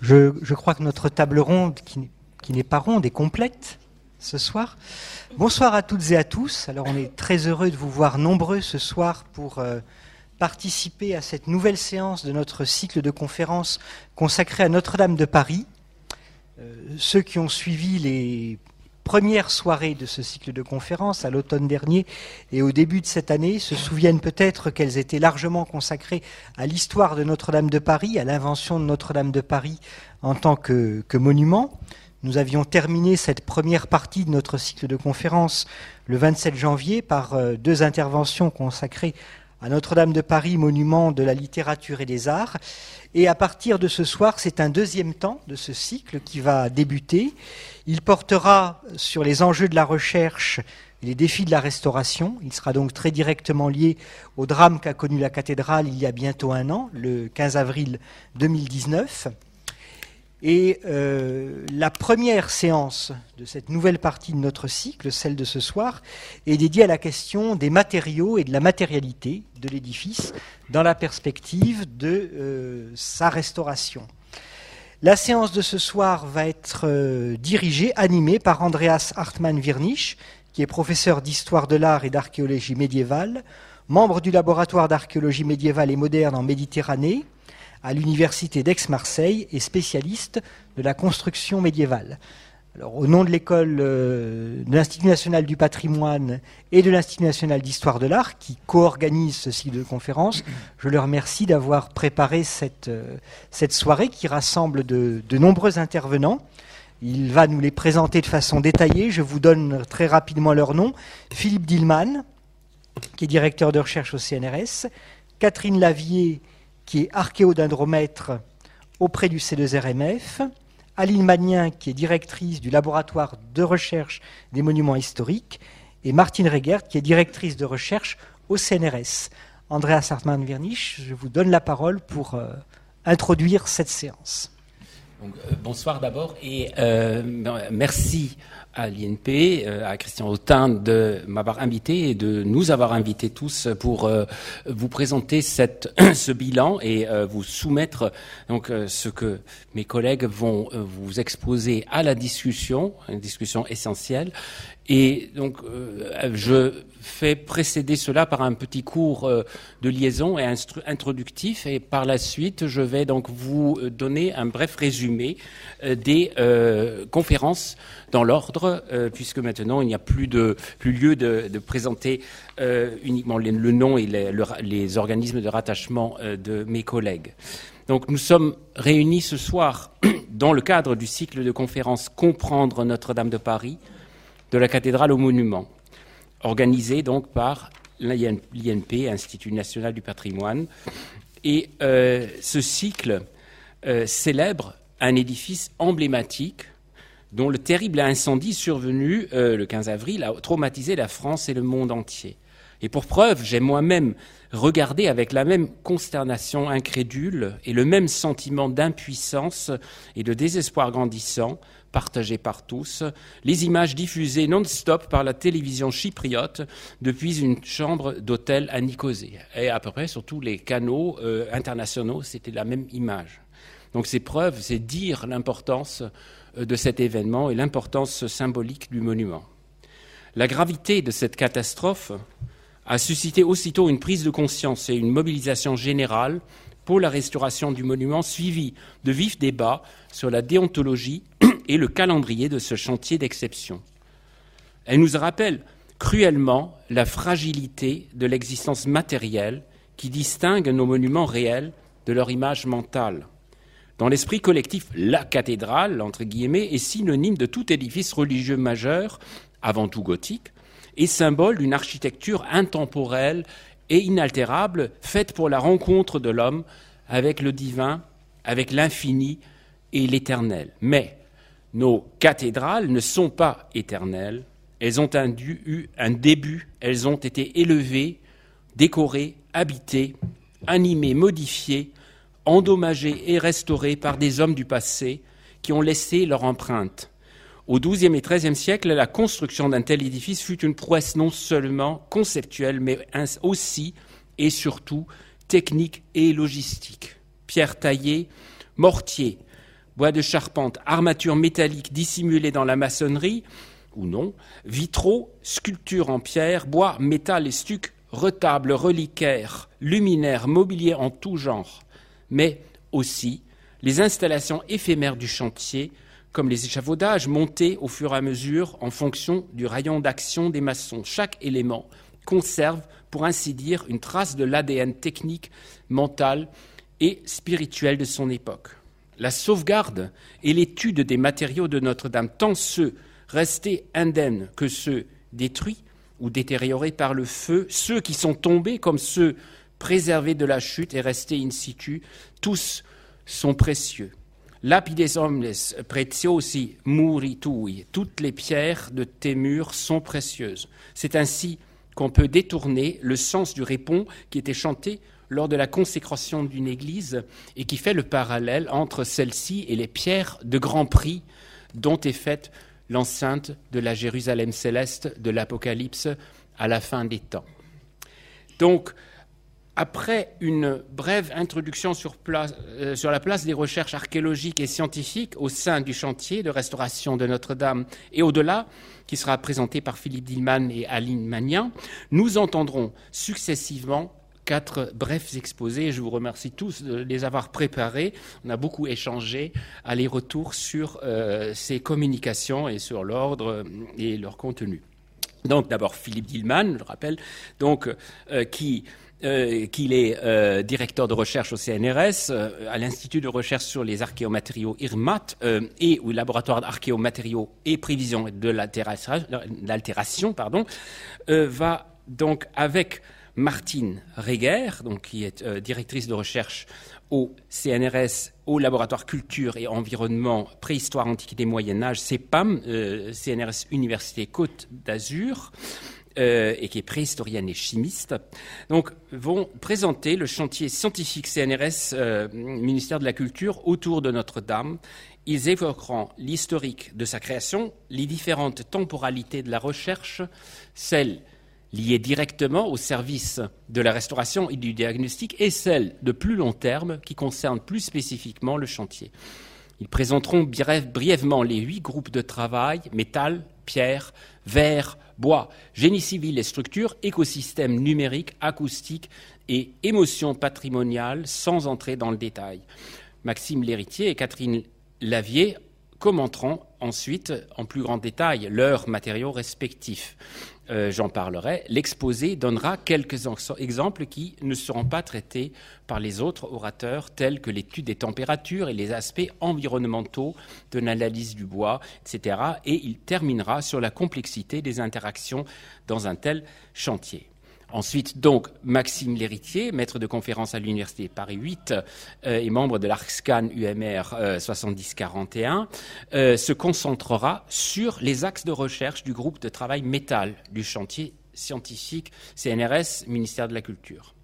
Je, crois que notre table ronde, qui, n'est pas ronde, est complète ce soir. Bonsoir à toutes et à tous. Alors on est très heureux de vous voir nombreux ce soir pour euh, participer à cette nouvelle séance de notre cycle de conférences consacré à Notre-Dame de Paris. Euh, ceux qui ont suivi les premières soirées de ce cycle de conférences à l'automne dernier et au début de cette année se souviennent peut-être qu'elles étaient largement consacrées à l'histoire de Notre-Dame de Paris, à l'invention de Notre-Dame de Paris en tant que, monument. Nous avions terminé cette première partie de notre cycle de conférences le 27 janvier par euh, deux interventions consacrées à Notre-Dame de Paris, monument de la littérature et des arts. Et à partir de ce soir, c'est un deuxième temps de ce cycle qui va débuter. Il portera sur les enjeux de la recherche et les défis de la restauration. Il sera donc très directement lié au drame qu'a connu la cathédrale il y a bientôt un an, le 15 avril 2019. Et euh, la première séance de cette nouvelle partie de notre cycle, celle de ce soir, est dédiée à la question des matériaux et de la matérialité de l'édifice dans la perspective de euh, sa restauration. La séance de ce soir va être euh, dirigée, animée par Andreas Hartmann-Wirnich, qui est professeur d'histoire de l'art et d'archéologie médiévale, membre du laboratoire d'archéologie médiévale et moderne en Méditerranée, à l'université d'Aix-Marseille et spécialiste de la construction médiévale. Alors, au nom de l'école euh, de l'Institut national du patrimoine et de l'Institut national d'histoire de l'art, qui co-organise ce cycle de conférences, je leur remercie d'avoir préparé cette, euh, cette soirée qui rassemble de, de, nombreux intervenants. Il va nous les présenter de façon détaillée. Je vous donne très rapidement leur nom. Philippe Dillman, qui est directeur de recherche au CNRS, Catherine Lavier, qui est archéodendromètre auprès du C2RMF, Aline Magnien, qui est directrice du laboratoire de recherche des monuments historiques, et Martine Regert, qui est directrice de recherche au CNRS. Andrea Sartmann-Vernich, je vous donne la parole pour euh, introduire cette séance. Euh, bonsoir d'abord et euh, merci à l'INP, euh, à Christian Autain de m'avoir invité et de nous avoir invités tous pour euh, vous présenter cette, ce bilan et euh, vous soumettre donc ce que mes collègues vont vous exposer à la discussion, une discussion essentielle. Et donc je fait précéder cela par un petit cours euh, de liaison et introductif et par la suite je vais donc vous euh, donner un bref résumé euh, des conférences dans l'ordre puisque maintenant il n'y a plus de plus lieu de, présenter uniquement le nom et les, les, organismes de rattachement de mes collègues. Donc nous sommes réunis ce soir dans le cadre du cycle de conférences Comprendre Notre-Dame de Paris de la cathédrale au monument organisé donc par l'INP, Institut national du patrimoine. Et euh, ce cycle euh, célèbre un édifice emblématique dont le terrible incendie survenu euh, le 15 avril a traumatisé la France et le monde entier. Et pour preuve, j'ai moi-même regardé avec la même consternation incrédule et le même sentiment d'impuissance et de désespoir grandissant partagé par tous, les images diffusées non-stop par la télévision chypriote depuis une chambre d'hôtel à Nicosée. Et à peu près sur tous les canaux euh, internationaux, c'était la même image. Donc ces preuves, c'est dire l'importance euh, de cet événement et l'importance symbolique du monument. La gravité de cette catastrophe a suscité aussitôt une prise de conscience et une mobilisation générale pour la restauration du monument, suivie de vifs débats sur la déontologie et le calendrier de ce chantier d'exception. Elle nous rappelle cruellement la fragilité de l'existence matérielle qui distingue nos monuments réels de leur image mentale. Dans l'esprit collectif, la cathédrale, entre guillemets, est synonyme de tout édifice religieux majeur, avant tout gothique, et symbole d'une architecture intemporelle et inaltérable, faite pour la rencontre de l'homme avec le divin, avec l'infini et l'éternel. Mais nos cathédrales ne sont pas éternelles, elles ont un, eu un début, elles ont été élevées, décorées, habitées, animées, modifiées, endommagées et restaurées par des hommes du passé qui ont laissé leur empreinte. Au XIIe et XIIIe siècle, la construction d'un tel édifice fut une prouesse non seulement conceptuelle, mais aussi et surtout technique et logistique. Pierre taillée, mortier, bois de charpente, armature métallique dissimulée dans la maçonnerie, ou non, vitraux, sculptures en pierre, bois, métal et stuc, retables, reliquaires, luminaires, mobilier en tout genre, mais aussi les installations éphémères du chantier, comme les échafaudages montés au fur et à mesure en fonction du rayon d'action des maçons. Chaque élément conserve, pour ainsi dire, une trace de l'ADN technique, mental et spirituel de son époque. La sauvegarde et l'étude des matériaux de Notre-Dame, tant ceux restés indemnes que ceux détruits ou détériorés par le feu, ceux qui sont tombés comme ceux préservés de la chute et restés in situ, tous sont précieux. Lapides omnes preciosi muritui, toutes les pierres de tes murs sont précieuses. C'est ainsi qu'on peut détourner le sens du répond qui était chanté lors de la consécration d'une église et qui fait le parallèle entre celle-ci et les pierres de grand prix dont est faite l'enceinte de la Jérusalem céleste de l'Apocalypse à la fin des temps. Donc, après une brève introduction euh, sur, la place des recherches archéologiques et scientifiques au sein du chantier de restauration de Notre-Dame et au-delà, qui sera présenté par Philippe Dillman et Aline Magnan, nous entendrons successivement quatre brefs exposés. Je vous remercie tous de les avoir préparés. On a beaucoup échangé aller-retour sur euh, ces communications et sur l'ordre et leur contenu. Donc d'abord Philippe Dillman, je rappelle, donc euh, qui euh, est directeur de recherche au CNRS, à l'Institut de recherche sur les archéomatériaux IRMAT et au laboratoire d'archéomatériaux et prévision de l'altération, pardon, va donc avec Martine Reger, donc, qui est euh, directrice de recherche au CNRS, au laboratoire culture et environnement préhistoire, antiquité, Moyen Âge, CEPAM, euh, CNRS Université Côte d'Azur, euh, et qui est préhistorienne et chimiste, vont présenter le chantier scientifique CNRS, ministère de la Culture, autour de Notre-Dame. Ils évoqueront l'historique de sa création, les différentes temporalités de la recherche, celles liées directement au service de la restauration et du diagnostic et celles de plus long terme qui concernent plus spécifiquement le chantier. Ils présenteront brièvement les huit groupes de travail métal, pierre, verre, bois, génie civil et structures, écosystème numérique, acoustique et émotion patrimoniale sans entrer dans le détail. Maxime Lhéritier et Catherine Lavier commenteront ensuite en plus grand détail leurs matériaux respectifs. Euh, j'en parlerai. L'exposé donnera quelques exemples qui ne seront pas traités par les autres orateurs, tels que l'étude des températures et les aspects environnementaux de l'analyse du bois, etc. Et il terminera sur la complexité des interactions dans un tel chantier. Ensuite, donc, Maxime Lhéritier, maître de conférence à l'Université Paris 8 euh, et membre de l'ARCSCAN UMR 7041, se concentrera sur les axes de recherche du groupe de travail métal du chantier scientifique CNRS, ministère de la Culture.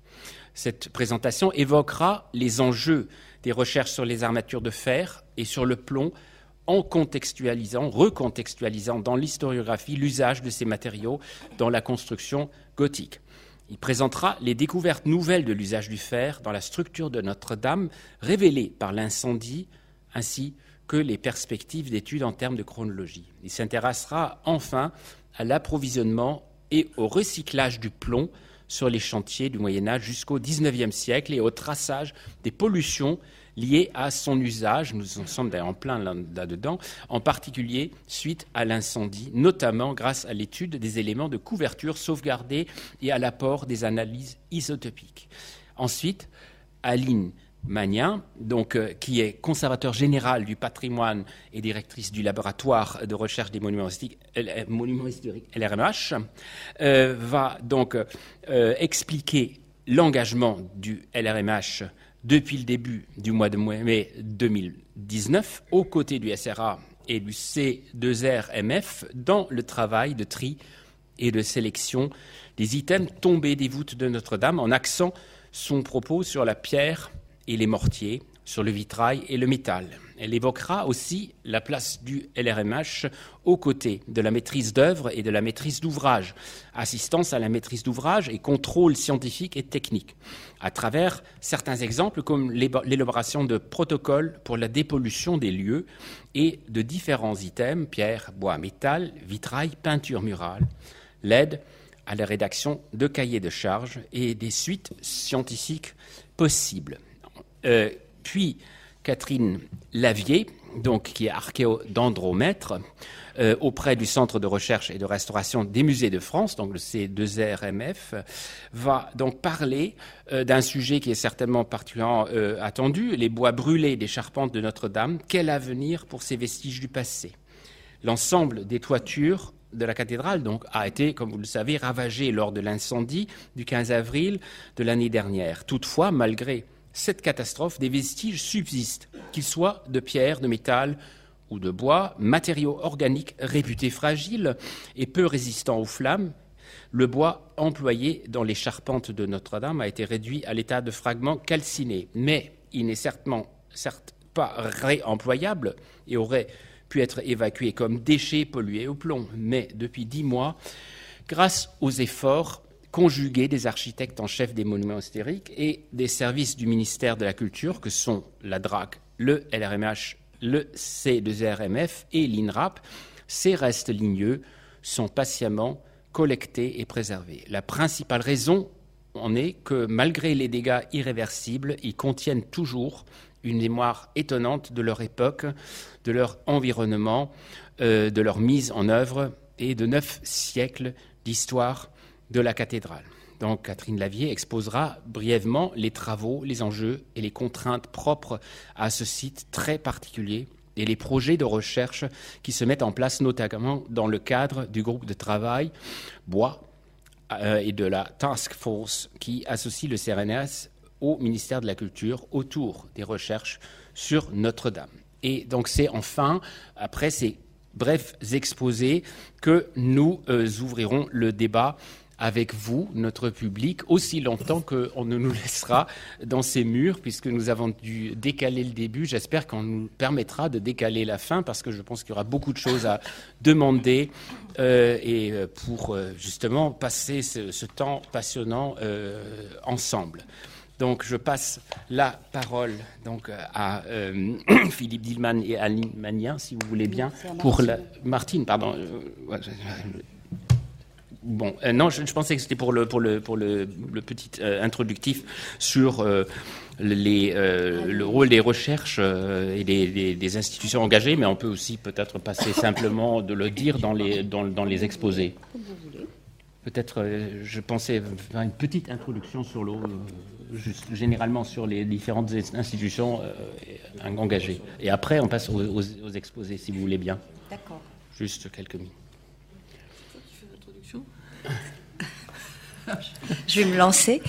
Cette présentation évoquera les enjeux des recherches sur les armatures de fer et sur le plomb en contextualisant, recontextualisant dans l'historiographie l'usage de ces matériaux dans la construction gothique. Il présentera les découvertes nouvelles de l'usage du fer dans la structure de Notre-Dame, révélées par l'incendie, ainsi que les perspectives d'études en termes de chronologie. Il s'intéressera enfin à l'approvisionnement et au recyclage du plomb sur les chantiers du Moyen Âge jusqu'au XIXe siècle et au traçage des pollutions liées à son usage. Nous en sommes en plein là-dedans, en particulier suite à l'incendie, notamment grâce à l'étude des éléments de couverture sauvegardés et à l'apport des analyses isotopiques. Ensuite, Aline Magnin, donc, euh, qui est conservateur général du patrimoine et directrice du laboratoire de recherche des monuments historiques, LRMH, euh, va donc euh, expliquer l'engagement du LRMH depuis le début du mois de mai 2019 aux côtés du SRA et du C2RMF dans le travail de tri et de sélection des items tombés des voûtes de Notre-Dame en accent son propos sur la pierre et les mortiers, sur le vitrail et le métal. Elle évoquera aussi la place du LRMH aux côtés de la maîtrise d'œuvre et de la maîtrise d'ouvrage, assistance à la maîtrise d'ouvrage et contrôle scientifique et technique, à travers certains exemples comme l'élaboration de protocoles pour la dépollution des lieux et de différents items, pierre, bois, métal, vitrail, peinture murale, l'aide à la rédaction de cahiers de charges et des suites scientifiques possibles. Euh, puis, Catherine Lavier, donc, qui est archéodendromètre, euh, auprès du Centre de recherche et de restauration des musées de France, donc le C2RMF, va donc parler euh, d'un sujet qui est certainement particulièrement euh, attendu, les bois brûlés des charpentes de Notre-Dame. Quel avenir pour ces vestiges du passé? L'ensemble des toitures de la cathédrale donc, a été, comme vous le savez, ravagé lors de l'incendie du 15 avril de l'année dernière. Toutefois, malgré cette catastrophe, des vestiges subsistent, qu'ils soient de pierre, de métal ou de bois, matériaux organiques réputés fragiles et peu résistants aux flammes. Le bois employé dans les charpentes de Notre-Dame a été réduit à l'état de fragments calcinés, mais il n'est certainement certes pas réemployable et aurait pu être évacué comme déchets pollués au plomb. Mais depuis dix mois, grâce aux efforts conjugué des architectes en chef des monuments historiques et des services du ministère de la Culture, que sont la DRAC, le LRMH, le C2RMF et l'INRAP, ces restes ligneux sont patiemment collectés et préservés. La principale raison en est que malgré les dégâts irréversibles, ils contiennent toujours une mémoire étonnante de leur époque, de leur environnement, euh, de leur mise en œuvre et de neuf siècles d'histoire de la cathédrale. Donc Catherine Lavier exposera brièvement les travaux, les enjeux et les contraintes propres à ce site très particulier et les projets de recherche qui se mettent en place notamment dans le cadre du groupe de travail Bois euh, et de la task force qui associe le CRNS au ministère de la Culture autour des recherches sur Notre-Dame. Et donc c'est enfin, après ces brefs exposés, que nous euh, ouvrirons le débat avec vous, notre public, aussi longtemps qu'on ne nous laissera dans ces murs, puisque nous avons dû décaler le début. J'espère qu'on nous permettra de décaler la fin, parce que je pense qu'il y aura beaucoup de choses à demander euh, et euh, pour euh, justement passer ce, temps passionnant ensemble. Donc, je passe la parole donc à Philippe Dillman et à Aline Magnien, si vous voulez bien, pour la Martine, pardon. Bon, euh, non, je, pensais que c'était pour le, pour le, pour le, petit euh, introductif sur euh, les, le rôle des recherches et des, institutions engagées, mais on peut aussi peut-être passer simplement de le dire dans les, dans, dans les exposés. Peut-être, je pensais faire une petite introduction sur l'eau, généralement sur les différentes institutions engagées. Et après, on passe aux, aux exposés, si vous voulez bien. D'accord. Juste quelques minutes. Je vais me lancer.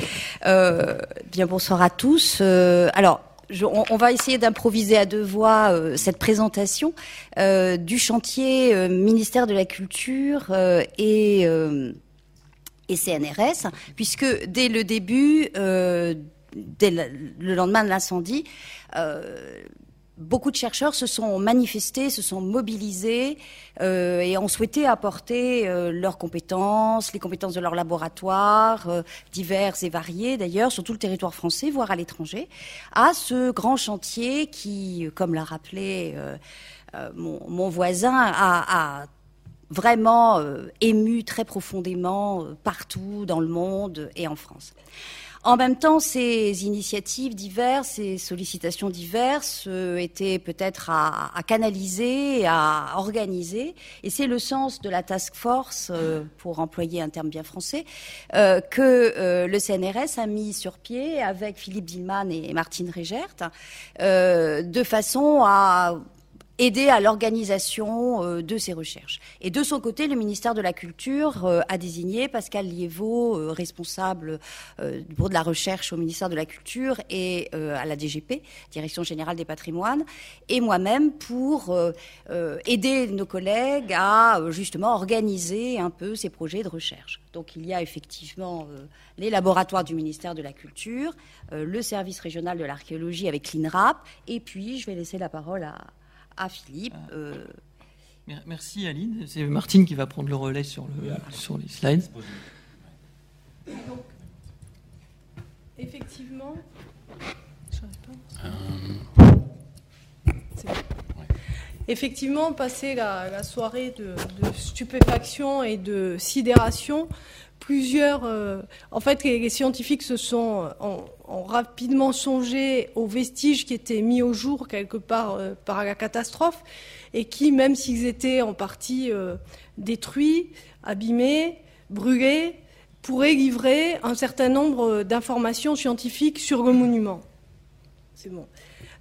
Euh, bien bonsoir à tous. Euh, alors. on, va essayer d'improviser à deux voix euh, cette présentation du chantier ministère de la Culture et, et CNRS, puisque dès le début, dès le lendemain de l'incendie, beaucoup de chercheurs se sont manifestés, se sont mobilisés euh, et ont souhaité apporter euh, leurs compétences, les compétences de leurs laboratoires, euh, divers et variés d'ailleurs, sur tout le territoire français, voire à l'étranger, à ce grand chantier qui, comme l'a rappelé mon, voisin, a, a vraiment ému très profondément partout dans le monde et en France. En même temps, ces initiatives diverses, ces sollicitations diverses euh, étaient peut-être à, canaliser, à organiser. Et c'est le sens de la task force, euh, pour employer un terme bien français, euh, que le CNRS a mis sur pied avec Philippe Dillman et Martine Régert, de façon à aider à l'organisation euh, de ces recherches. Et de son côté, le ministère de la Culture euh, a désigné Pascal Liévaux, euh, responsable pour de la recherche au ministère de la Culture et à la DGP, Direction générale des patrimoines, et moi-même pour aider nos collègues à justement organiser un peu ces projets de recherche. Donc il y a effectivement les laboratoires du ministère de la Culture, le service régional de l'archéologie avec l'INRAP, et puis je vais laisser la parole à, à Philippe. Ah. Euh. Merci Aline. C'est Martine qui va prendre le relais sur, le, sur les slides. effectivement, effectivement, passer la, soirée de, stupéfaction et de sidération, plusieurs. Euh, en fait, les, scientifiques se sont ont, rapidement songé aux vestiges qui étaient mis au jour quelque part euh, par la catastrophe et qui, même s'ils étaient en partie euh, détruits, abîmés, brûlés, pourraient livrer un certain nombre d'informations scientifiques sur le monument. C'est bon.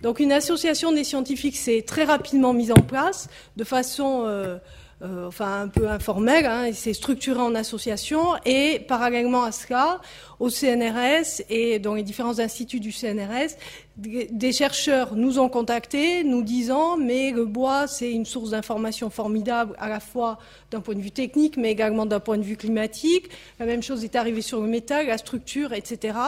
Donc, une association des scientifiques s'est très rapidement mise en place de façon euh, enfin un peu informel, hein, il s'est structuré en association et parallèlement à cela, au CNRS et dans les différents instituts du CNRS, des chercheurs nous ont contactés, nous disant mais le bois c'est une source d'information formidable à la fois d'un point de vue technique mais également d'un point de vue climatique. La même chose est arrivée sur le métal, la structure, etc.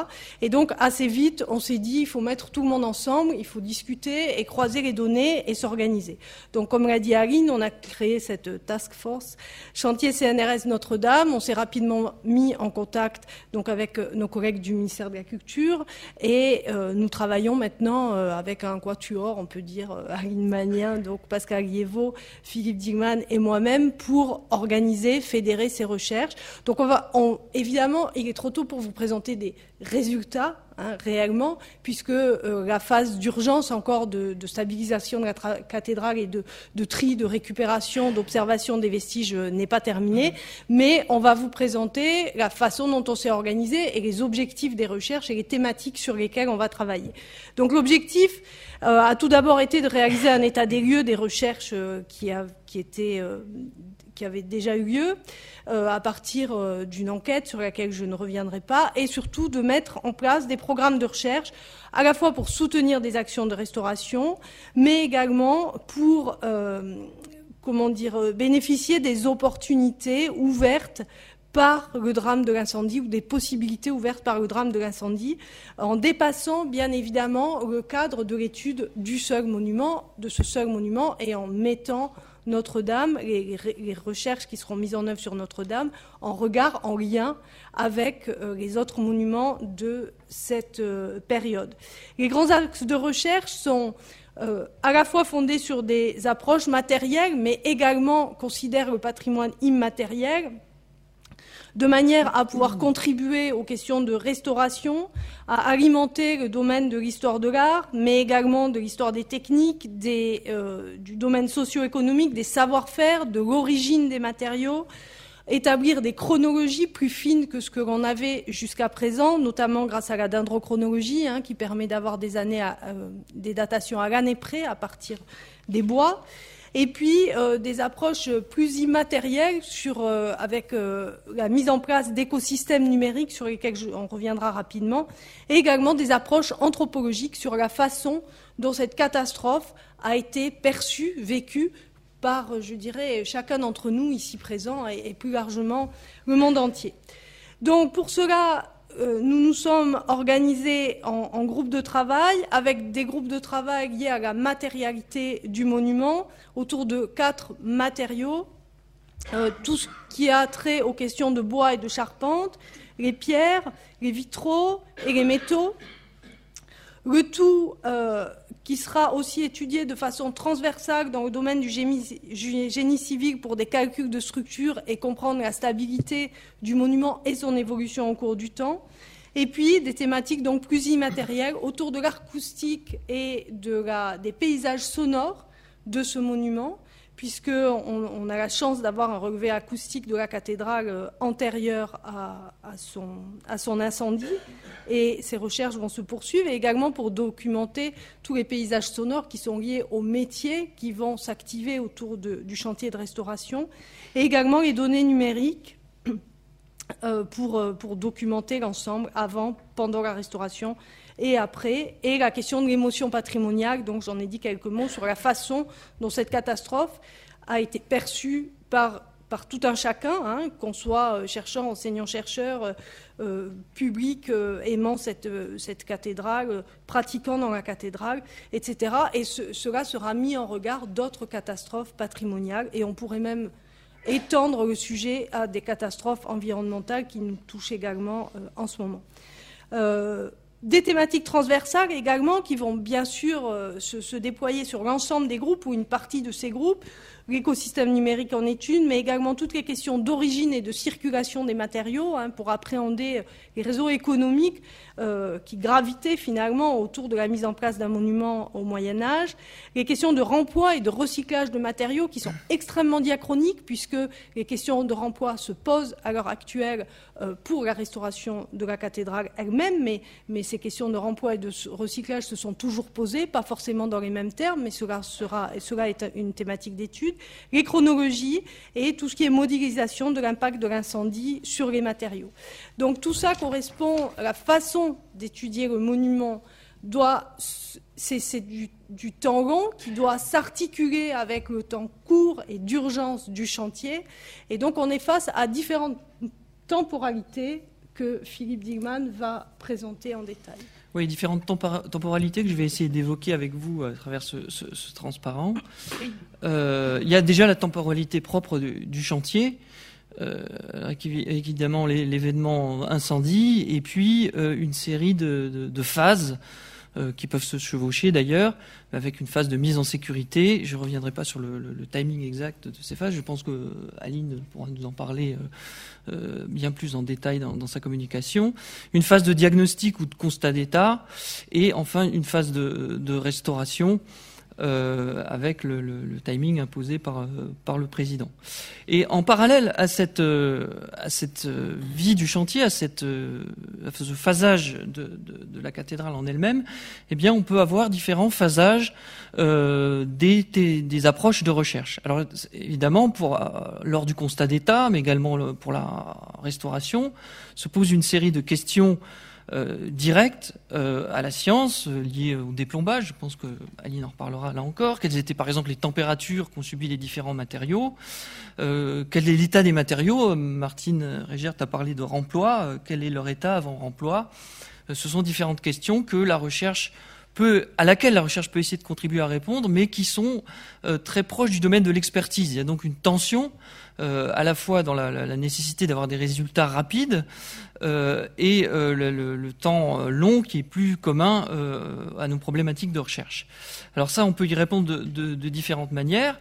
Et donc assez vite on s'est dit il faut mettre tout le monde ensemble, il faut discuter et croiser les données et s'organiser. Donc comme l'a dit Aline, on a créé cette task force chantier CNRS Notre-Dame. On s'est rapidement mis en contact donc avec nos collègues du ministère de la Culture et euh, nous travaillons maintenant euh, avec un quatuor, on peut dire, euh, manière, donc Pascal Liévaux, Philippe Digman et moi-même, pour organiser, fédérer ces recherches. Donc on va, évidemment, il est trop tôt pour vous présenter des résultats Hein, réellement, puisque euh, la phase d'urgence encore de, stabilisation de la cathédrale et de, tri, de récupération, d'observation des vestiges euh, n'est pas terminée, mais on va vous présenter la façon dont on s'est organisé et les objectifs des recherches et les thématiques sur lesquelles on va travailler. Donc l'objectif euh, a tout d'abord été de réaliser un état des lieux des recherches qui, a, qui étaient qui avait déjà eu lieu euh, à partir euh, d'une enquête sur laquelle je ne reviendrai pas, et surtout de mettre en place des programmes de recherche à la fois pour soutenir des actions de restauration, mais également pour euh, comment dire, bénéficier des opportunités ouvertes par le drame de l'incendie ou des possibilités ouvertes par le drame de l'incendie, en dépassant bien évidemment le cadre de l'étude du seul monument, de ce seul monument, et en mettant notre-Dame, les, les, recherches qui seront mises en œuvre sur Notre-Dame, en regard, en lien avec euh, les autres monuments de cette euh, période. Les grands axes de recherche sont euh, à la fois fondés sur des approches matérielles, mais également considèrent le patrimoine immatériel de manière à pouvoir contribuer aux questions de restauration, à alimenter le domaine de l'histoire de l'art, mais également de l'histoire des techniques, euh, du domaine socio-économique, des savoir-faire, de l'origine des matériaux, établir des chronologies plus fines que ce que l'on avait jusqu'à présent, notamment grâce à la dendrochronologie, hein, qui permet d'avoir des années, euh, des datations à l'année près à partir des bois et puis euh, des approches plus immatérielles euh, avec euh, la mise en place d'écosystèmes numériques sur lesquels on reviendra rapidement, et également des approches anthropologiques sur la façon dont cette catastrophe a été perçue, vécue par, je dirais, chacun d'entre nous ici présents et, et plus largement le monde entier. Donc pour cela, euh, nous nous sommes organisés en, groupes de travail avec des groupes de travail liés à la matérialité du monument autour de quatre matériaux. Euh, tout ce qui a trait aux questions de bois et de charpente, les pierres, les vitraux et les métaux. Le tout euh, qui sera aussi étudié de façon transversale dans le domaine du génie, civil pour des calculs de structure et comprendre la stabilité du monument et son évolution au cours du temps. Et puis des thématiques donc plus immatérielles autour de l'acoustique et des paysages sonores de ce monument, puisque on, a la chance d'avoir un relevé acoustique de la cathédrale euh, antérieur à, son, incendie. Et ces recherches vont se poursuivre, et également pour documenter tous les paysages sonores qui sont liés aux métiers qui vont s'activer autour du chantier de restauration, et également les données numériques euh, euh, pour documenter l'ensemble avant, pendant la restauration et après, et la question de l'émotion patrimoniale, donc j'en ai dit quelques mots sur la façon dont cette catastrophe a été perçue par, par tout un chacun, hein, qu'on soit euh, chercheur, enseignant, chercheur, euh, euh, public aimant cette, cette cathédrale, pratiquant dans la cathédrale, etc. Et cela sera mis en regard d'autres catastrophes patrimoniales, et on pourrait même étendre le sujet à des catastrophes environnementales qui nous touchent également en ce moment des thématiques transversales également qui vont bien sûr euh, se, déployer sur l'ensemble des groupes ou une partie de ces groupes l'écosystème numérique en est une, mais également toutes les questions d'origine et de circulation des matériaux hein, pour appréhender les réseaux économiques euh, qui gravitaient finalement autour de la mise en place d'un monument au Moyen Âge, les questions de remploi et de recyclage de matériaux qui sont extrêmement diachroniques puisque les questions de remploi se posent à l'heure actuelle euh, pour la restauration de la cathédrale elle-même, mais, mais, ces questions de remploi et de recyclage se sont toujours posées, pas forcément dans les mêmes termes, mais cela, sera, cela est une thématique d'étude les chronologies et tout ce qui est modélisation de l'impact de l'incendie sur les matériaux. Donc tout ça correspond à la façon d'étudier le monument c'est du, du, temps long qui doit s'articuler avec le temps court et d'urgence du chantier. Et donc on est face à différentes temporalités que Philippe Digman va présenter en détail. Oui, différentes temporalités que je vais essayer d'évoquer avec vous à travers ce, transparent. Euh, il y a déjà la temporalité propre du, chantier, euh, évidemment l'événement incendie, et puis euh, une série de, de phases euh, qui peuvent se chevaucher d'ailleurs, avec une phase de mise en sécurité. Je ne reviendrai pas sur le, timing exact de ces phases. Je pense que Aline pourra nous en parler euh, euh, bien plus en détail dans, sa communication. Une phase de diagnostic ou de constat d'état, et enfin une phase de restauration euh, avec le, le, le, timing imposé par, euh, par le président. Et en parallèle à cette, euh, à cette vie du chantier, à, cette, à ce phasage de, de, de, la cathédrale en elle-même, eh bien, on peut avoir différents phasages euh, des, des, des, approches de recherche. Alors, évidemment, pour, lors du constat d'état, mais également pour la restauration, se pose une série de questions euh, direct euh, à la science euh, liée au déplombage. Je pense que Aline en reparlera là encore. Quelles étaient par exemple les températures qu'ont subi les différents matériaux Quel est l'état des matériaux Martine Régert a parlé de remploi. quel est leur état avant remploi? Ce sont différentes questions que la recherche à laquelle la recherche peut essayer de contribuer à répondre, mais qui sont très proches du domaine de l'expertise. Il y a donc une tension euh, à la fois dans la, nécessité d'avoir des résultats rapides euh, et euh, le, temps long qui est plus commun à nos problématiques de recherche. Alors ça, on peut y répondre de, différentes manières.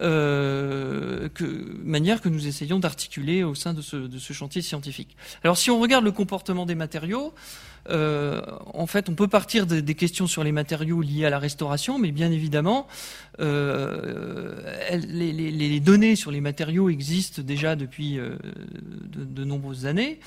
Euh, que, nous essayons d'articuler au sein de ce, chantier scientifique. Alors si on regarde le comportement des matériaux, euh, en fait, on peut partir des questions sur les matériaux liés à la restauration, mais bien évidemment, euh, les, données sur les matériaux existent déjà depuis euh, de, nombreuses années.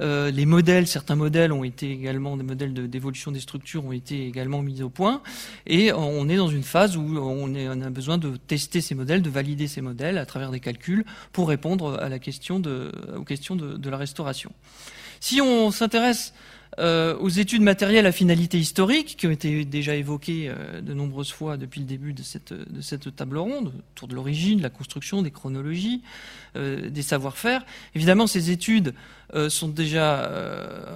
Les modèles, certains modèles ont été également, des modèles d'évolution des structures ont été également mis au point, et on est dans une phase où on, a besoin de tester ces modèles, de valider ces modèles à travers des calculs pour répondre à la question aux questions de, de la restauration. Si on s'intéresse euh, aux études matérielles à finalité historique, qui ont été déjà évoquées euh, de nombreuses fois depuis le début de cette, table ronde, autour de l'origine, de la construction, des chronologies, euh, des savoir-faire. Évidemment, ces études sont déjà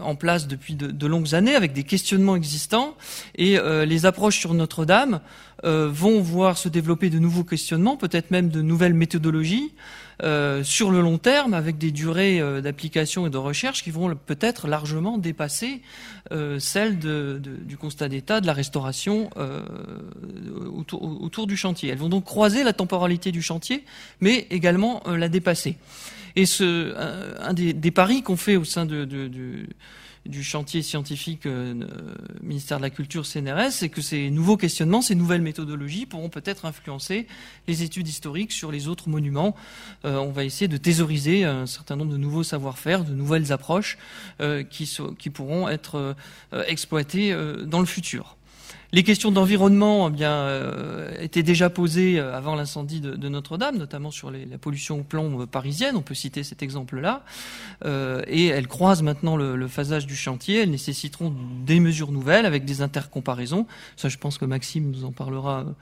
en place depuis de, de, longues années, avec des questionnements existants, et les approches sur Notre-Dame vont voir se développer de nouveaux questionnements, peut-être même de nouvelles méthodologies. Euh, sur le long terme avec des durées euh, d'application et de recherche qui vont peut-être largement dépasser euh, celles du constat d'état, de la restauration autour, du chantier. Elles vont donc croiser la temporalité du chantier, mais également la dépasser. Et ce, un, des, des, paris qu'on fait au sein de, de du chantier scientifique euh, euh, ministère de la Culture CNRS, c'est que ces nouveaux questionnements, ces nouvelles méthodologies pourront peut-être influencer les études historiques sur les autres monuments. Euh, on va essayer de thésauriser un certain nombre de nouveaux savoir-faire, de nouvelles approches qui, qui, pourront être exploitées dans le futur. Les questions d'environnement eh bien euh, étaient déjà posées euh, avant l'incendie de, Notre-Dame, notamment sur la pollution au plomb euh, parisienne. On peut citer cet exemple-là. et elles croisent maintenant le, le, phasage du chantier. Elles nécessiteront des mesures nouvelles avec des intercomparaisons. Ça, je pense que Maxime nous en parlera euh,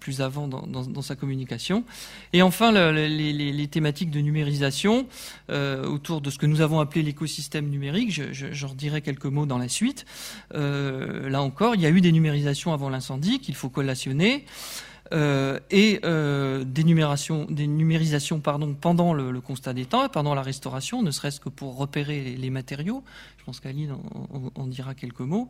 plus avant dans, sa communication. Et enfin, le, les, thématiques de numérisation euh, autour de ce que nous avons appelé l'écosystème numérique. J'en je, je dirai quelques mots dans la suite. Euh, là encore, il y a eu des numérisations avant l'incendie qu'il faut collationner. Euh, et euh, des, numérisations pendant le, constat des temps et pendant la restauration, ne serait-ce que pour repérer les, matériaux, je pense qu'Aline en, dira quelques mots,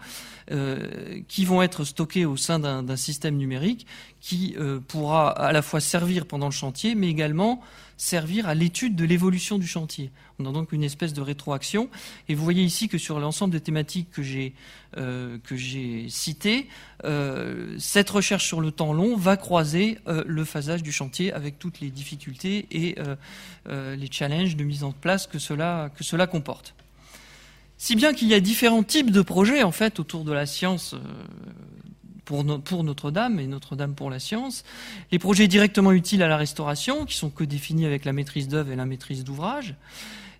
euh, qui vont être stockés au sein d'un système numérique qui pourra à la fois servir pendant le chantier, mais également servir à l'étude de l'évolution du chantier. On a donc une espèce de rétroaction. Et vous voyez ici que sur l'ensemble des thématiques que j'ai euh, citées, euh, cette recherche sur le temps long va croiser euh, le phasage du chantier avec toutes les difficultés et les challenges de mise en place que cela que cela comporte. Si bien qu'il y a différents types de projets en fait autour de la science pour, pour Notre-Dame et Notre-Dame pour la science, les projets directement utiles à la restauration, qui sont codéfinis avec la maîtrise d'œuvre et la maîtrise d'ouvrage,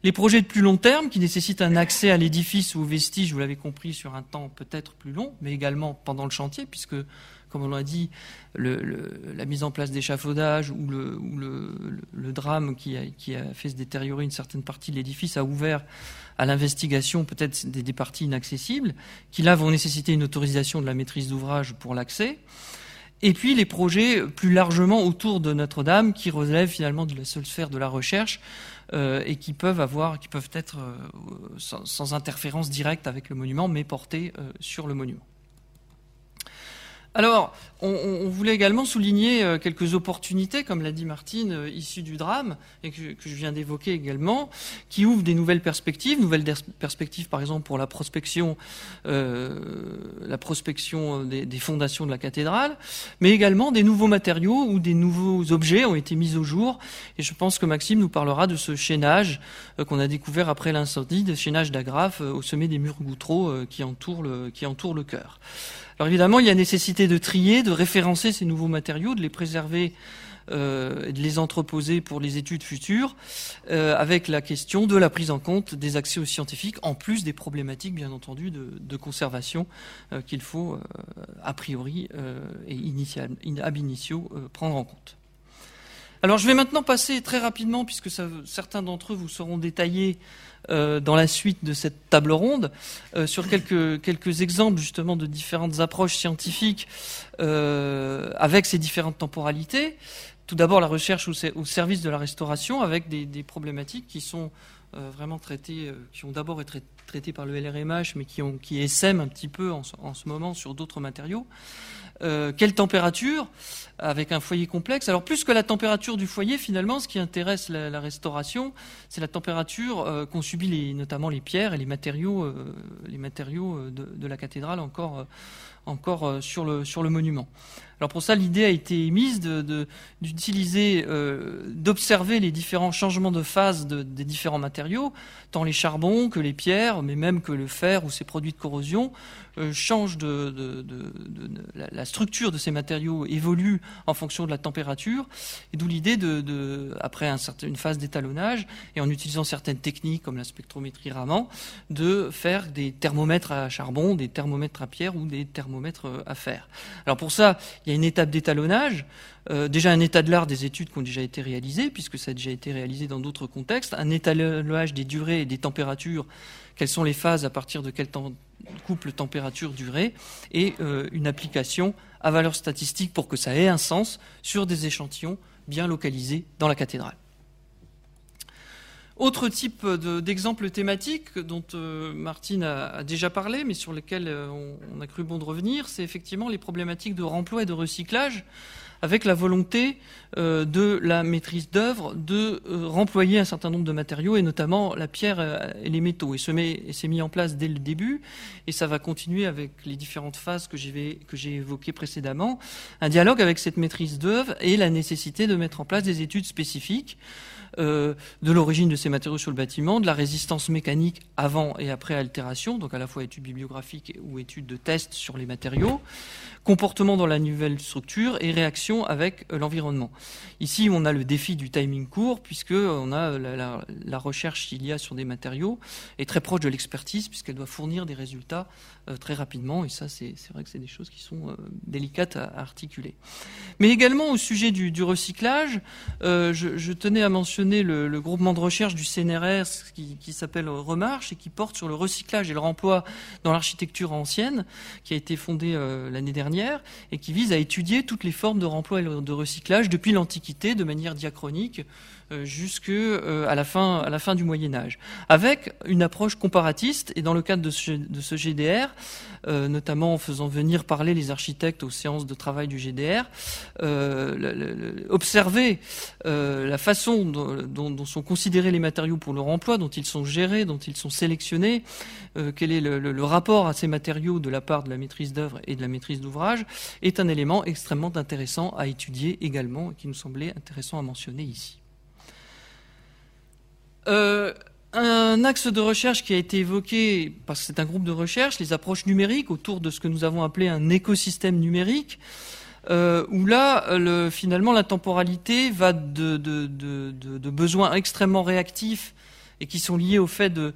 les projets de plus long terme, qui nécessitent un accès à l'édifice ou aux vestiges, vous l'avez compris, sur un temps peut-être plus long, mais également pendant le chantier, puisque, comme on l'a dit, le, le, la mise en place d'échafaudages ou, le, le, drame qui a, qui a fait se détériorer une certaine partie de l'édifice a ouvert à l'investigation peut-être des, des, parties inaccessibles, qui là vont nécessiter une autorisation de la maîtrise d'ouvrage pour l'accès. Et puis les projets plus largement autour de Notre-Dame, qui relèvent finalement de la seule sphère de la recherche euh, et qui peuvent avoir, qui peuvent être euh, sans, sans, interférence directe avec le monument, mais portés euh, sur le monument. Alors, on, voulait également souligner euh, quelques opportunités, comme l'a dit Martine, euh, issues du drame, et que, je viens d'évoquer également, qui ouvrent des nouvelles perspectives, nouvelles perspectives par exemple pour la prospection, euh, la prospection des, des, fondations de la cathédrale, mais également des nouveaux matériaux ou des nouveaux objets ont été mis au jour, et je pense que Maxime nous parlera de ce chaînage qu'on a découvert après l'incendie, de chaînage d'agrafes au sommet des murs goutreaux qui entourent le, qui entourent le chœur. Alors évidemment, il y a nécessité de trier, de référencer ces nouveaux matériaux, de les préserver euh, et de les entreposer pour les études futures, euh, avec la question de la prise en compte des accès aux scientifiques, en plus des problématiques, bien entendu, de, conservation euh, qu'il faut, a priori et initial, ab initio, prendre en compte. Alors je vais maintenant passer très rapidement, puisque certains d'entre eux vous seront détaillés euh, dans la suite de cette table ronde, euh, sur quelques, quelques exemples justement de différentes approches scientifiques euh, avec ces différentes temporalités. Tout d'abord la recherche au, service de la restauration avec des, des problématiques qui sont vraiment traitées, qui ont d'abord été traitées par le LRMH, mais qui, ont, qui essaiment un petit peu en, ce moment sur d'autres matériaux. Euh, quelle température avec un foyer complexe? Alors plus que la température du foyer, finalement, ce qui intéresse la, restauration, c'est la température euh, qu'ont subi notamment les pierres et les matériaux, euh, les matériaux de, la cathédrale encore, encore sur, le, sur le monument. Alors pour ça, l'idée a été émise d'utiliser, d'observer les différents changements de phase de, des différents matériaux, tant les charbons que les pierres, mais même que le fer ou ses produits de corrosion, euh, changent de, la, structure de ces matériaux évolue en fonction de la température, et d'où l'idée de, après une phase d'étalonnage et en utilisant certaines techniques comme la spectrométrie Raman, de faire des thermomètres à charbon, des thermomètres à pierre ou des thermomètres euh, à fer. Alors pour ça, il y a une étape d'étalonnage. Euh, déjà un état de l'art des études qui ont déjà été réalisées, puisque ça a déjà été réalisé dans d'autres contextes, un étalonnage des durées et des températures, quelles sont les phases à partir de quel couple température-durée, et euh, une application à valeur statistique pour que ça ait un sens sur des échantillons bien localisés dans la cathédrale. Autre type d'exemple de, thématique dont euh, Martine a, déjà parlé, mais sur lequel euh, on, a cru bon de revenir, c'est effectivement les problématiques de remploi et de recyclage avec la volonté euh, de la maîtrise d'œuvre de euh, remployer un certain nombre de matériaux et notamment la pierre euh, et les métaux. Et c'est mis en place dès le début et ça va continuer avec les différentes phases que j'ai évoquées précédemment, un dialogue avec cette maîtrise d'œuvre et la nécessité de mettre en place des études spécifiques euh, de l'origine de ces matériaux sur le bâtiment, de la résistance mécanique avant et après altération, donc à la fois études bibliographiques ou études de test sur les matériaux, comportement dans la nouvelle structure et réaction avec euh, l'environnement. Ici, on a le défi du timing court, puisque on a la, recherche qu'il y a sur des matériaux est très proche de l'expertise, puisqu'elle doit fournir des résultats euh, très rapidement, et ça, c'est vrai que c'est des choses qui sont délicates à, articuler. Mais également au sujet du, recyclage, je tenais à mentionner le, groupement de recherche du CNRS qui, s'appelle Remarche et qui porte sur le recyclage et le remploi dans l'architecture ancienne, qui a été fondé euh, l'année dernière et qui vise à étudier toutes les formes de remploi et de recyclage depuis l'Antiquité de manière diachronique euh, jusqu'à euh, la fin, à la fin du Moyen Âge, avec une approche comparatiste. Et dans le cadre de ce, GDR, euh, notamment en faisant venir parler les architectes aux séances de travail du GDR, observer la façon dont, sont considérés les matériaux pour leur emploi, dont ils sont gérés, dont ils sont sélectionnés, quel est le, le, rapport à ces matériaux de la part de la maîtrise d'œuvre et de la maîtrise d'ouvrage, est un élément extrêmement intéressant à étudier également et qui nous semblait intéressant à mentionner ici. Euh, un axe de recherche qui a été évoqué, parce que c'est un groupe de recherche, les approches numériques autour de ce que nous avons appelé un écosystème numérique, euh, où là, le, finalement, la temporalité va de, besoins extrêmement réactifs et qui sont liés au fait de,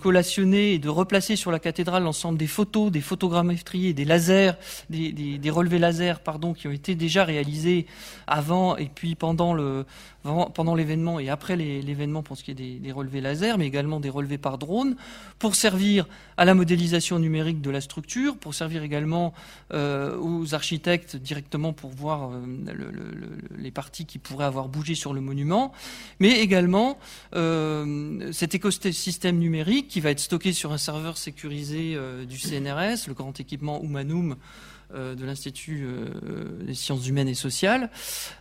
collationner et de replacer sur la cathédrale l'ensemble des photos, des photogrammétries des lasers, des, des, relevés laser, pardon, qui ont été déjà réalisés avant et puis pendant le pendant l'événement et après l'événement pour ce qui est des, relevés laser, mais également des relevés par drone, pour servir à la modélisation numérique de la structure, pour servir également euh, aux architectes directement pour voir euh, le, le, les parties qui pourraient avoir bougé sur le monument, mais également euh, cet écosystème numérique qui va être stocké sur un serveur sécurisé du CNRS, le grand équipement Humanum de l'Institut euh, des sciences humaines et sociales,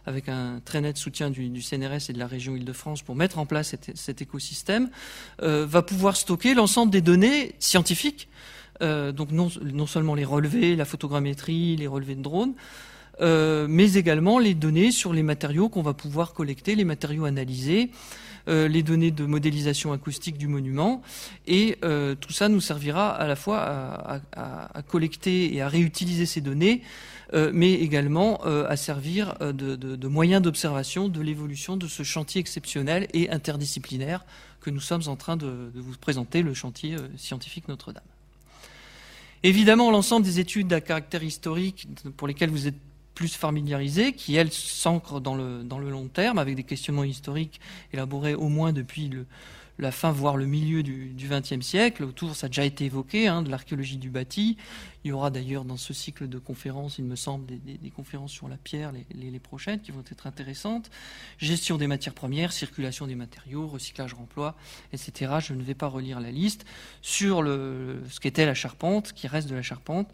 avec un très net soutien du, CNRS et de la région Île-de-France pour mettre en place cet, écosystème, va pouvoir stocker l'ensemble des données scientifiques, donc non, seulement les relevés, la photogrammétrie, les relevés de drones, mais également les données sur les matériaux qu'on va pouvoir collecter, les matériaux analysés, euh, les données de modélisation acoustique du monument. Et euh, tout ça nous servira à la fois à, collecter et à réutiliser ces données, euh, mais également à servir de, moyens d'observation de l'évolution de ce chantier exceptionnel et interdisciplinaire que nous sommes en train de, de vous présenter, le chantier scientifique Notre-Dame. Évidemment, l'ensemble des études à caractère historique pour lesquelles vous êtes plus familiarisée, qui, elle, s'ancre dans le, dans le long terme, avec des questionnements historiques élaborés au moins depuis la fin, voire le milieu du XXe siècle. Autour, ça a déjà été évoqué, hein, de l'archéologie du bâti. Il y aura d'ailleurs dans ce cycle de conférences, il me semble, des, conférences sur la pierre, les, les, prochaines, qui vont être intéressantes. Gestion des matières premières, circulation des matériaux, recyclage, remploi, etc. Je ne vais pas relire la liste. Sur le, ce qu'était la charpente, qui reste de la charpente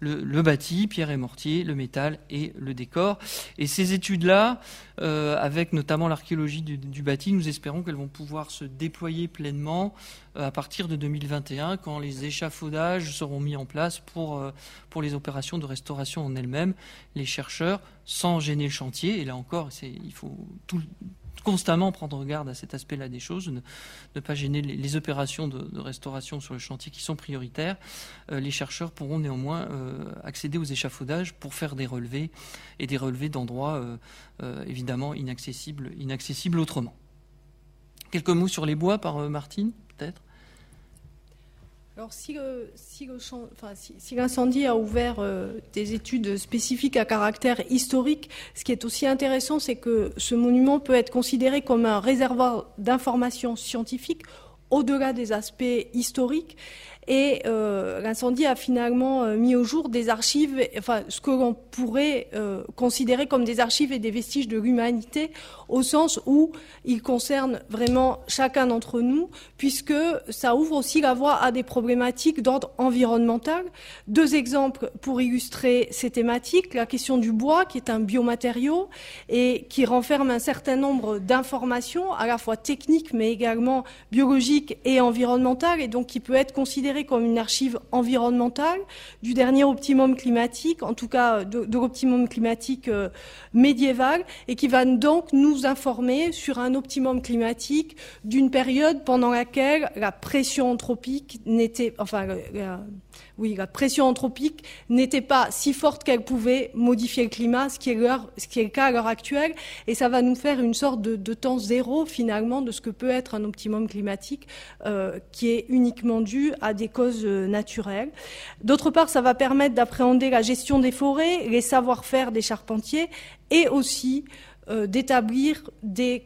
le, bâti, pierre et mortier, le métal et le décor. Et ces études-là, euh, avec notamment l'archéologie du, bâti, nous espérons qu'elles vont pouvoir se déployer pleinement euh, à partir de 2021, quand les échafaudages seront mis en place pour, euh, pour les opérations de restauration en elles-mêmes. Les chercheurs, sans gêner le chantier, et là encore, il faut tout, constamment prendre garde à cet aspect-là des choses, ne, pas gêner les, opérations de, restauration sur le chantier qui sont prioritaires. Euh, les chercheurs pourront néanmoins euh, accéder aux échafaudages pour faire des relevés et des relevés d'endroits euh, évidemment inaccessibles, autrement. Quelques mots sur les bois par Martine, alors, si, l'incendie a ouvert euh, des études spécifiques à caractère historique, ce qui est aussi intéressant, c'est que ce monument peut être considéré comme un réservoir d'informations scientifiques au-delà des aspects historiques. Et euh, l'incendie a finalement euh, mis au jour des archives, enfin ce que l'on pourrait euh, considérer comme des archives et des vestiges de l'humanité, au sens où ils concernent vraiment chacun d'entre nous, puisque ça ouvre aussi la voie à des problématiques d'ordre environnemental. Deux exemples pour illustrer ces thématiques la question du bois, qui est un biomatériau et qui renferme un certain nombre d'informations, à la fois techniques mais également biologiques et environnementales, et donc qui peut être considéré comme une archive environnementale du dernier optimum climatique, en tout cas de, l'optimum climatique euh, médiéval, et qui va donc nous informer sur un optimum climatique d'une période pendant laquelle la pression anthropique n'était, enfin, la, oui, la pression anthropique n'était pas si forte qu'elle pouvait modifier le climat, ce qui est, le cas à l'heure actuelle, et ça va nous faire une sorte de, de, temps zéro finalement de ce que peut être un optimum climatique euh, qui est uniquement dû à des causes euh, naturelles. D'autre part, ça va permettre d'appréhender la gestion des forêts, les savoir-faire des charpentiers et aussi euh, d'établir des,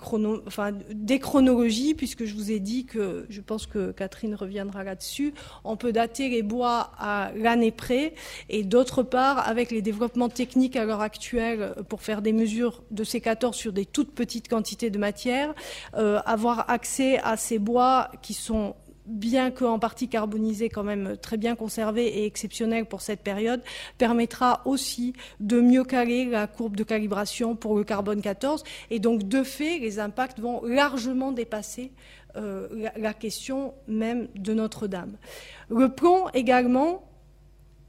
des chronologies, puisque je vous ai dit que, je pense que Catherine reviendra là-dessus, on peut dater les bois à l'année près, et d'autre part, avec les développements techniques à l'heure actuelle pour faire des mesures de C14 sur des toutes petites quantités de matière, euh, avoir accès à ces bois qui sont bien qu'en partie carbonisé, quand même très bien conservé et exceptionnel pour cette période, permettra aussi de mieux caler la courbe de calibration pour le carbone 14. Et donc, de fait, les impacts vont largement dépasser euh, la, question même de Notre-Dame. Le plomb également.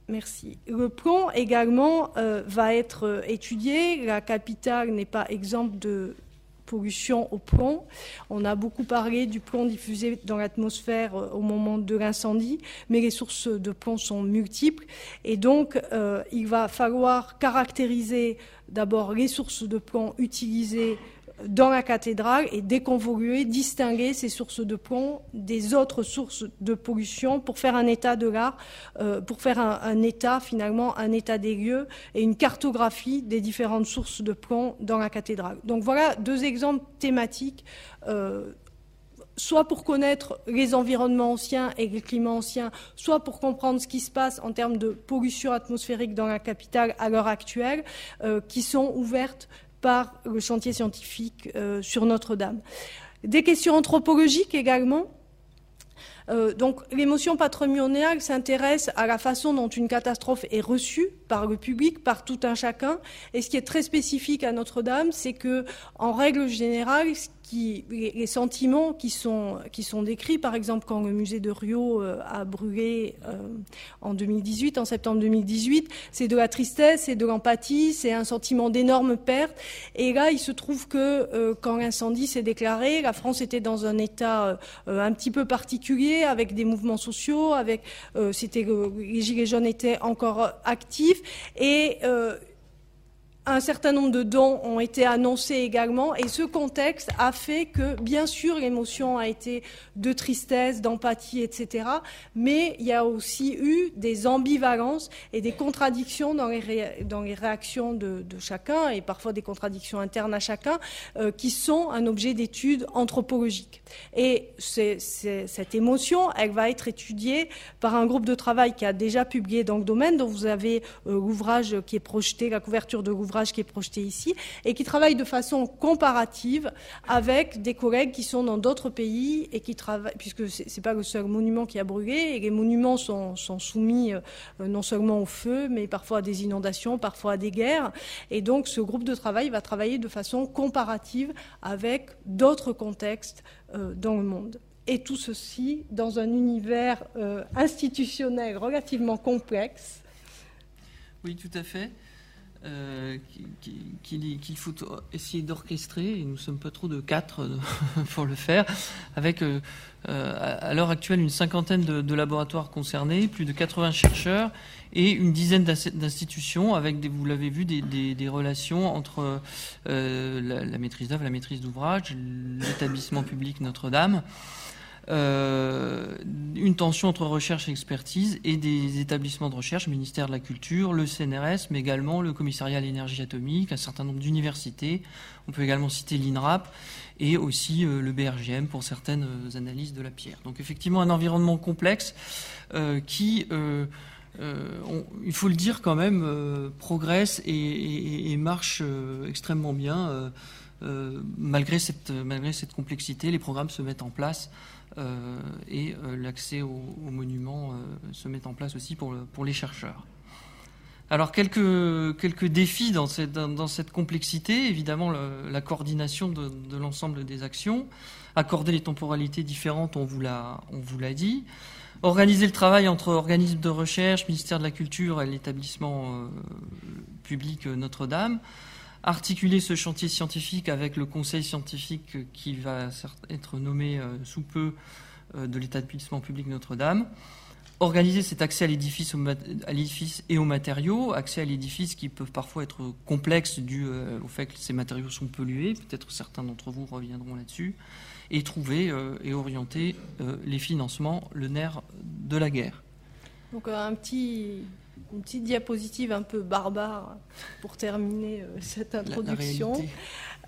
Merci. Le plomb également euh, va être étudié. La capitale n'est pas exemple de pollution au plomb. On a beaucoup parlé du plomb diffusé dans l'atmosphère au moment de l'incendie, mais les sources de plomb sont multiples. Et donc, euh, il va falloir caractériser d'abord les sources de plomb utilisées dans la cathédrale et déconvoluer, distinguer ces sources de plomb des autres sources de pollution pour faire un état de l'art, euh, pour faire un, état finalement, un état des lieux et une cartographie des différentes sources de plomb dans la cathédrale. Donc voilà deux exemples thématiques. Euh, soit pour connaître les environnements anciens et les climats anciens, soit pour comprendre ce qui se passe en termes de pollution atmosphérique dans la capitale à l'heure actuelle, euh, qui sont ouvertes par le chantier scientifique euh, sur Notre-Dame. Des questions anthropologiques également. Euh, donc l'émotion patrimoniale s'intéresse à la façon dont une catastrophe est reçue par le public, par tout un chacun. Et ce qui est très spécifique à Notre-Dame, c'est que, en règle générale, les sentiments qui sont, qui sont décrits, par exemple quand le musée de Rio euh, a brûlé euh, en 2018, en septembre 2018, c'est de la tristesse, c'est de l'empathie, c'est un sentiment d'énorme perte. Et là, il se trouve que euh, quand l'incendie s'est déclaré, la France était dans un état un petit peu particulier, avec des mouvements sociaux, avec c'était les gilets jaunes étaient encore actifs et un certain nombre de dons ont été annoncés également et ce contexte a fait que, bien sûr, l'émotion a été de tristesse, d'empathie, etc. Mais il y a aussi eu des ambivalences et des contradictions dans les, réactions de, chacun et parfois des contradictions internes à chacun euh, qui sont un objet d'étude anthropologique. Et cette émotion, elle va être étudiée par un groupe de travail qui a déjà publié dans le domaine, dont vous avez euh, l'ouvrage qui est projeté, la couverture de l'ouvrage qui est projeté ici, et qui travaille de façon comparative avec des collègues qui sont dans d'autres pays et qui travaillent, puisque ce n'est pas le seul monument qui a brûlé, et les monuments sont, sont soumis euh, non seulement au feu, mais parfois à des inondations, parfois à des guerres. Et donc ce groupe de travail va travailler de façon comparative avec d'autres contextes euh, dans le monde et tout ceci dans un univers euh, institutionnel relativement complexe. Oui, tout à fait euh, qu'il qu faut essayer d'orchestrer, et nous ne sommes pas trop de quatre pour le faire, avec euh, à l'heure actuelle une cinquantaine de, laboratoires concernés, plus de 80 chercheurs et une dizaine d'institutions avec, des, vous l'avez vu, des, relations entre euh, la, maîtrise d'œuvre, la maîtrise d'ouvrage, l'établissement public Notre-Dame. Euh, une tension entre recherche et expertise et des établissements de recherche, le ministère de la Culture, le CNRS, mais également le commissariat à l'énergie atomique, un certain nombre d'universités. On peut également citer l'INRAP et aussi euh, le BRGM pour certaines euh, analyses de la pierre. Donc effectivement un environnement complexe qui, il faut le dire quand même, progresse et, marche extrêmement bien. malgré, cette, malgré cette complexité, les programmes se mettent en place et euh, l'accès aux, monuments euh, se met en place aussi pour, pour les chercheurs. Alors quelques, quelques défis dans cette, dans cette complexité, évidemment la coordination de, de l'ensemble des actions, accorder les temporalités différentes, on vous l'a dit, organiser le travail entre organismes de recherche, ministère de la Culture et l'établissement public Notre-Dame, articuler ce chantier scientifique avec le conseil scientifique qui va être nommé euh, sous peu euh, de l'établissement public Notre-Dame, organiser cet accès à l'édifice et aux matériaux, accès à l'édifice qui peuvent parfois être complexes dû euh, au fait que ces matériaux sont pollués, peut-être certains d'entre vous reviendront là-dessus, et trouver et orienter les financements, le nerf de la guerre. Donc un petit une petite diapositive un peu barbare pour terminer euh, cette introduction,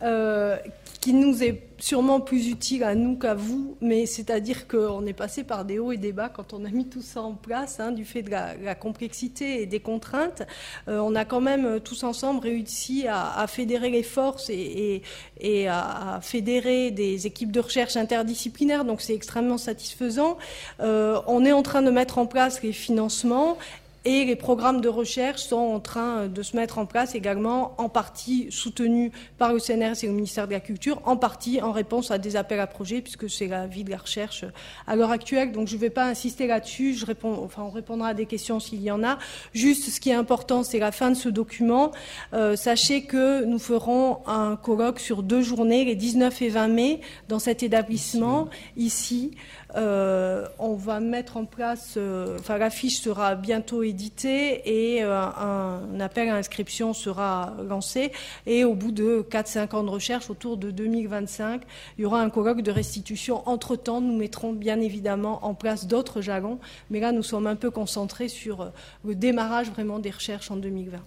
euh, qui nous est sûrement plus utile à nous qu'à vous, mais c'est-à-dire qu'on est passé par des hauts et des bas quand on a mis tout ça en place, hein, du fait de la, complexité et des contraintes. Euh, on a quand même tous ensemble réussi à, fédérer les forces et, et, à, fédérer des équipes de recherche interdisciplinaires, donc c'est extrêmement satisfaisant. on est en train de mettre en place les financements et les programmes de recherche sont en train de se mettre en place également, en partie soutenus par le CNRS et le ministère de la Culture, en partie en réponse à des appels à projets, puisque c'est la vie de la recherche à l'heure actuelle. Donc je ne vais pas insister là-dessus. Je réponds, enfin, on répondra à des questions s'il y en a. Juste, ce qui est important, c'est la fin de ce document. Euh, sachez que nous ferons un colloque sur deux journées, les 19 et 20 mai, dans cet établissement, ici. Euh, on va mettre en place, euh, enfin l'affiche sera bientôt éditée et euh, un, appel à inscription sera lancé. Et au bout de 4-5 ans de recherche, autour de 2025, il y aura un colloque de restitution. Entre-temps, nous mettrons bien évidemment en place d'autres jalons, mais là nous sommes un peu concentrés sur le démarrage vraiment des recherches en 2020.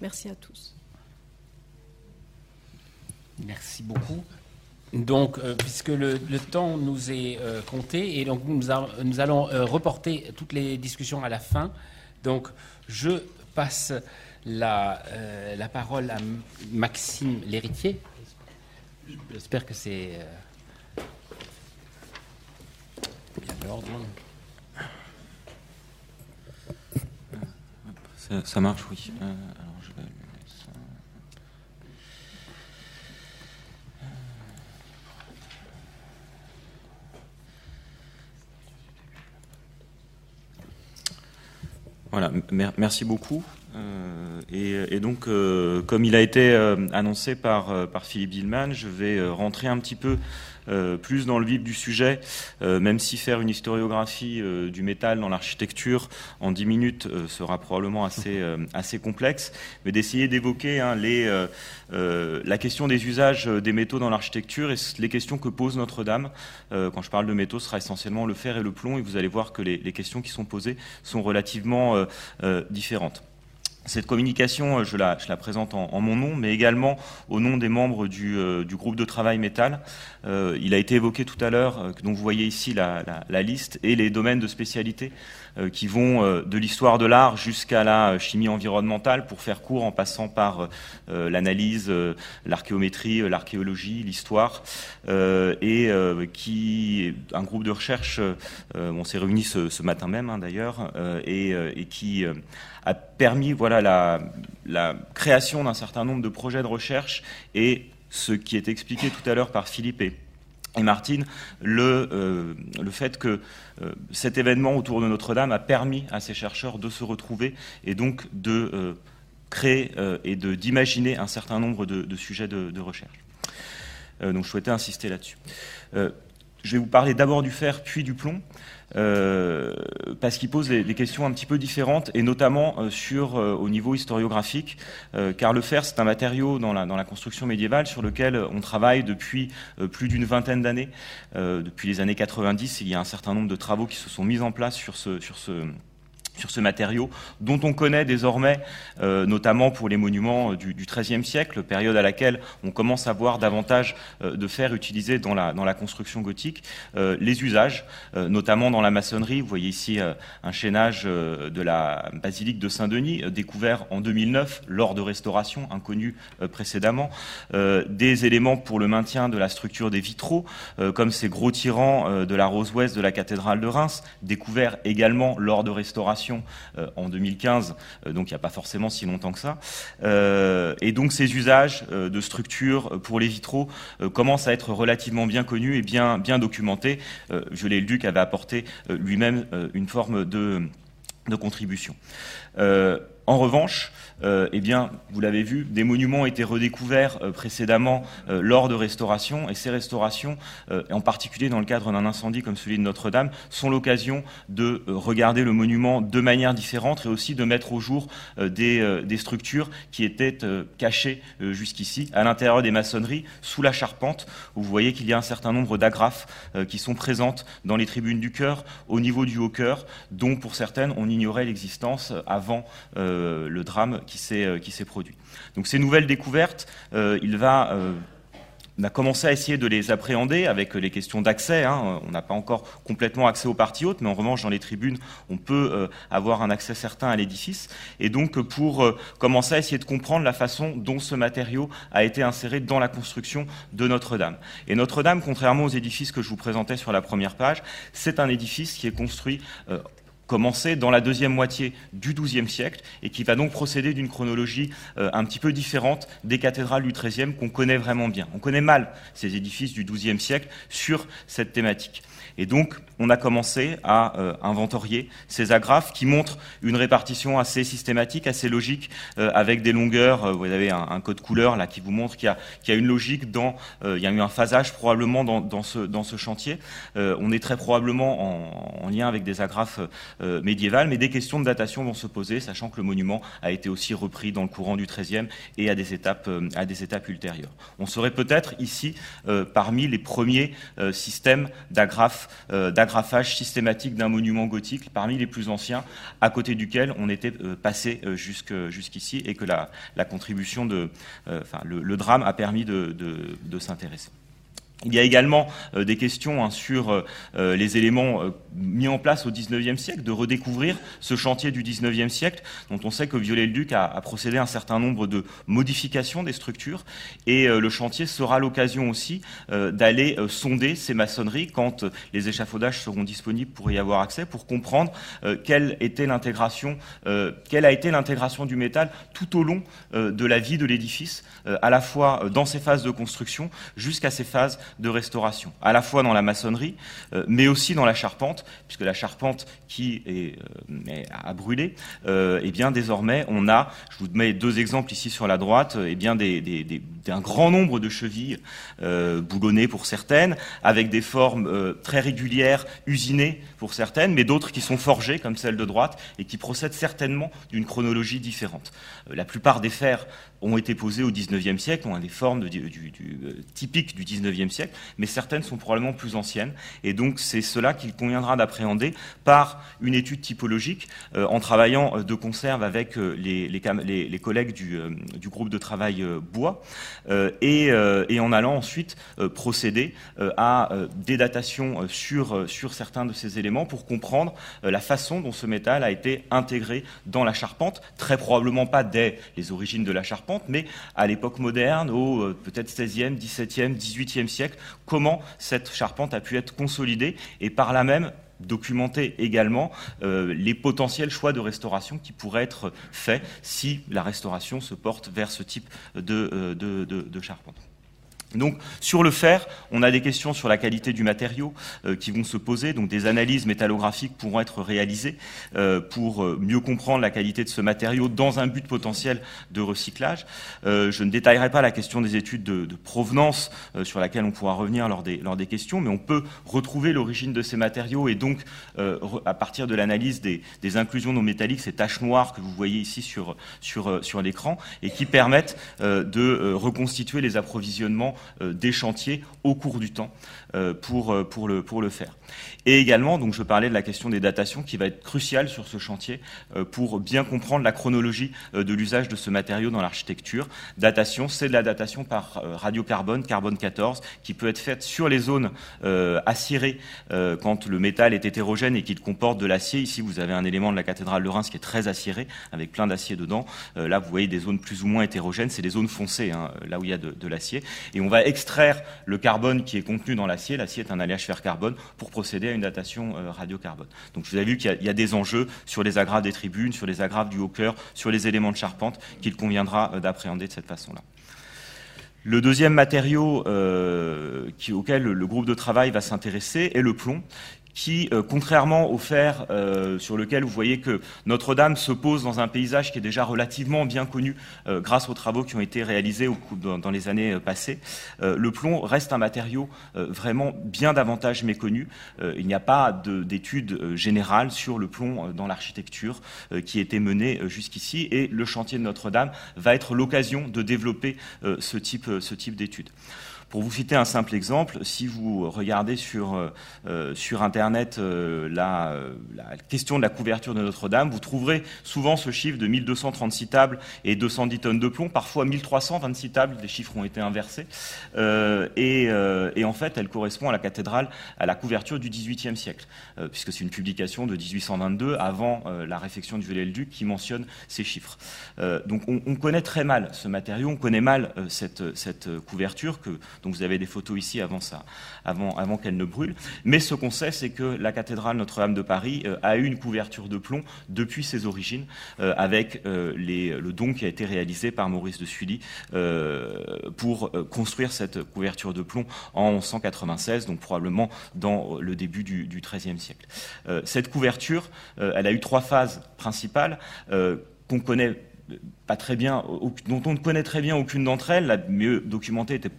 Merci à tous. Merci beaucoup. Donc, euh, puisque le, temps nous est euh, compté, et donc nous, allons euh, reporter toutes les discussions à la fin. Donc, je passe la, la parole à Maxime l'héritier. J'espère que c'est bien l'ordre. Ça, ça, marche, oui. Voilà, merci beaucoup. Euh, et, donc, euh, comme il a été euh, annoncé par, par Philippe Dillman, je vais rentrer un petit peu plus dans le vif du sujet, même si faire une historiographie du métal dans l'architecture en 10 minutes sera probablement assez, complexe, mais d'essayer d'évoquer hein, la question des usages des métaux dans l'architecture et les questions que pose Notre-Dame. quand je parle de métaux, ce sera essentiellement le fer et le plomb, et vous allez voir que les questions qui sont posées sont relativement différentes. Cette communication, euh, je la, présente en, mon nom, mais également au nom des membres du, euh, groupe de travail métal. Euh, il a été évoqué tout à l'heure, donc vous voyez ici la, liste et les domaines de spécialité qui vont de l'histoire de l'art jusqu'à la chimie environnementale, pour faire court en passant par l'analyse, l'archéométrie, l'archéologie, l'histoire, et qui un groupe de recherche, on s'est réunis ce, matin même hein, d'ailleurs, et, et qui a permis voilà, la, la création d'un certain nombre de projets de recherche et ce qui est expliqué tout à l'heure par Philippe et, Martine, le, euh, le fait que euh, cet événement autour de Notre-Dame a permis à ces chercheurs de se retrouver et donc de euh, créer et d'imaginer un certain nombre de, de sujets de, de recherche. donc je souhaitais insister là-dessus. je vais vous parler d'abord du fer puis du plomb. Euh, parce qu'il pose des, questions un petit peu différentes, et notamment euh, sur, euh, au niveau historiographique, car le fer, c'est un matériau dans la, dans la, construction médiévale sur lequel on travaille depuis plus d'une vingtaine d'années. depuis les années 90, il y a un certain nombre de travaux qui se sont mis en place sur ce, sur ce sur ce matériau, dont on connaît désormais, euh, notamment pour les monuments euh, du, XIIIe siècle, période à laquelle on commence à voir davantage euh, de fer utilisé dans la, dans la construction gothique, les usages, notamment dans la maçonnerie. Vous voyez ici un chaînage de la basilique de Saint-Denis, découvert en 2009 lors de restauration, inconnu précédemment, des éléments pour le maintien de la structure des vitraux, comme ces gros tirants de la rose ouest de la cathédrale de Reims, découverts également lors de restauration euh, en 2015, euh, donc il n'y a pas forcément si longtemps que ça. Euh, et donc ces usages de structures pour les vitraux commencent à être relativement bien connus et bien, documentés. Viollet-le-Duc avait apporté lui-même une forme de contribution. En revanche, euh, eh bien, vous l'avez vu, des monuments ont été redécouverts euh, précédemment euh, lors de restaurations, et ces restaurations, en particulier dans le cadre d'un incendie comme celui de Notre-Dame, sont l'occasion de regarder le monument de manière différente et aussi de mettre au jour des, des, structures qui étaient cachées jusqu'ici à l'intérieur des maçonneries, sous la charpente, où vous voyez qu'il y a un certain nombre d'agrafes qui sont présentes dans les tribunes du chœur, au niveau du haut chœur, dont pour certaines on ignorait l'existence avant le drame euh, qui s'est produit. Donc ces nouvelles découvertes, euh, il va euh, on a commencé à essayer de les appréhender avec les questions d'accès. Hein. On n'a pas encore complètement accès aux parties hautes, mais en revanche, dans les tribunes, on peut avoir un accès certain à l'édifice. Et donc, pour commencer à essayer de comprendre la façon dont ce matériau a été inséré dans la construction de Notre-Dame. Et Notre-Dame, contrairement aux édifices que je vous présentais sur la première page, c'est un édifice qui est construit commencé dans la deuxième moitié du XIIe siècle et qui va donc procéder d'une chronologie euh, un petit peu différente des cathédrales du XIIIe qu'on connaît vraiment bien. On connaît mal ces édifices du XIIe siècle sur cette thématique. Et donc, on a commencé à euh, inventorier ces agrafes qui montrent une répartition assez systématique, assez logique, euh, avec des longueurs. Euh, vous avez un, code couleur là qui vous montre qu'il y, a une logique dans. il y a eu un phasage probablement dans, ce, chantier. on est très probablement en, lien avec des agrafes médiévales, mais des questions de datation vont se poser, sachant que le monument a été aussi repris dans le courant du XIIIe et à des étapes ultérieures. On serait peut-être ici parmi les premiers systèmes d'agrafes agrafage systématique d'un monument gothique parmi les plus anciens, à côté duquel on était euh, passé euh, jusqu'ici et que la, contribution de, euh, le, drame a permis de s'intéresser. Il y a également euh, des questions hein, sur euh, euh, les éléments mis en place au XIXe siècle, de redécouvrir ce chantier du XIXe siècle, dont on sait que Viollet-le-Duc a, procédé à un certain nombre de modifications des structures, et le chantier sera l'occasion aussi d'aller sonder ces maçonneries quand les échafaudages seront disponibles pour y avoir accès, pour comprendre quelle a été l'intégration du métal tout au long de la vie de l'édifice, à la fois dans ses phases de construction jusqu'à ses phases de restauration, à la fois dans la maçonnerie, euh, mais aussi dans la charpente, puisque la charpente qui est, euh, a brûlé, euh, eh bien désormais on a, je vous mets deux exemples ici sur la droite, eh bien un grand nombre de chevilles boulonnées pour certaines, avec des formes très régulières, usinées pour certaines, mais d'autres qui sont forgées comme celle de droite et qui procèdent certainement d'une chronologie différente. la plupart des fers ont été posées au XIXe siècle, ont des formes du, euh, typiques du XIXe siècle, mais certaines sont probablement plus anciennes. Et donc c'est cela qu'il conviendra d'appréhender par une étude typologique euh, en travaillant euh, de conserve avec les, collègues du, groupe de travail bois et, en allant ensuite procéder à des datations sur certains de ces éléments pour comprendre la façon dont ce métal a été intégré dans la charpente, très probablement pas dès les origines de la charpente, mais à l'époque moderne, au euh, peut-être 16e, 17e, 18e siècle, comment cette charpente a pu être consolidée et par là même documenter également euh, les potentiels choix de restauration qui pourraient être faits si la restauration se porte vers ce type de, euh, de charpente. Donc sur le fer, on a des questions sur la qualité du matériau euh, qui vont se poser. Donc des analyses métallographiques pourront être réalisées euh, pour euh, mieux comprendre la qualité de ce matériau dans un but potentiel de recyclage. je ne détaillerai pas la question des études de, provenance sur laquelle on pourra revenir lors des, lors des questions, mais on peut retrouver l'origine de ces matériaux et donc à partir de l'analyse des, des, inclusions non métalliques, ces taches noires que vous voyez ici sur, sur, sur l'écran et qui permettent de reconstituer les approvisionnements des chantiers au cours du temps. euh, pour, euh, pour, le, faire. Et également, donc je parlais de la question des datations qui va être cruciale sur ce chantier pour bien comprendre la chronologie de l'usage de ce matériau dans l'architecture. Datation, c'est de la datation par radiocarbone, carbone 14, qui peut être faite sur les zones acérées quand le métal est hétérogène et qu'il comporte de l'acier. Ici, vous avez un élément de la cathédrale de Reims qui est très acéré, avec plein d'acier dedans. là, vous voyez des zones plus ou moins hétérogènes, c'est des zones foncées, hein, là où il y a de, de l'acier. Et on va extraire le carbone qui est contenu dans l'acier. Est un alliage fer-carbone pour procéder à une datation euh, radiocarbone. Donc vous avez vu qu'il y, a des enjeux sur les agrafes des tribunes, sur les agrafes du haut cœur, sur les éléments de charpente qu'il conviendra euh, d'appréhender de cette façon-là. Le deuxième matériau euh, auquel le groupe de travail va s'intéresser est le plomb, qui, euh, contrairement au fer euh, sur lequel vous voyez que Notre-Dame se pose dans un paysage qui est déjà relativement bien connu euh, grâce aux travaux qui ont été réalisés dans, les années passées, le plomb reste un matériau vraiment bien davantage méconnu. il n'y a pas d'études générales sur le plomb dans l'architecture qui été menée jusqu'ici et le chantier de Notre-Dame va être l'occasion de développer ce type, ce type d'études. Pour vous citer un simple exemple, si vous regardez sur, euh, euh, sur Internet euh, la, question de la couverture de Notre-Dame, vous trouverez souvent ce chiffre de 1236 tables et 210 tonnes de plomb, parfois 1326 tables, les chiffres ont été inversés, et, et, en fait elle correspond à la cathédrale, à la couverture du XVIIIe siècle, puisque c'est une publication de 1822 avant la réfection du Viollet-le-Duc qui mentionne ces chiffres. donc on, on, connaît très mal ce matériau, on connaît mal cette, cette couverture que donc vous avez des photos ici avant ça, avant, avant qu'elle ne brûle. Mais ce qu'on sait, c'est que la cathédrale Notre-Dame de Paris euh, a eu une couverture de plomb depuis ses origines, euh, avec euh, le don qui a été réalisé par Maurice de Sully pour construire cette couverture de plomb en 1196, donc probablement dans le début du, du XIIIe siècle. cette couverture, elle a eu trois phases principales qu'on connaît pas très bien, dont on ne connaît très bien aucune d'entre elles. La mieux documentée était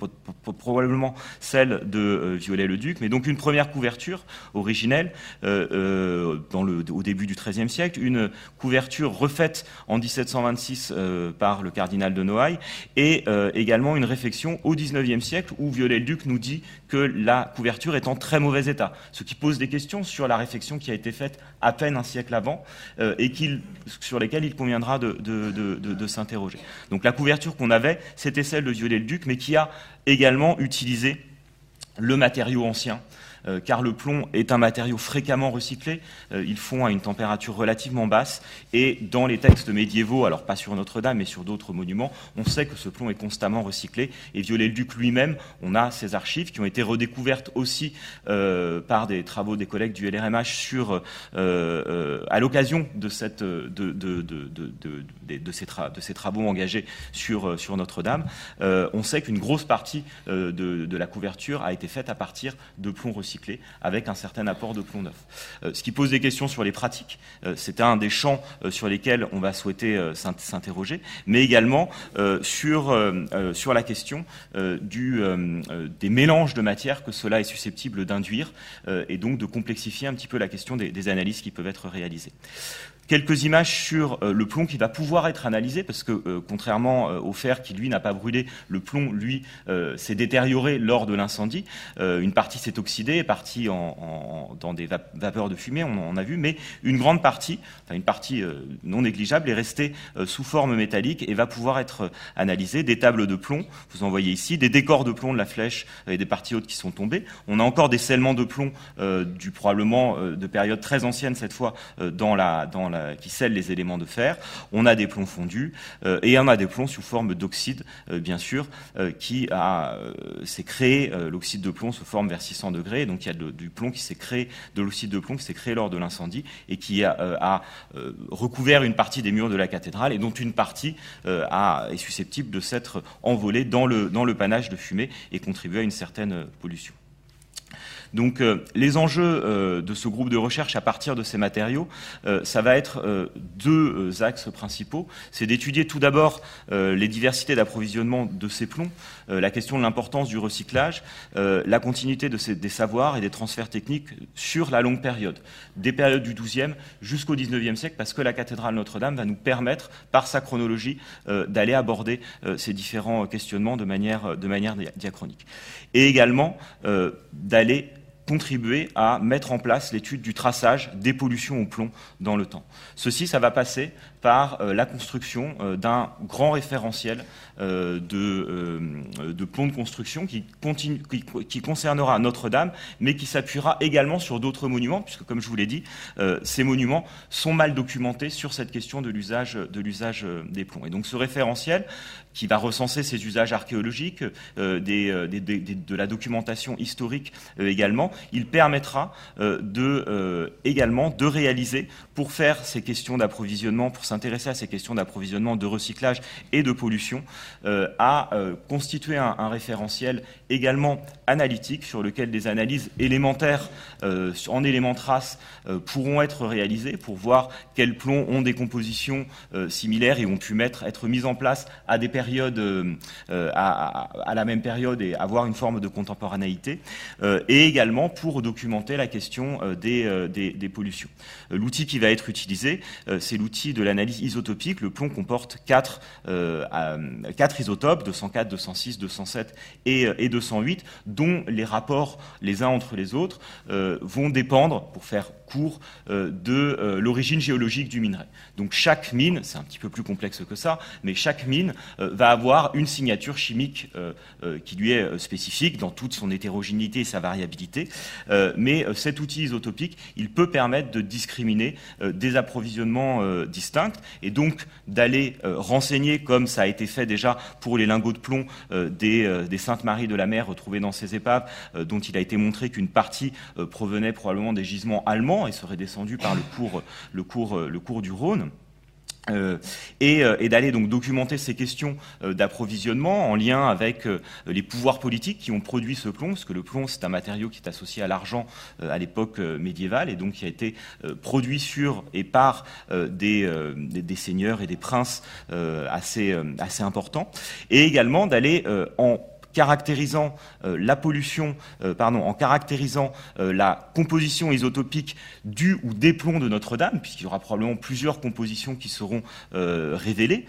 probablement celle de euh, Viollet-le-Duc, mais donc une première couverture originelle euh, euh, au début du XIIIe siècle, une couverture refaite en 1726 par le cardinal de Noailles, et également une réflexion au XIXe siècle où Viollet-le-Duc nous dit que la couverture est en très mauvais état, ce qui pose des questions sur la réflexion qui a été faite à peine un siècle avant et sur lesquelles il conviendra de s'interroger. Donc la couverture qu'on avait, c'était celle de Viollet-le-Duc, mais qui a également utilisé le matériau ancien euh, car le plomb est un matériau fréquemment recyclé. Euh, ils font à une température relativement basse. Et dans les textes médiévaux, alors pas sur Notre-Dame, mais sur d'autres monuments, on sait que ce plomb est constamment recyclé. Et Viollet-le-Duc lui-même, on a ses archives qui ont été redécouvertes aussi euh, par des travaux des collègues du LRMH sur, à l'occasion de, ces, travaux engagés sur, sur Notre-Dame. on sait qu'une grosse partie de, de la couverture a été faite à partir de plomb recyclé avec un certain apport de plomb neuf. Euh, ce qui pose des questions sur les pratiques. Euh, c'est un des champs euh, sur lesquels on va souhaiter s'interroger, mais également sur, sur la question des mélanges de matières que cela est susceptible d'induire et donc de complexifier un petit peu la question des analyses qui peuvent être réalisées. Quelques images sur euh, le plomb qui va pouvoir être analysé, parce que euh, contrairement euh, au fer qui, lui, n'a pas brûlé, le plomb, lui, s'est détérioré lors de l'incendie. une partie s'est oxydée, partie en, dans des vapeurs de fumée, on en a vu, mais une grande partie, enfin une partie non négligeable, est restée sous forme métallique et va pouvoir être analysée. Des tables de plomb, vous en voyez ici, des décors de plomb de la flèche et des parties hautes qui sont tombées. On a encore des scellements de plomb, du probablement de période très ancienne cette fois, dans la, dans la la, qui scellent les éléments de fer. On a des plombs fondus et on a des plombs sous forme d'oxyde, bien sûr, qui s'est créé l'oxyde de plomb se forme vers 600 degrés. Donc il y a du plomb qui s'est créé, de l'oxyde de plomb qui s'est créé lors de l'incendie et qui a, recouvert une partie des murs de la cathédrale et dont une partie est susceptible de s'être envolée dans le, dans le panache de fumée et contribuer à une certaine pollution. Donc euh, les enjeux euh, de ce groupe de recherche à partir de ces matériaux, euh, ça va être deux axes principaux. C'est d'étudier tout d'abord les diversités d'approvisionnement de ces plombs, la question de l'importance du recyclage, la continuité de ces, des savoirs et des transferts techniques sur la longue période, des périodes du XIIe jusqu'au XIXe siècle, parce que la cathédrale Notre-Dame va nous permettre, par sa chronologie, d'aller aborder ces différents questionnements de manière, de manière diachronique. Et également d'aller contribuer à mettre en place l'étude du traçage des pollutions au plomb dans le temps. Ceci, ça va passer par euh, la construction euh, d'un grand référentiel euh, de, de de construction qui, continue, qui, concernera Notre-Dame, mais qui s'appuiera également sur d'autres monuments, puisque, comme je vous l'ai dit, ces monuments sont mal documentés sur cette question de l'usage de l'usage des plombs. Et donc, ce référentiel qui va recenser ces usages archéologiques, de la documentation historique également, il permettra également de réaliser, pour faire ces questions d'approvisionnement, s'intéresser à ces questions d'approvisionnement, de recyclage et de pollution, euh, à euh, constituer un, référentiel également analytique sur lequel des analyses élémentaires euh, en éléments traces pourront être réalisées pour voir quels plombs ont des compositions similaires et ont pu être mis en place à des périodes, à, la même période et avoir une forme de contemporanéité, et également pour documenter la question des pollutions. L'outil qui va être utilisé, c'est l'outil de l'analyse isotopique, le plomb comporte quatre, euh, quatre isotopes, 204, 206, 207 et, et, 208, dont les rapports les uns entre les autres euh, vont dépendre, pour faire cours euh, de euh, l'origine géologique du minerai. Donc chaque mine, c'est un petit peu plus complexe que ça, mais chaque mine euh, va avoir une signature chimique qui lui est spécifique dans toute son hétérogénéité et sa variabilité. mais cet outil isotopique, il peut permettre de discriminer des approvisionnements distincts et donc d'aller renseigner, comme ça a été fait déjà pour les lingots de plomb des, des Saintes Maries de la Mer retrouvés dans ces épaves, dont il a été montré qu'une partie provenait probablement des gisements allemands et serait descendu par le cours du Rhône. Euh, et, euh, et d'aller donc documenter ces questions euh, d'approvisionnement en lien avec les pouvoirs politiques qui ont produit ce plomb, parce que le plomb c'est un matériau qui est associé à l'argent à l'époque médiévale et donc qui a été produit sur et par des, des, des, seigneurs et des princes assez, assez importants, et également d'aller en caractérisant euh, la pollution, euh, pardon, en caractérisant euh, la composition isotopique du ou des plombs de Notre-Dame, puisqu'il y aura probablement plusieurs compositions qui seront révélées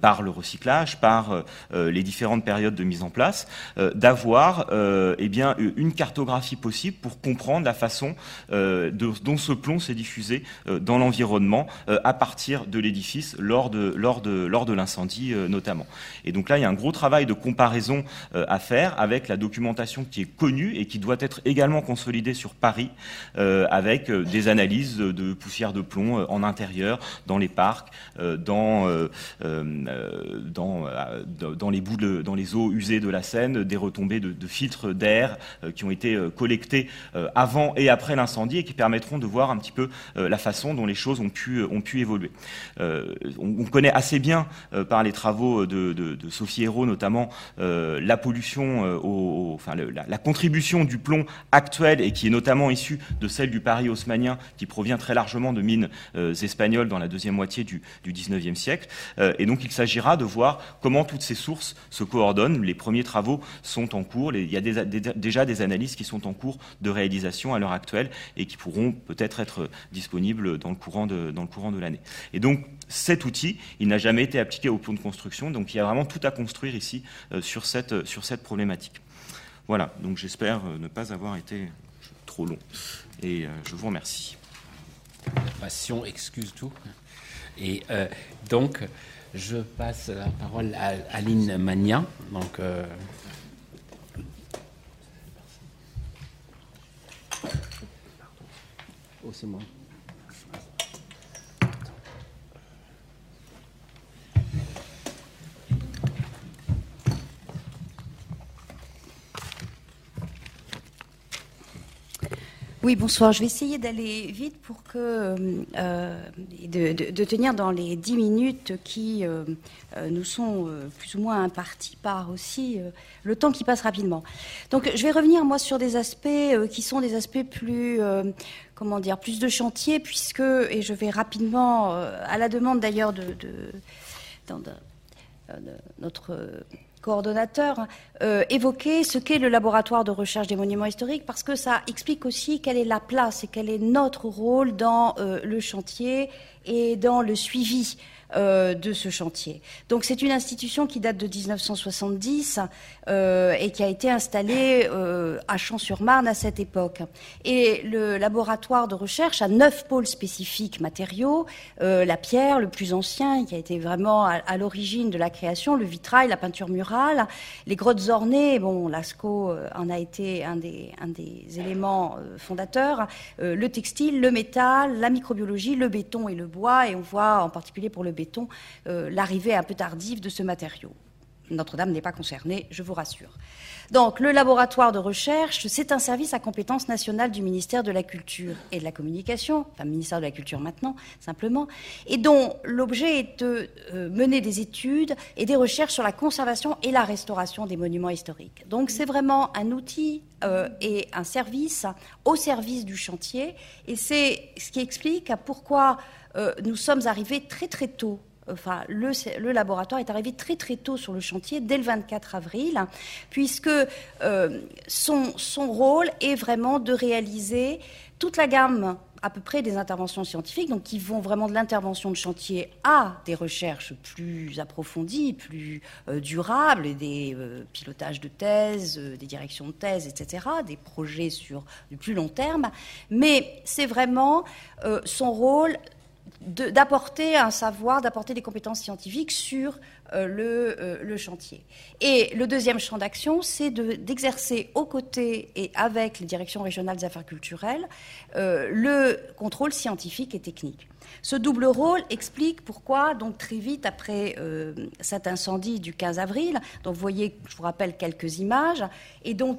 par le recyclage, par les différentes périodes de mise en place, d'avoir eh bien une cartographie possible pour comprendre la façon dont ce plomb s'est diffusé dans l'environnement à partir de l'édifice lors de lors de lors de l'incendie notamment. Et donc là, il y a un gros travail de comparaison à faire avec la documentation qui est connue et qui doit être également consolidée sur Paris euh, avec euh, des analyses de poussière de plomb en intérieur, dans les parcs, dans, dans, les eaux usées de la Seine, des retombées de, filtres d'air qui ont été collectés avant et après l'incendie et qui permettront de voir un petit peu la façon dont les choses ont pu, évoluer. On, connaît assez bien par les travaux de, de Sophie Hérault notamment la pollution, euh, enfin la, contribution du plomb actuel et qui est notamment issue de celle du Paris haussmanien qui provient très largement de mines euh, espagnoles dans la deuxième moitié du, du 19e siècle. Euh, et donc il s'agira de voir comment toutes ces sources se coordonnent. Les premiers travaux sont en cours. il y a déjà des analyses qui sont en cours de réalisation à l'heure actuelle et qui pourront peut-être être disponibles dans le courant de, dans le courant de l'année. Et donc cet outil, il n'a jamais été appliqué au plomb de construction, donc il y a vraiment tout à construire ici sur cette sur cette problématique. Voilà, donc j'espère euh, ne pas avoir été trop long. Et euh, je vous remercie. La passion excuse tout. Et euh, donc, je passe la parole à Aline Magnan. Donc, Oh, c'est moi. Oui, bonsoir. Je vais essayer d'aller vite pour que euh, de, tenir dans les dix minutes qui euh, euh, nous sont plus ou moins imparties par aussi le temps qui passe rapidement. Donc, je vais revenir moi sur des aspects qui sont des aspects plus comment dire plus de chantier puisque et je vais rapidement à la demande d'ailleurs de, de notre coordonnateur, euh, évoquer ce qu'est le laboratoire de recherche des monuments historiques parce que ça explique aussi quelle est la place et quel est notre rôle dans euh, le chantier et dans le suivi euh, de ce chantier. Donc c'est une institution qui date de 1970 euh, et qui a été installée euh, à Champs-sur-Marne à cette époque. Et le laboratoire de recherche a neuf pôles spécifiques matériaux la pierre, le plus ancien, qui a été vraiment à, l'origine de la création, le vitrail, la peinture murale, les grottes ornées. Bon, Lascaux en a été un des, un des éléments fondateurs. le textile, le métal, la microbiologie, le béton et le bois. Et on voit en particulier pour le béton, euh, l'arrivée un peu tardive de ce matériau. Notre-Dame n'est pas concernée, je vous rassure. Donc, le laboratoire de recherche, c'est un service à compétence nationale du ministère de la Culture et de la Communication, enfin, ministère de la Culture maintenant, simplement, et dont l'objet est de euh, mener des études et des recherches sur la conservation et la restauration des monuments historiques. Donc, c'est vraiment un outil euh, et un service au service du chantier, et c'est ce qui explique pourquoi euh, nous sommes arrivés très très tôt enfin, le, laboratoire est arrivé très très tôt sur le chantier, dès le 24 avril, puisque euh, son, rôle est vraiment de réaliser toute la gamme à peu près des interventions scientifiques, donc qui vont vraiment de l'intervention de chantier à des recherches plus approfondies, plus euh, durables, des pilotages de thèse, des directions de thèse, etc., des projets sur du plus long terme. Mais c'est vraiment son rôle d'apporter un savoir, d'apporter des compétences scientifiques sur euh, le, euh, le, chantier. Et le deuxième champ d'action, c'est d'exercer aux côtés et avec les directions régionales des affaires culturelles euh, le contrôle scientifique et technique. Ce double rôle explique pourquoi, donc très vite après euh, cet incendie du 15 avril, donc vous voyez, je vous rappelle quelques images, et dont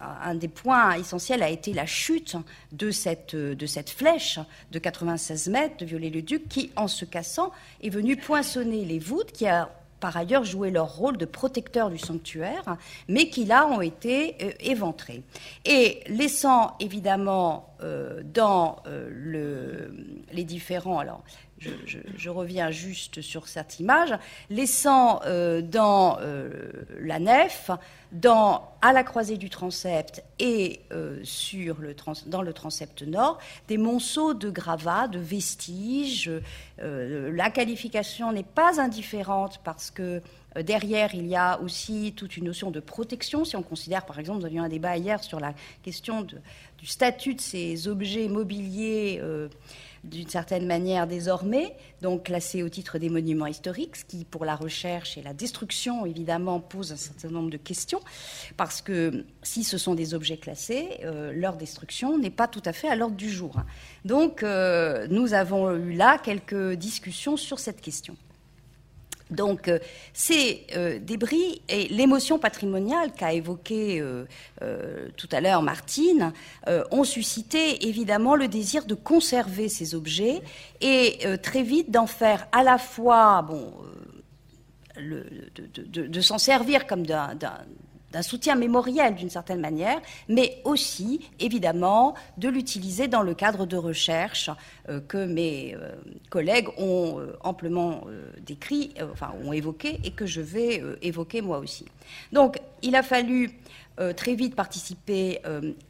un des points essentiels a été la chute de cette, de cette flèche de 96 mètres de Viollet-le-Duc qui, en se cassant, est venue poinçonner les voûtes, qui a par ailleurs joué leur rôle de protecteur du sanctuaire, mais qui là ont été euh, éventrés. Et laissant évidemment euh, dans euh, le, les différents, alors je, reviens juste sur cette image, laissant euh, dans euh, la nef, à la croisée du transept et euh, sur le dans le transept nord, des monceaux de gravats, de vestiges. la qualification n'est pas indifférente parce que Derrière, il y a aussi toute une notion de protection. Si on considère, par exemple, nous avions un débat hier sur la question du statut de ces objets mobiliers d'une certaine manière désormais, donc classés au titre des monuments historiques, ce qui, pour la recherche et la destruction, évidemment, pose un certain nombre de questions, parce que si ce sont des objets classés, euh, leur destruction n'est pas tout à fait à l'ordre du jour. Donc, euh, nous avons eu là quelques discussions sur cette question. Donc euh, ces euh, débris et l'émotion patrimoniale qu'a évoquée euh, tout à l'heure Martine ont suscité évidemment le désir de conserver ces objets et très vite d'en faire à la fois bon, de s'en servir comme d'un d'un soutien mémoriel d'une certaine manière, mais aussi, évidemment, de l'utiliser dans le cadre de recherche euh, que mes euh, collègues ont euh, amplement décrit, enfin ont évoqué, et que je vais évoquer moi aussi. Donc, il a fallu très vite participer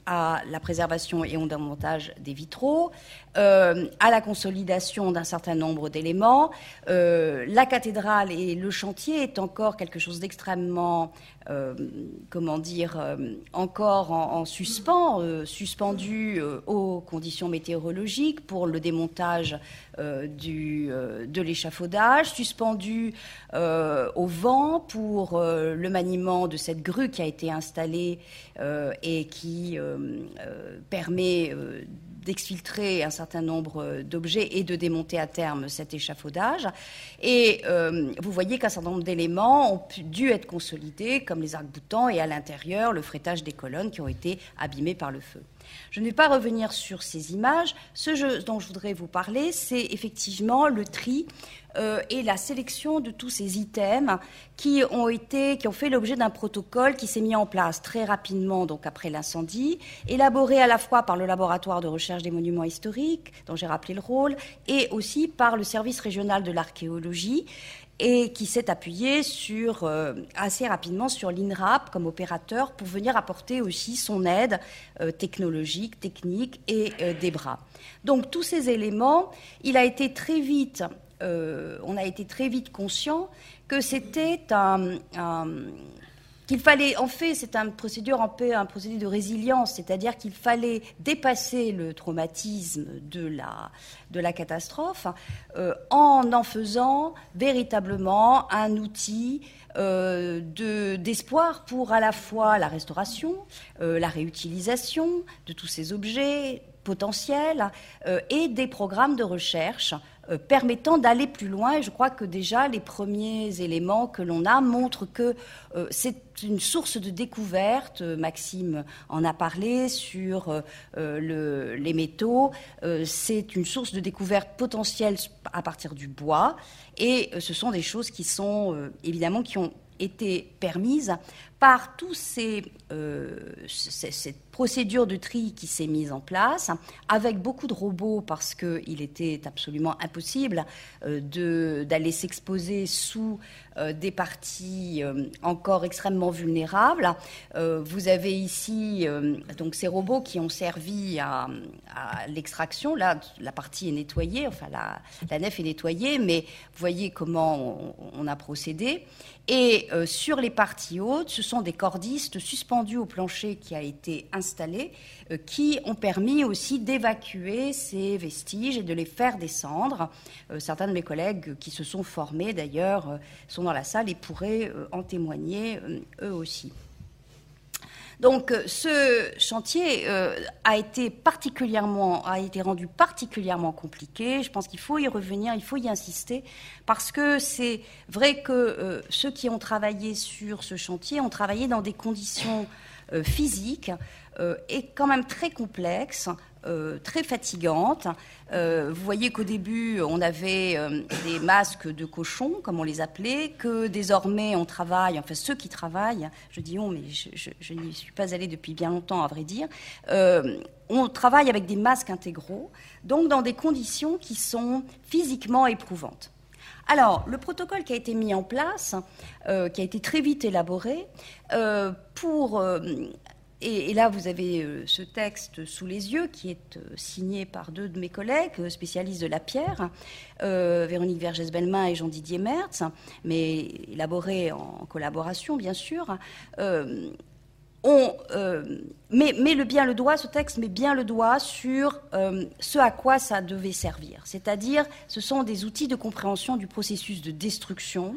à la préservation et montage des vitraux, à la consolidation d'un certain nombre d'éléments. la cathédrale et le chantier est encore quelque chose d'extrêmement euh, comment dire, euh, encore en, suspens, euh, suspendu aux conditions météorologiques pour le démontage du, de l'échafaudage, suspendu au vent pour le maniement de cette grue qui a été installée et qui permet d'exfiltrer un certain nombre euh, d'objets et de démonter à terme cet échafaudage. Et euh, vous voyez qu'un certain nombre d'éléments ont dû être consolidés, comme les arcs-boutants, et à l'intérieur, le frétage des colonnes qui ont été abîmées par le feu. Je ne vais pas revenir sur ces images. Ce dont je voudrais vous parler, c'est effectivement le tri et la sélection de tous ces items qui ont été, qui ont fait l'objet d'un protocole qui s'est mis en place très rapidement, donc après l'incendie, élaboré à la fois par le laboratoire de recherche des monuments historiques, dont j'ai rappelé le rôle, et aussi par le service régional de l'archéologie, et qui s'est appuyé sur, euh, assez rapidement sur l'INRAP comme opérateur pour venir apporter aussi son aide euh, technologique, technique et euh, des bras. Donc tous ces éléments, il a été très vite, on a été très vite conscient que c'était un, qu'il fallait, en fait, c'est un procédure un peu un procédé de résilience, c'est-à-dire qu'il fallait dépasser le traumatisme de la, de la catastrophe euh, en en faisant véritablement un outil euh, d'espoir pour à la fois la restauration, euh, la réutilisation de tous ces objets potentiels et des programmes de recherche euh, permettant d'aller plus loin. Et je crois que déjà les premiers éléments que l'on a montrent que euh, c'est une source de découverte. Maxime en a parlé sur euh, les métaux. c'est une source de découverte potentielle à partir du bois. Et ce sont des choses qui sont évidemment qui ont été permises par tous ces, euh, procédure de tri qui s'est mise en place, avec beaucoup de robots parce qu'il était absolument impossible euh, d'aller s'exposer sous euh, des parties euh, encore extrêmement vulnérables. vous avez ici donc ces robots qui ont servi à, l'extraction. Là, la partie est nettoyée, enfin la, la, nef est nettoyée, mais vous voyez comment on, on a procédé. Et sur les parties hautes, ce sont des cordistes suspendus au plancher qui a été installé, euh, qui ont permis aussi d'évacuer ces vestiges et de les faire descendre. Euh, certains de mes collègues qui se sont formés, d'ailleurs, euh, sont dans la salle et pourraient en témoigner eux aussi. Donc ce chantier a été particulièrement a été rendu particulièrement compliqué. Je pense qu'il faut y revenir, il faut y insister parce que c'est vrai que ceux qui ont travaillé sur ce chantier ont travaillé dans des conditions physiques est quand même très complexe, euh, très fatigante. Euh, vous voyez qu'au début, on avait des masques de cochon, comme on les appelait, que désormais on travaille, enfin ceux qui travaillent, je dis on, mais je, n'y suis pas allée depuis bien longtemps, à vrai dire, on travaille avec des masques intégraux, donc dans des conditions qui sont physiquement éprouvantes. Alors, le protocole qui a été mis en place, qui a été très vite élaboré, pour et, là, vous avez euh, ce texte sous les yeux qui est euh, signé par deux de mes collègues euh, spécialistes de la pierre, Véronique Vergès-Belmain et Jean-Didier Mertz, mais élaboré en collaboration, bien sûr. on met, le bien le doigt, ce texte met bien le doigt sur ce à quoi ça devait servir. C'est-à-dire, ce sont des outils de compréhension du processus de destruction,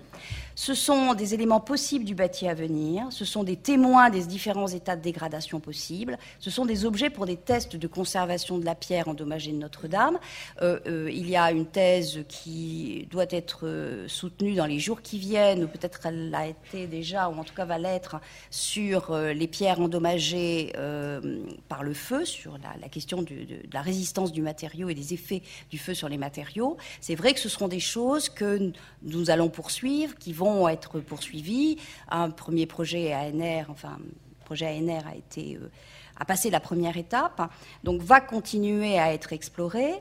ce sont des éléments possibles du bâti à venir, ce sont des témoins des différents états de dégradation possibles, ce sont des objets pour des tests de conservation de la pierre endommagée de Notre-Dame. Euh, euh, il y a une thèse qui doit être euh, soutenue dans les jours qui viennent, ou peut-être elle l'a été déjà, ou en tout cas va l'être, sur les pierres endommagées par le feu, sur la, question de, la résistance du matériau et des effets du feu sur les matériaux. C'est vrai que ce seront des choses que nous allons poursuivre, qui vont être poursuivis. Un premier projet ANR, enfin, projet ANR a été euh, a passé la première étape, donc va continuer à être exploré.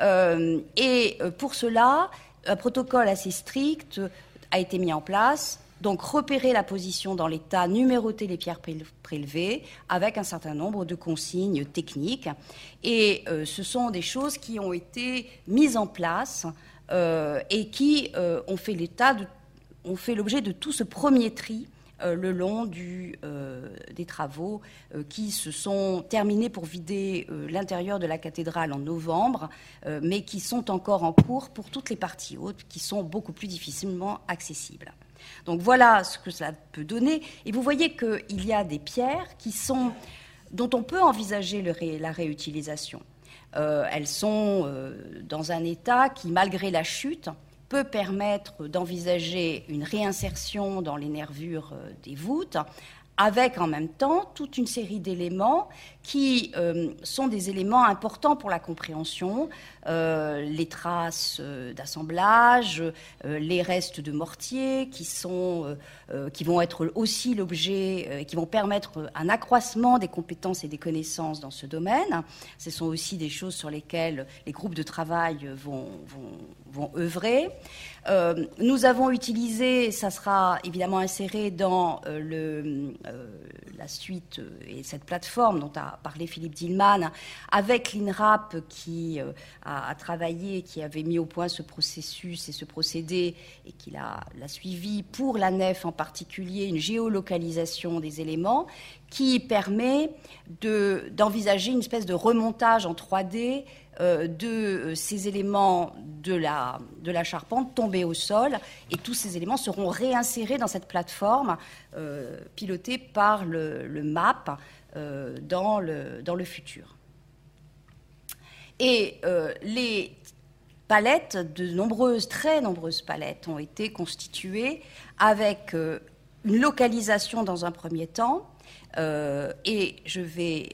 Euh, et euh, pour cela, un protocole assez strict a été mis en place. Donc repérer la position dans l'état, numéroter les pierres prélevées avec un certain nombre de consignes techniques. Et ce sont des choses qui ont été mises en place et qui ont fait l'état de ont fait l'objet de tout ce premier tri euh, le long euh, des travaux euh, qui se sont terminés pour vider l'intérieur de la cathédrale en novembre, mais qui sont encore en cours pour toutes les parties hautes, qui sont beaucoup plus difficilement accessibles. Donc voilà ce que cela peut donner. Et vous voyez qu'il y a des pierres qui sont, dont on peut envisager la réutilisation. elles sont dans un état qui, malgré la chute, peut permettre d'envisager une réinsertion dans les nervures euh, des voûtes avec en même temps toute une série d'éléments qui euh, sont des éléments importants pour la compréhension, euh, les traces euh, d'assemblage, les restes de mortier qui, sont, qui vont être aussi l'objet, qui vont permettre un accroissement des compétences et des connaissances dans ce domaine. Ce sont aussi des choses sur lesquelles les groupes de travail vont, vont, vont œuvrer. Nous avons utilisé, ça sera évidemment inséré dans le, la suite et cette plateforme dont a parlé Philippe Dillman, avec l'INRAP qui a, travaillé, qui avait mis au point ce processus et ce procédé et qui l'a suivi pour la nef en particulier, une géolocalisation des éléments qui permet d'envisager une espèce de remontage en 3D euh, de euh, ces éléments de la, charpente tombés au sol et tous ces éléments seront réinsérés dans cette plateforme euh, pilotée par le, MAP dans, le, dans le futur. Et les palettes, de nombreuses, très nombreuses palettes ont été constituées avec une localisation dans un premier temps. et je vais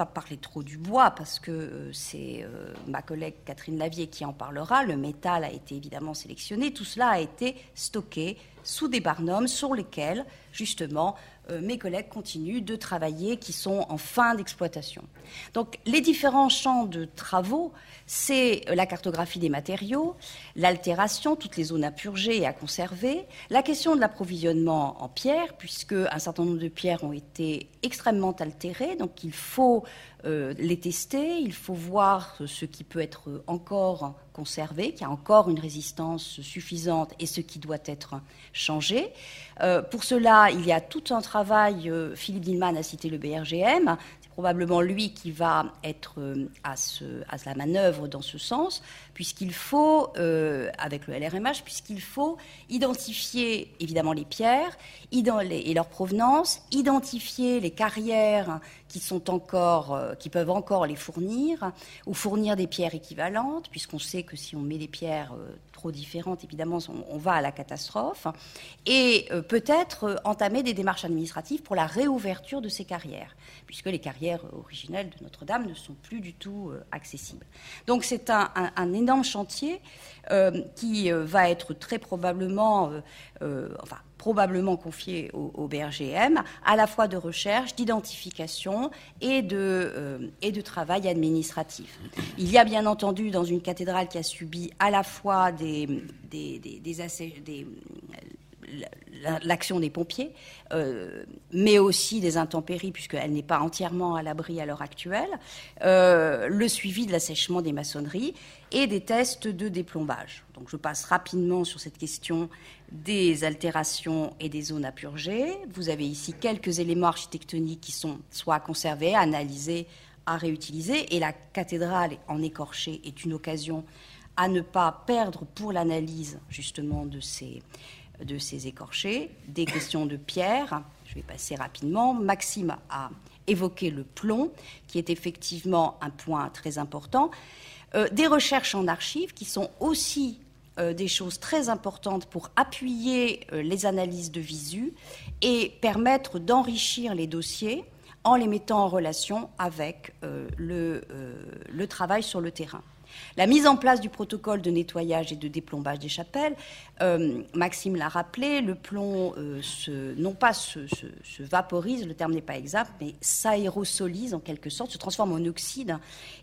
pas parler trop du bois parce que euh, c'est euh, ma collègue Catherine Lavier qui en parlera. Le métal a été évidemment sélectionné. Tout cela a été stocké sous des barnums sur lesquels, justement, euh, mes collègues continuent de travailler, qui sont en fin d'exploitation. Donc, les différents champs de travaux, c'est la cartographie des matériaux, l'altération, toutes les zones à purger et à conserver, la question de l'approvisionnement en pierres, puisque un certain nombre de pierres ont été extrêmement altérées, donc il faut euh, les tester, il faut voir ce qui peut être encore conservé, qui a encore une résistance suffisante et ce qui doit être changé. Euh, pour cela, il y a tout un travail, euh, Philippe Dillman a cité le BRGM, probablement lui qui va être euh, à, la manœuvre dans ce sens, puisqu'il faut, euh, avec le LRMH, puisqu'il faut identifier évidemment les pierres et leur provenance, identifier les carrières qui sont encore, euh, qui peuvent encore les fournir, ou fournir des pierres équivalentes, puisqu'on sait que si on met des pierres trop différentes, évidemment, on, va à la catastrophe, et peut-être entamer des démarches administratives pour la réouverture de ces carrières puisque les carrières originelles de Notre-Dame ne sont plus du tout euh, accessibles. Donc c'est un, énorme chantier euh, qui euh, va être très probablement, enfin, probablement confié au, BRGM, à la fois de recherche, d'identification et, de, travail administratif. Il y a bien entendu dans une cathédrale qui a subi à la fois des, des, des, des l'action des pompiers, euh, mais aussi des intempéries, puisqu'elle n'est pas entièrement à l'abri à l'heure actuelle, euh, le suivi de l'assèchement des maçonneries et des tests de déplombage. Donc je passe rapidement sur cette question des altérations et des zones à purger. Vous avez ici quelques éléments architectoniques qui sont soit à conserver, à analyser, à réutiliser, et la cathédrale en écorché est une occasion à ne pas perdre pour l'analyse justement de ces, de ces écorchés, des questions de pierre. Je vais passer rapidement. Maxime a évoqué le plomb, qui est effectivement un point très important. Euh, des recherches en archives qui sont aussi euh, des choses très importantes pour appuyer euh, les analyses de visu et permettre d'enrichir les dossiers en les mettant en relation avec le, travail sur le terrain. La mise en place du protocole de nettoyage et de déplombage des chapelles, euh, Maxime l'a rappelé, le plomb euh, non pas se, vaporise, le terme n'est pas exact, mais s'aérosolise en quelque sorte, se transforme en oxyde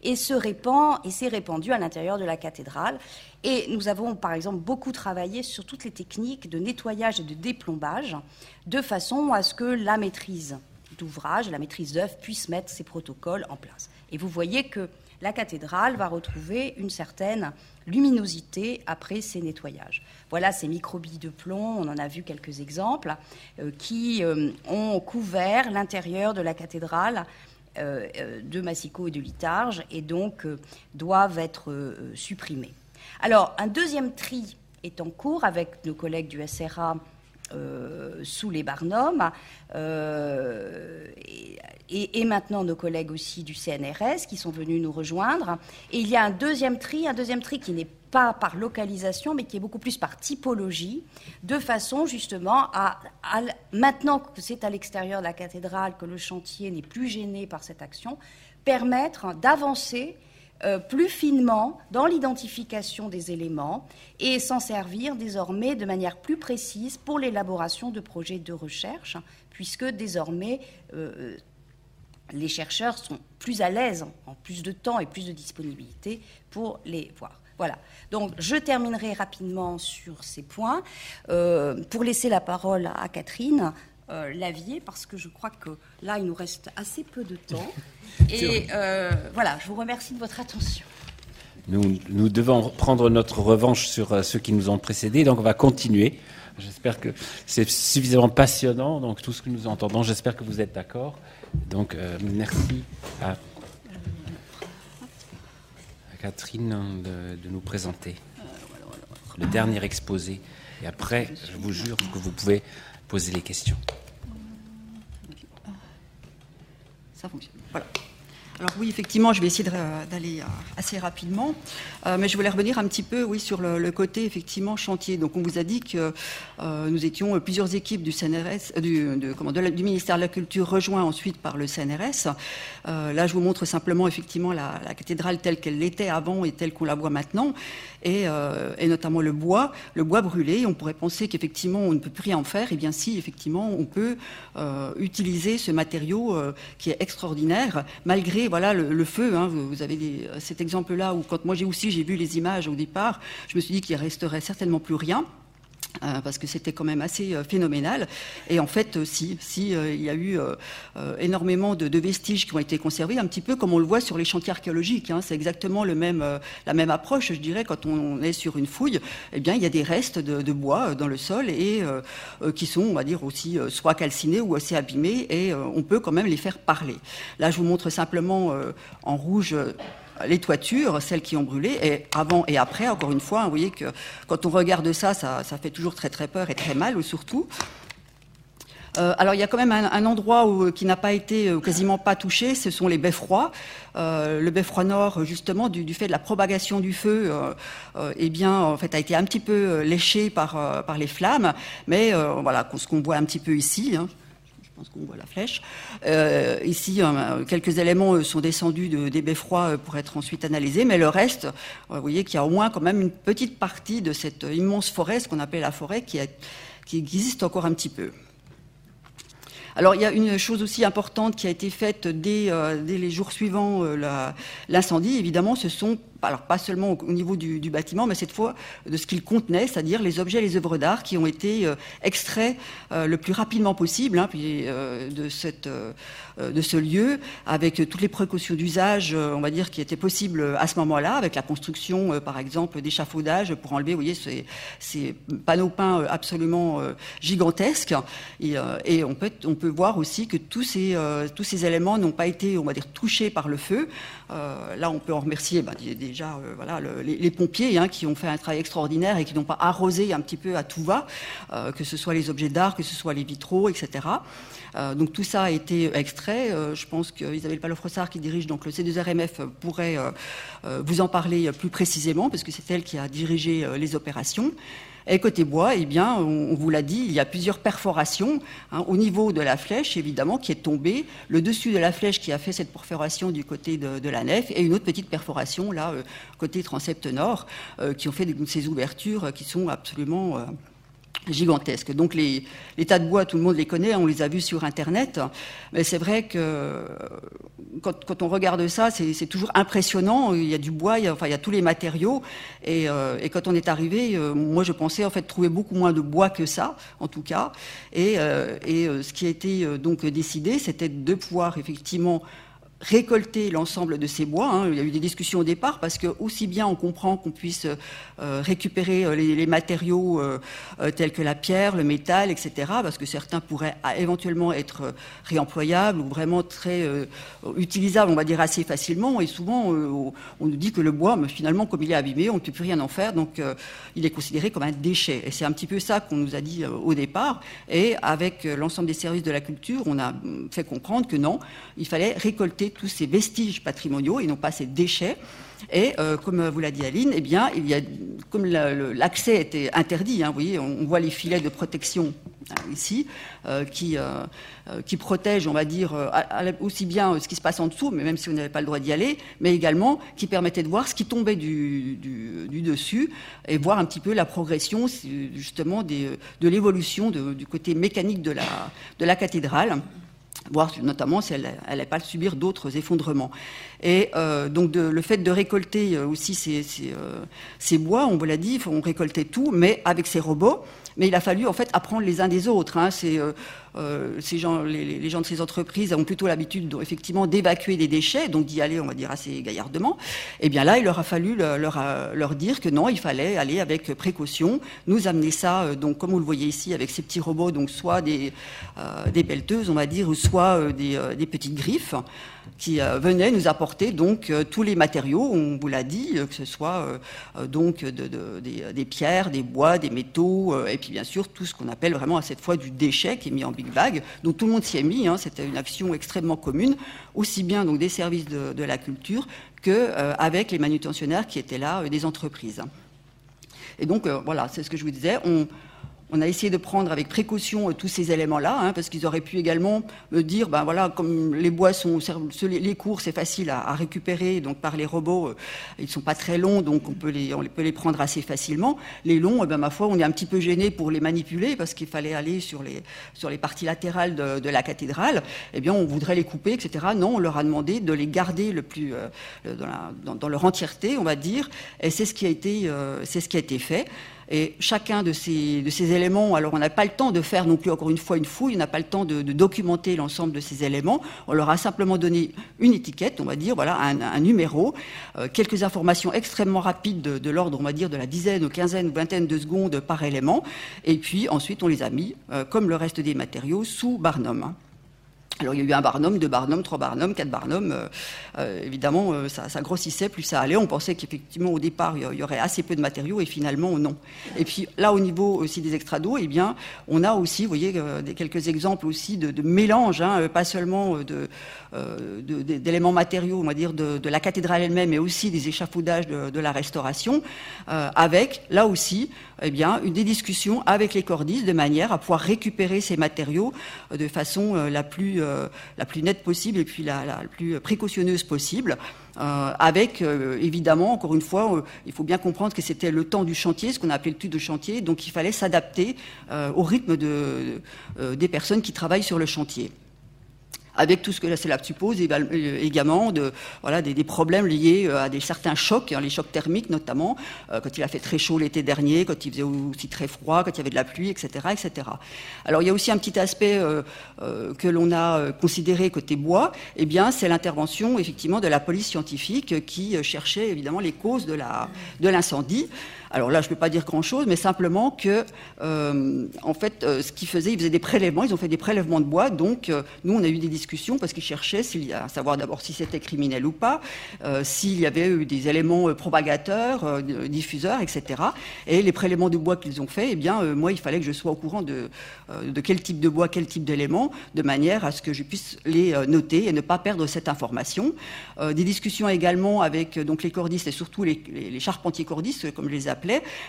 et se répand et s'est répandu à l'intérieur de la cathédrale. Et nous avons par exemple beaucoup travaillé sur toutes les techniques de nettoyage et de déplombage de façon à ce que la maîtrise d'ouvrage, la maîtrise d'œuvre puisse mettre ces protocoles en place. Et vous voyez que la cathédrale va retrouver une certaine luminosité après ces nettoyages. Voilà ces microbilles de plomb, on en a vu quelques exemples, euh, qui euh, ont couvert l'intérieur de la cathédrale euh, de Massico et de Litarge et donc doivent être supprimés. Alors, un deuxième tri est en cours avec nos collègues du SRA sous les Barnums, et, maintenant nos collègues aussi du CNRS qui sont venus nous rejoindre. Et il y a un deuxième tri, un deuxième tri qui n'est pas par localisation, mais qui est beaucoup plus par typologie, de façon justement à, maintenant que c'est à l'extérieur de la cathédrale, que le chantier n'est plus gêné par cette action, permettre d'avancer euh, plus finement dans l'identification des éléments et s'en servir désormais de manière plus précise pour l'élaboration de projets de recherche, puisque désormais euh, les chercheurs sont plus à l'aise, en plus de temps et plus de disponibilité pour les voir. Voilà. Donc, je terminerai rapidement sur ces points euh, pour laisser la parole à Catherine euh, Lavier, parce que je crois que là, il nous reste assez peu de temps. Et euh, voilà, je vous remercie de votre attention. Nous, nous, devons prendre notre revanche sur ceux qui nous ont précédés, donc on va continuer. J'espère que c'est suffisamment passionnant, donc tout ce que nous entendons, j'espère que vous êtes d'accord. Donc, merci à Catherine de, nous présenter le dernier exposé. Et après, je vous jure que vous pouvez poser les questions. Ça fonctionne. Voilà. Alors oui, effectivement, je vais essayer d'aller euh, assez rapidement, euh, mais je voulais revenir un petit peu, oui, sur le, côté effectivement chantier. Donc on vous a dit que euh, nous étions plusieurs équipes du CNRS, du, du, ministère de la Culture rejoints ensuite par le CNRS. là, je vous montre simplement effectivement la, cathédrale telle qu'elle l'était avant et telle qu'on la voit maintenant, et, et, notamment le bois, le bois brûlé. On pourrait penser qu'effectivement on ne peut plus rien en faire. Et eh bien si, effectivement, on peut utiliser ce matériau qui est extraordinaire malgré voilà le, feu. Hein, vous, avez cet exemple-là où quand moi j'ai aussi j'ai vu les images au départ, je me suis dit qu'il resterait certainement plus rien. Euh, parce que c'était quand même assez euh, phénoménal. Et en fait, euh, si, si il y a eu énormément de, vestiges qui ont été conservés, un petit peu comme on le voit sur les chantiers archéologiques. Hein. c'est exactement la même approche, je dirais, quand on est sur une fouille. Eh bien, il y a des restes de, bois dans le sol et qui sont, on va dire, aussi soit calcinés ou assez abîmés, et on peut quand même les faire parler. Là, je vous montre simplement en rouge les toitures, celles qui ont brûlé, et avant et après, encore une fois, vous voyez que quand on regarde ça, ça, fait toujours très très peur et très mal, surtout. Euh, alors il y a quand même un, endroit qui n'a pas été euh, quasiment pas touché, ce sont les beffrois. Euh, le beffroi nord, justement, du, fait de la propagation du feu, eh bien, en a été un petit peu léché par, les flammes. Mais voilà, ce qu'on voit un petit peu ici. Hein, pense qu'on voit la flèche. Euh, ici, euh, quelques éléments euh, sont descendus des beffrois pour être ensuite analysés, mais le reste, vous voyez qu'il y a au moins quand même une petite partie de cette immense forêt, ce qu'on appelle la forêt, qui existe encore un petit peu. Alors il y a une chose aussi importante qui a été faite dès, les jours suivant l'incendie. Évidemment, ce sont alors pas seulement au, niveau du, bâtiment, mais cette fois de ce qu'il contenait, c'est-à-dire les objets, les œuvres d'art qui ont été euh, extraits euh, le plus rapidement possible hein, euh, de, ce lieu, avec toutes les précautions d'usage, on va dire, qui étaient possibles à ce moment-là, avec la construction, par exemple, d'échafaudages pour enlever, vous voyez, ces, ces panneaux peints absolument gigantesques. Et, et, on, on peut voir aussi que tous ces, tous ces éléments n'ont pas été, on va dire, touchés par le feu. là, on peut en remercier ben, déjà euh, voilà, les, pompiers hein, qui ont fait un travail extraordinaire et qui n'ont pas arrosé un petit peu à tout va, euh, que ce soit les objets d'art, que ce soit les vitraux, etc. Euh, donc tout ça a été extrait. je pense qu'Isabelle Palofrossard, qui dirige donc le C2RMF, pourrait vous en parler plus précisément, parce que c'est elle qui a dirigé les opérations. Et côté bois, eh bien, on, vous l'a dit, il y a plusieurs perforations hein, au niveau de la flèche, évidemment, qui est tombée, le dessus de la flèche qui a fait cette perforation du côté de, la nef, et une autre petite perforation là, euh, côté transept nord, euh, qui ont fait ces ouvertures qui sont absolument euh, gigantesques. Donc les, tas de bois, tout le monde les connaît, on les a vus sur Internet, mais c'est vrai que quand, on regarde ça, c'est toujours impressionnant. Il y a du bois, il y a, enfin, il y a tous les matériaux, et, euh, quand on est arrivé, euh, moi je pensais en fait trouver beaucoup moins de bois que ça, en tout cas, et, euh, et ce qui a été donc décidé, c'était de pouvoir effectivement récolter l'ensemble de ces bois. Hein. Il y a eu des discussions au départ parce que aussi bien on comprend qu'on puisse euh, récupérer euh, les, matériaux euh, tels que la pierre, le métal, etc. Parce que certains pourraient éventuellement être réemployables ou vraiment très utilisables, on va dire assez facilement. Et souvent, on nous dit que le bois, finalement, comme il est abîmé, on ne peut plus rien en faire, donc il est considéré comme un déchet. Et c'est un petit peu ça qu'on nous a dit au départ. Et avec l'ensemble des services de la culture, on a mm, fait comprendre que non, il fallait récolter tous ces vestiges patrimoniaux et non pas ces déchets. Et euh, comme vous l'a dit Aline, eh bien, il y a, comme l'accès était interdit, hein, voyez, on, voit les filets de protection hein, ici, euh, qui, euh, qui protègent, on va dire, aussi bien ce qui se passe en dessous, mais même si on n'avait pas le droit d'y aller, mais également qui permettaient de voir ce qui tombait du, du, dessus et voir un petit peu la progression, justement, de l'évolution du côté mécanique de la, de la cathédrale voir notamment si elle n'allait pas subir d'autres effondrements. Et euh, donc le fait de récolter euh, aussi ces, euh, ces, bois, on vous l'a dit, on récoltait tout, mais avec ces robots. Mais il a fallu en fait apprendre les uns des autres. Hein. C'est euh, ces gens, les, gens de ces entreprises ont plutôt l'habitude effectivement d'évacuer des déchets, donc d'y aller, on va dire, assez gaillardement. Et eh bien là, il leur a fallu leur, leur, dire que non, il fallait aller avec précaution, nous amener ça, euh, donc comme vous le voyez ici, avec ces petits robots, donc soit des, euh, des on va dire, ou soit des, des petites griffes qui euh, venait nous apporter donc euh, tous les matériaux, on vous l'a dit, euh, que ce soit donc des, pierres, des bois, des métaux, et puis bien sûr tout ce qu'on appelle vraiment à cette fois du déchet qui est mis en big bag. Donc tout le monde s'y est mis, hein, c'était une action extrêmement commune, aussi bien donc des services de, la culture que avec les manutentionnaires qui étaient là des entreprises. Et donc voilà, c'est ce que je vous disais. On a essayé de prendre avec précaution euh, tous ces éléments-là, hein, parce qu'ils auraient pu également me dire, ben voilà, comme les bois sont, les cours, c'est facile à, récupérer, donc par les robots, euh, ils sont pas très longs, donc on peut les, on peut les prendre assez facilement. Les longs, eh ben ma foi, on est un petit peu gêné pour les manipuler, parce qu'il fallait aller sur les, sur les parties latérales de, la cathédrale. Eh bien, on voudrait les couper, etc. Non, on leur a demandé de les garder le plus euh, dans, leur entièreté, on va dire, et c'est ce qui a été, c'est ce qui a été fait. Et chacun de ces, éléments, alors on n'a pas le temps de faire non plus encore une fois une fouille, on n'a pas le temps de, documenter l'ensemble de ces éléments. On leur a simplement donné une étiquette, on va dire, voilà, un, numéro, euh, quelques informations extrêmement rapides de, l'ordre, on va dire, de la dizaine ou quinzaine ou vingtaine de secondes par élément. Et puis ensuite, on les a mis, euh, comme le reste des matériaux, sous Barnum. Alors il y a eu un barnum, deux barnums, trois barnums, quatre barnums. Euh, euh, évidemment, euh, ça, grossissait, plus ça allait. On pensait qu'effectivement au départ il y aurait assez peu de matériaux et finalement non. Et puis là au niveau aussi des extrados, eh bien on a aussi, vous voyez, quelques exemples aussi de, mélange, hein, pas seulement d'éléments matériaux, on va dire de, la cathédrale elle-même, mais aussi des échafaudages de, la restauration, avec là aussi, eh bien, des discussions avec les cordistes de manière à pouvoir récupérer ces matériaux de façon la plus la plus nette possible et puis la, plus précautionneuse possible. Euh, avec euh, évidemment, encore une fois, il faut bien comprendre que c'était le temps du chantier, ce qu'on a appelé le temps de chantier, donc il fallait s'adapter au rythme de, des personnes qui travaillent sur le chantier avec tout ce que cela suppose euh, également de, voilà, des, problèmes liés euh, à des certains chocs, hein, les chocs thermiques notamment, euh, quand il a fait très chaud l'été dernier, quand il faisait aussi très froid, quand il y avait de la pluie, etc. etc. Alors il y a aussi un petit aspect que l'on a considéré côté bois, eh bien c'est l'intervention effectivement de la police scientifique qui cherchait évidemment les causes de l'incendie. Alors là, je ne peux pas dire grand-chose, mais simplement que, euh, en fait, euh, ce qu'ils faisaient, ils faisaient des prélèvements, ils ont fait des prélèvements de bois. Donc, euh, nous, on a eu des discussions parce qu'ils cherchaient à savoir d'abord si c'était criminel ou pas, s'il y avait eu des éléments propagateurs, diffuseurs, etc. Et les prélèvements de bois qu'ils ont fait, eh bien, moi, il fallait que je sois au courant de, quel type de bois, quel type d'éléments, de manière à ce que je puisse les noter et ne pas perdre cette information. des discussions également avec donc les cordistes et surtout les, les charpentiers cordistes, comme je les appelle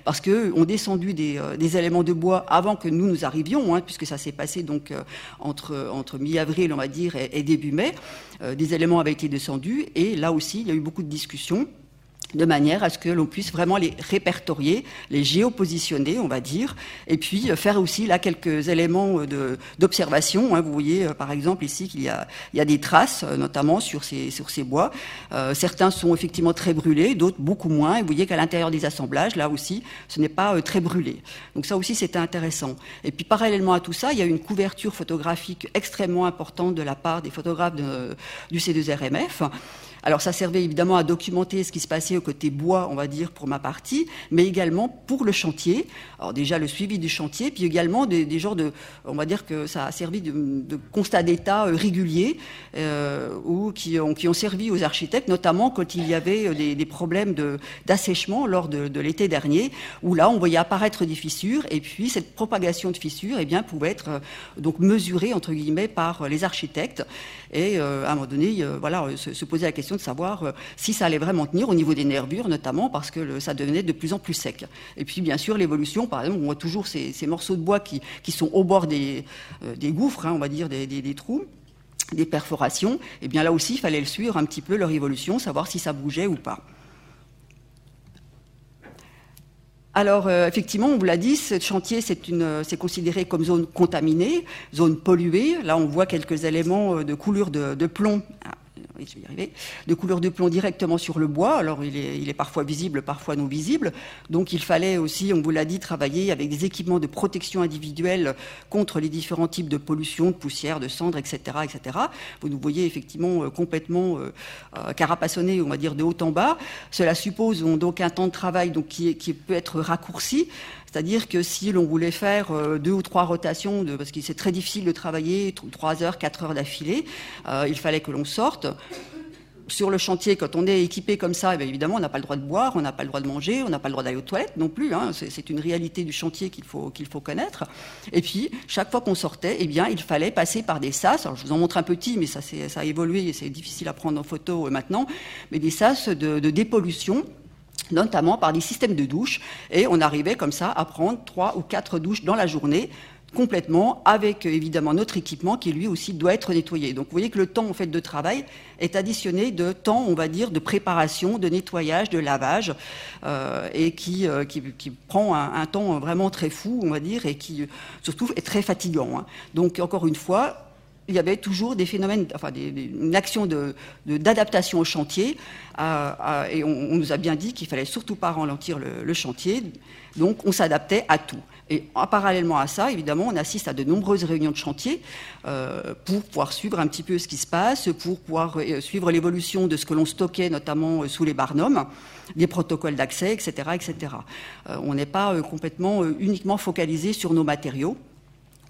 parce qu'ils ont descendu euh, des, éléments de bois avant que nous nous arrivions, hein, puisque ça s'est passé donc euh, entre, entre mi-avril, on va dire, et, début mai. Euh, des éléments avaient été descendus, et là aussi, il y a eu beaucoup de discussions. De manière à ce que l'on puisse vraiment les répertorier, les géopositionner, on va dire, et puis euh, faire aussi là quelques éléments euh, d'observation. Hein. Vous voyez euh, par exemple ici qu'il y y a des traces, notamment sur ces, sur ces bois. certains sont effectivement très brûlés, d'autres beaucoup moins. Et vous voyez qu'à l'intérieur des assemblages, là aussi, ce n'est pas très brûlé. Donc ça aussi, c'était intéressant. Et puis parallèlement à tout ça, il y a une couverture photographique extrêmement importante de la part des photographes du C2RMF. Alors ça servait évidemment à documenter ce qui se passait au côté bois, on va dire, pour ma partie, mais également pour le chantier. Alors déjà le suivi du chantier, puis également des, genres de, on va dire que ça a servi de, constat d'état euh, régulier, euh, ou qui ont, qui ont servi aux architectes, notamment quand il y avait des, des problèmes d'assèchement lors de, de l'été dernier, où là on voyait apparaître des fissures, et puis cette propagation de fissures, eh bien, pouvait être euh, donc mesurée entre guillemets par les architectes, et euh, à un moment donné, euh, voilà, se poser la question de savoir euh, si ça allait vraiment tenir au niveau des nervures, notamment parce que ça devenait de plus en plus sec. Et puis, bien sûr, l'évolution, par exemple, on voit toujours ces, morceaux de bois qui, sont au bord des, euh, gouffres, hein, on va dire, des, trous des perforations, et eh bien là aussi, il fallait le suivre un petit peu leur évolution, savoir si ça bougeait ou pas. Alors, euh, effectivement, on vous l'a dit, ce chantier, c'est considéré comme zone contaminée, zone polluée. Là, on voit quelques éléments de coulure de plomb je vais y arriver, de couleur de plomb directement sur le bois. Alors il est, parfois visible, parfois non visible. Donc il fallait aussi, on vous l'a dit, travailler avec des équipements de protection individuelle contre les différents types de pollution, de poussière, de cendres, etc., etc. Vous nous voyez effectivement euh, complètement euh, euh, carapassonné, on va dire de haut en bas. Cela suppose donc un temps de travail donc qui, qui peut être raccourci. C'est-à-dire que si l'on voulait faire euh, deux ou trois rotations, parce que c'est très difficile de travailler trois heures, quatre heures d'affilée, euh, il fallait que l'on sorte sur le chantier, quand on est équipé comme ça, eh évidemment, on n'a pas le droit de boire, on n'a pas le droit de manger, on n'a pas le droit d'aller aux toilettes non plus. Hein. c'est une réalité du chantier qu'il faut, qu'il faut connaître. Et puis, chaque fois qu'on sortait, eh bien, il fallait passer par des sas. Je vous en montre un petit, mais ça, ça a évolué et c'est difficile à prendre en photo euh, maintenant. Mais des sas de, de dépollution notamment par des systèmes de douche. Et on arrivait comme ça à prendre trois ou quatre douches dans la journée complètement avec évidemment notre équipement qui lui aussi doit être nettoyé. Donc vous voyez que le temps en fait de travail est additionné de temps on va dire de préparation, de nettoyage, de lavage euh, et qui, euh, qui, qui, prend un, un, temps vraiment très fou on va dire et qui surtout est très fatigant. Hein. Donc encore une fois il y avait toujours des phénomènes, enfin une action d'adaptation de, au chantier, et on, nous a bien dit qu'il fallait surtout pas ralentir le, chantier, donc on s'adaptait à tout. Et en, parallèlement à ça, évidemment, on assiste à de nombreuses réunions de chantier euh, pour pouvoir suivre un petit peu ce qui se passe, pour pouvoir euh, suivre l'évolution de ce que l'on stockait, notamment euh, sous les barnums, des protocoles d'accès, etc., etc. On n'est pas complètement uniquement focalisé sur nos matériaux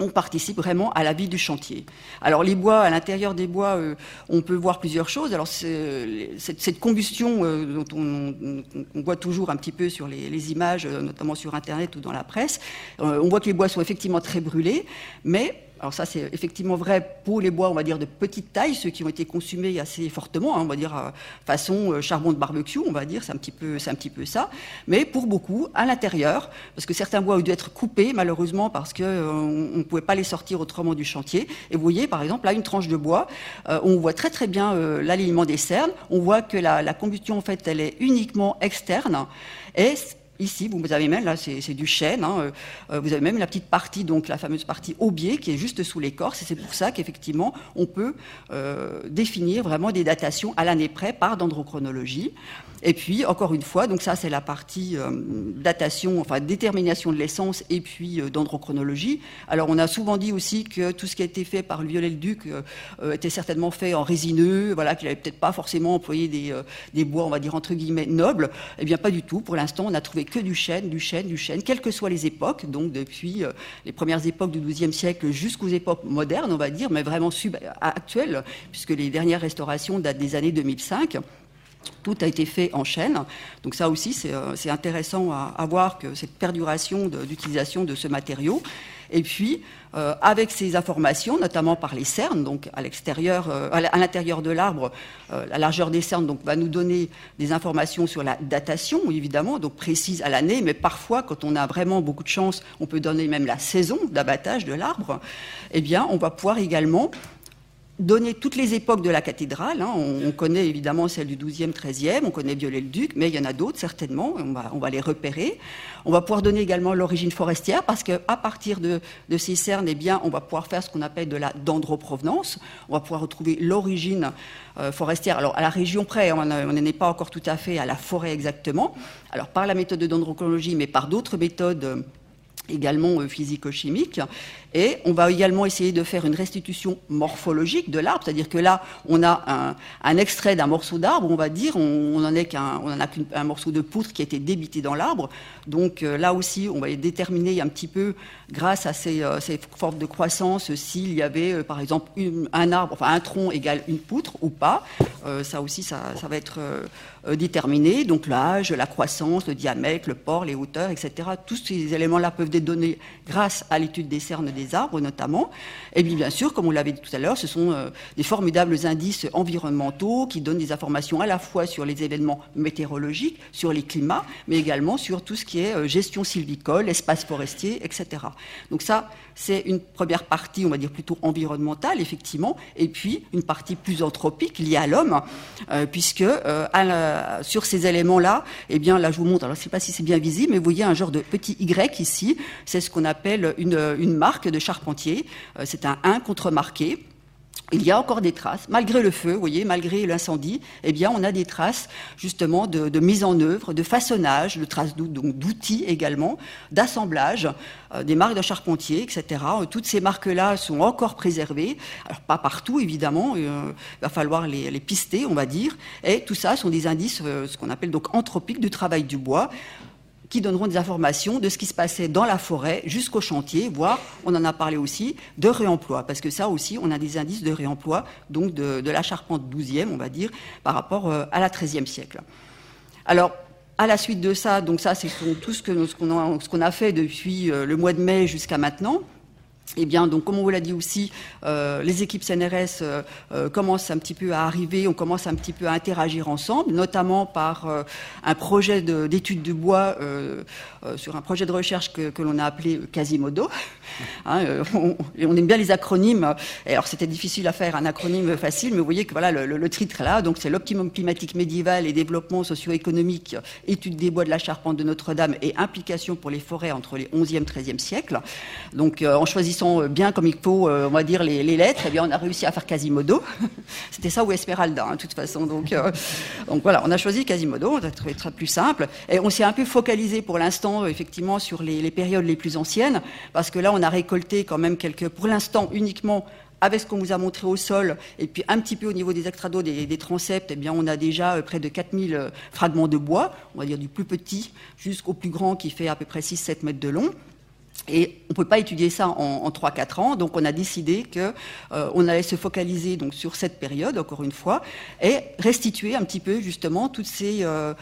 on participe vraiment à la vie du chantier. Alors les bois, à l'intérieur des bois, euh, on peut voir plusieurs choses. Alors cette, cette, combustion euh, dont on, voit toujours un petit peu sur les, les, images, euh, notamment sur Internet ou dans la presse, on voit que les bois sont effectivement très brûlés, mais alors ça, c'est effectivement vrai pour les bois, on va dire, de petite taille, ceux qui ont été consumés assez fortement, hein, on va dire, euh, façon euh, charbon de barbecue, on va dire, c'est un, petit peu, un petit peu ça. Mais pour beaucoup, à l'intérieur, parce que certains bois ont dû être coupés, malheureusement, parce qu'on euh, ne pouvait pas les sortir autrement du chantier. Et vous voyez, par exemple, là, une tranche de bois, on voit très très bien l'alignement des cernes, on voit que la, la combustion, en fait, elle est uniquement externe, et Ici, vous avez même, là, c'est du chêne, hein, euh, euh, vous avez même la petite partie, donc la fameuse partie aubier, qui est juste sous l'écorce, et c'est pour ça qu'effectivement, on peut euh, définir vraiment des datations à l'année près par dendrochronologie. Et puis, encore une fois, donc ça c'est la partie euh, datation, enfin détermination de l'essence et puis euh, dendrochronologie. Alors on a souvent dit aussi que tout ce qui a été fait par le Viollet-le-Duc euh, était certainement fait en résineux, voilà, qu'il n'avait peut-être pas forcément employé des, euh, des, bois, on va dire entre guillemets, nobles. Eh bien pas du tout. Pour l'instant, on n'a trouvé que du chêne, du chêne, du chêne, quelles que soient les époques, donc depuis euh, les premières époques du XIIe siècle jusqu'aux époques modernes, on va dire, mais vraiment actuelles, puisque les dernières restaurations datent des années 2005. Tout a été fait en chaîne. Donc ça aussi, c'est euh, intéressant à, voir que cette perduration d'utilisation de, ce matériau. Et puis, euh, avec ces informations, notamment par les cernes, donc à l'extérieur, euh, à l'intérieur de l'arbre, la largeur des cernes donc, va nous donner des informations sur la datation, évidemment, donc précise à l'année, mais parfois, quand on a vraiment beaucoup de chance, on peut donner même la saison d'abattage de l'arbre. Eh bien, on va pouvoir également donner toutes les époques de la cathédrale. Hein. On, connaît évidemment celle du 12e, 13e, on connaît Viollet-le-Duc, mais il y en a d'autres certainement, on va, les repérer. On va pouvoir donner également l'origine forestière, parce qu'à partir de, ces cernes, eh on va pouvoir faire ce qu'on appelle de la dendroprovenance. On va pouvoir retrouver l'origine euh, forestière. Alors, à la région près, on n'en est pas encore tout à fait à la forêt exactement. Alors, par la méthode de dendrochronologie, mais par d'autres méthodes également euh, physico-chimiques. Et on va également essayer de faire une restitution morphologique de l'arbre, c'est-à-dire que là, on a un, extrait d'un morceau d'arbre, on va dire, on, n'en qu'un, on a qu'un morceau de poutre qui a été débité dans l'arbre. Donc euh, là aussi, on va déterminer un petit peu, grâce à ces, euh, formes de croissance, s'il y avait, par exemple, un arbre, enfin un tronc égale une poutre ou pas. ça aussi, ça, ça va être déterminé. Donc l'âge, la croissance, le diamètre, le port, les hauteurs, etc. Tous ces éléments-là peuvent être donnés grâce à l'étude des cernes des arbres notamment. Et bien sûr, comme on l'avait dit tout à l'heure, ce sont euh, des formidables indices environnementaux qui donnent des informations à la fois sur les événements météorologiques, sur les climats, mais également sur tout ce qui est euh, gestion sylvicole, espace forestier, etc. Donc ça, c'est une première partie, on va dire plutôt environnementale, effectivement, et puis une partie plus anthropique liée à l'homme, euh, sur ces éléments-là, eh bien là je vous montre, alors je ne sais pas si c'est bien visible, mais vous voyez un genre de petit Y ici, c'est ce qu'on appelle une, une marque de charpentier, euh, c'est un 1 contremarqué il y a encore des traces, malgré le feu, voyez, malgré l'incendie, eh bien, on a des traces justement de, mise en œuvre, de façonnage, de traces d'outils également, d'assemblage, euh, des marques de charpentier, etc. Toutes ces marques-là sont encore préservées, alors pas partout évidemment, euh, il va falloir les, pister, on va dire, et tout ça sont des indices, euh, ce qu'on appelle donc anthropiques du travail du bois qui donneront des informations de ce qui se passait dans la forêt jusqu'au chantier, voire, on en a parlé aussi, de réemploi, parce que ça aussi, on a des indices de réemploi, donc de, la charpente 12e, on va dire, par rapport euh, à la 13e siècle. Alors, à la suite de ça, donc ça, c'est tout ce qu'on ce qu'on a, fait depuis euh, le mois de mai jusqu'à maintenant. Eh bien, donc, comme on vous l'a dit aussi, euh, les équipes CNRS euh, euh, commencent un petit peu à arriver, on commence un petit peu à interagir ensemble, notamment par un projet d'étude du bois sur un projet de recherche que, l'on a appelé Quasimodo. Hein, on, aime bien les acronymes. Alors, c'était difficile à faire un acronyme facile, mais vous voyez que voilà le, le, titre là. Donc, c'est l'optimum climatique médiéval et développement socio-économique, étude des bois de la charpente de Notre-Dame et implication pour les forêts entre les 11e et 13e siècles. Donc, en choisissant euh, bien comme il faut, euh, on va dire, les, lettres, eh bien, on a réussi à faire Quasimodo. C'était ça ou Esmeralda, hein, de toute façon. Donc, euh, donc voilà, on a choisi Quasimodo, on a trouvé très plus simple. Et on s'est un peu focalisé pour l'instant, effectivement, sur les, périodes les plus anciennes, parce que là, on a récolté quand même quelques, pour l'instant, uniquement avec ce qu'on vous a montré au sol, et puis un petit peu au niveau des extrados, des, des transepts, eh bien, on a déjà près de 4000 fragments de bois, on va dire du plus petit jusqu'au plus grand qui fait à peu près 6-7 mètres de long. Et on ne peut pas étudier ça en, en 3-4 ans, donc on a décidé qu'on euh, allait se focaliser donc sur cette période, encore une fois, et restituer un petit peu justement toutes ces, euh,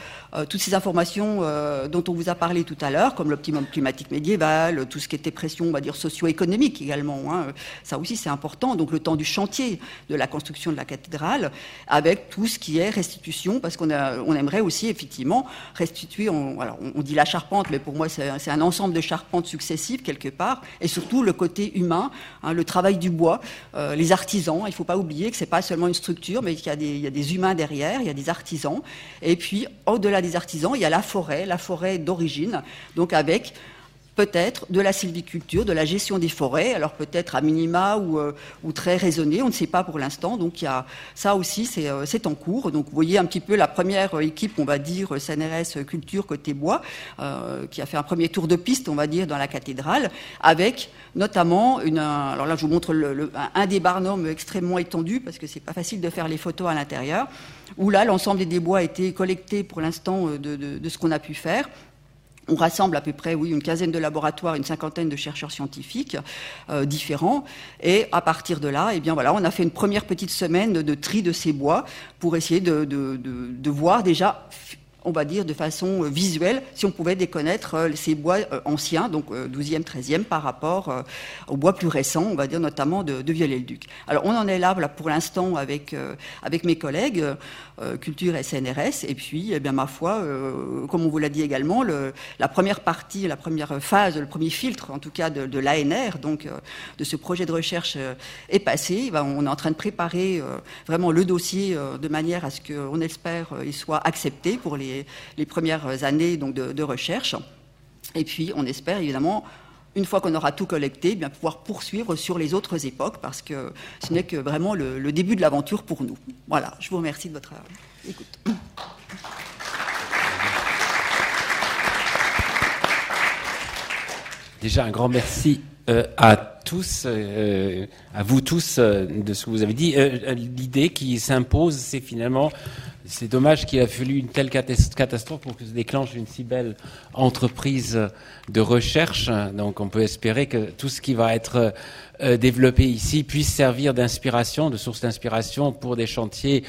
toutes ces informations dont on vous a parlé tout à l'heure, comme l'optimum climatique médiéval, tout ce qui était pression, on va dire, socio-économique également. Hein. Ça aussi, c'est important. Donc le temps du chantier de la construction de la cathédrale, avec tout ce qui est restitution, parce qu'on on aimerait aussi effectivement restituer, on, alors on dit la charpente, mais pour moi c'est un ensemble de charpentes successives quelque part, et surtout le côté humain, hein, le travail du bois, euh, les artisans. Il ne faut pas oublier que ce n'est pas seulement une structure, mais qu'il y, y, a des humains derrière, il y a des artisans. Et puis, au-delà artisans, il y a la forêt, la forêt d'origine, donc avec peut-être de la sylviculture, de la gestion des forêts, alors peut-être à minima ou, euh, ou, très raisonné, on ne sait pas pour l'instant. Donc il y a, ça aussi, euh, c'est en cours. Donc vous voyez un petit peu la première équipe, on va dire, CNRS Culture côté bois, euh, qui a fait un premier tour de piste, on va dire, dans la cathédrale, avec notamment une. Alors là, je vous montre un des barnums extrêmement étendu, parce que c'est pas facile de faire les photos à l'intérieur, où là, l'ensemble des débois a été collecté pour l'instant de ce qu'on a pu faire. On rassemble à peu près, oui, une quinzaine de laboratoires, une cinquantaine de chercheurs scientifiques euh, différents, et à partir de là, eh bien voilà, on a fait une première petite semaine de, tri de ces bois pour essayer de, voir déjà on va dire, de façon visuelle, si on pouvait déconnaître ces bois anciens, donc 12e, 13e, par rapport aux bois plus récents, on va dire notamment de, de Viollet-le-Duc. Alors on en est là, pour l'instant avec, avec mes collègues, Culture et CNRS, et puis, eh bien, ma foi, comme on vous l'a dit également, le, la première partie, la première phase, le premier filtre, en tout cas, de, l'ANR, donc de ce projet de recherche est passé. Ben, on est en train de préparer vraiment le dossier de manière à ce qu'on espère il soit accepté pour les, premières années donc, de, recherche. Et puis, on espère évidemment une fois qu'on aura tout collecté, bien pouvoir poursuivre sur les autres époques, parce que ce n'est que vraiment le, début de l'aventure pour nous. Voilà, je vous remercie de votre écoute. Déjà, un grand merci euh, à tous, euh, à vous tous, euh, de ce que vous avez dit. L'idée qui s'impose, c'est finalement, c'est dommage qu'il a fallu une telle catastrophe pour que se déclenche une si belle entreprise de recherche. Donc, on peut espérer que tout ce qui va être développé ici puisse servir d'inspiration, de source d'inspiration pour des chantiers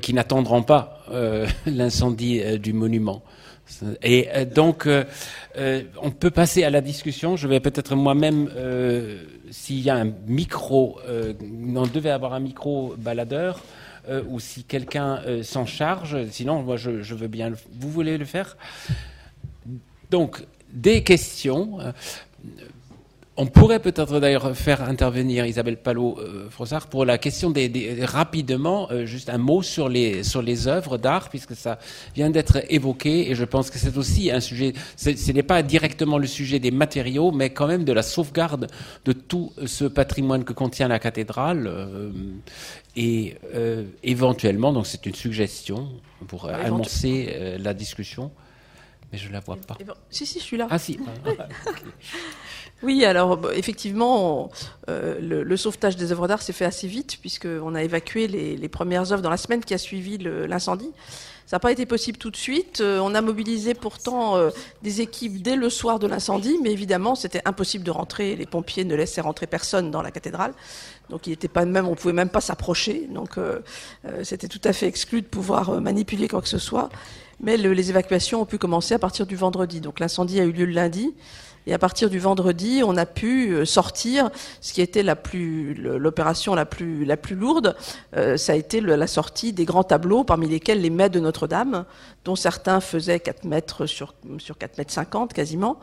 qui n'attendront pas l'incendie du monument. Et euh, donc, euh, euh, on peut passer à la discussion. Je vais peut-être moi-même, s'il y a un micro, on devait avoir un micro baladeur, ou si quelqu'un s'en charge. Sinon, moi, je, je, veux bien. Vous voulez le faire? Donc, des questions. On pourrait peut-être d'ailleurs faire intervenir Isabelle Palot-Frossard euh, pour la question des, rapidement, euh, juste un mot sur les sur les œuvres d'art puisque ça vient d'être évoqué et je pense que c'est aussi un sujet. Ce n'est pas directement le sujet des matériaux, mais quand même de la sauvegarde de tout ce patrimoine que contient la cathédrale euh, et éventuellement, donc c'est une suggestion pour annoncer la discussion. Mais je la vois pas. Si, si, je suis là. Ah, si. Oui, alors effectivement, euh, le, sauvetage des œuvres d'art s'est fait assez vite puisqu'on a évacué les, premières œuvres dans la semaine qui a suivi l'incendie. Ça n'a pas été possible tout de suite. Euh, on a mobilisé pourtant euh, des équipes dès le soir de l'incendie, mais évidemment, c'était impossible de rentrer. Les pompiers ne laissaient rentrer personne dans la cathédrale. Donc il était pas même, on pouvait même pas s'approcher. Donc c'était tout à fait exclu de pouvoir manipuler quoi que ce soit. Mais les évacuations ont pu commencer à partir du vendredi. Donc l'incendie a eu lieu le lundi. Et à partir du vendredi, on a pu euh, sortir ce qui était l'opération la plus la plus lourde. Euh, ça a été la sortie des grands tableaux, parmi lesquels les mets de Notre-Dame, dont certains faisaient 4 mètres sur sur 4 mètres 50 quasiment,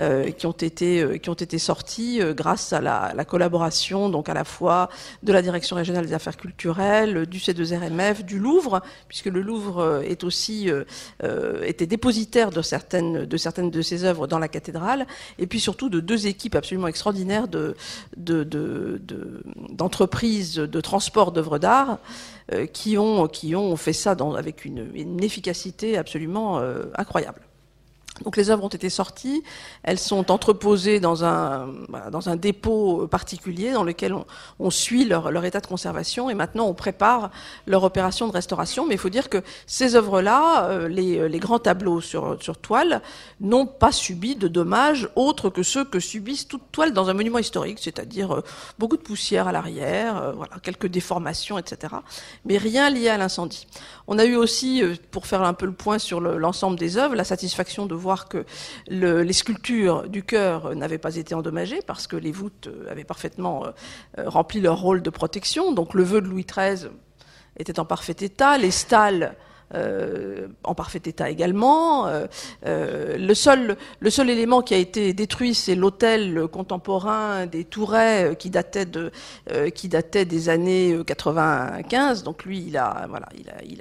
euh, qui ont été euh, qui ont été sortis grâce à la, la, collaboration donc à la fois de la direction régionale des affaires culturelles, du C2RMF, du Louvre, puisque le Louvre est aussi était dépositaire de certaines de certaines de ses œuvres dans la cathédrale et puis surtout de deux équipes absolument extraordinaires de, d'entreprises de, transport d'œuvres d'art euh, qui, ont, fait ça avec une, une efficacité absolument euh, incroyable. Donc les œuvres ont été sorties, elles sont entreposées dans un, dans un dépôt particulier dans lequel on, suit leur, leur, état de conservation et maintenant on prépare leur opération de restauration. Mais il faut dire que ces œuvres-là, euh, les, les, grands tableaux sur, sur toile, n'ont pas subi de dommages autres que ceux que subissent toute toile dans un monument historique, c'est-à-dire euh, beaucoup de poussière à l'arrière, euh, voilà, quelques déformations, etc. Mais rien lié à l'incendie. On a eu aussi, pour faire un peu le point sur l'ensemble des œuvres, la satisfaction de voir que les sculptures du chœur n'avaient pas été endommagées parce que les voûtes avaient parfaitement euh, rempli leur rôle de protection. Donc le vœu de Louis XIII était en parfait état, les stalles euh, en parfait état également. Euh, euh, le, seul, élément qui a été détruit, c'est l'hôtel contemporain des Tourets qui datait, des années 95. Donc lui, il a,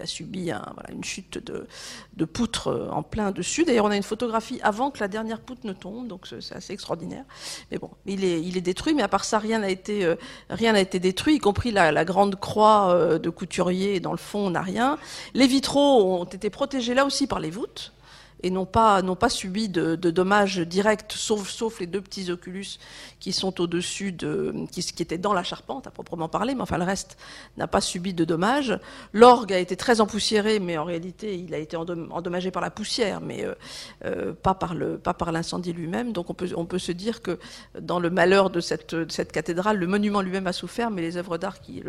subi une chute de, de poutre en plein dessus. D'ailleurs, on a une photographie avant que la dernière poutre ne tombe, donc c'est assez extraordinaire. Mais bon, il est, détruit, mais à part ça, rien n'a été, détruit, y compris la grande croix de couturier dans le fond, on n'a rien. Les vitraux ont été protégés là aussi par les voûtes. Et n'ont pas, pas subi de, dommages directs, sauf, sauf les deux petits oculus qui sont au-dessus de, qui, qui étaient dans la charpente à proprement parler, mais enfin le reste n'a pas subi de dommages. L'orgue a été très empoussiéré, mais en réalité il a été endommagé par la poussière, mais euh, euh, pas par le, l'incendie lui-même. Donc on peut, on peut se dire que dans le malheur de cette, cette cathédrale, le monument lui-même a souffert, mais les œuvres d'art qu'il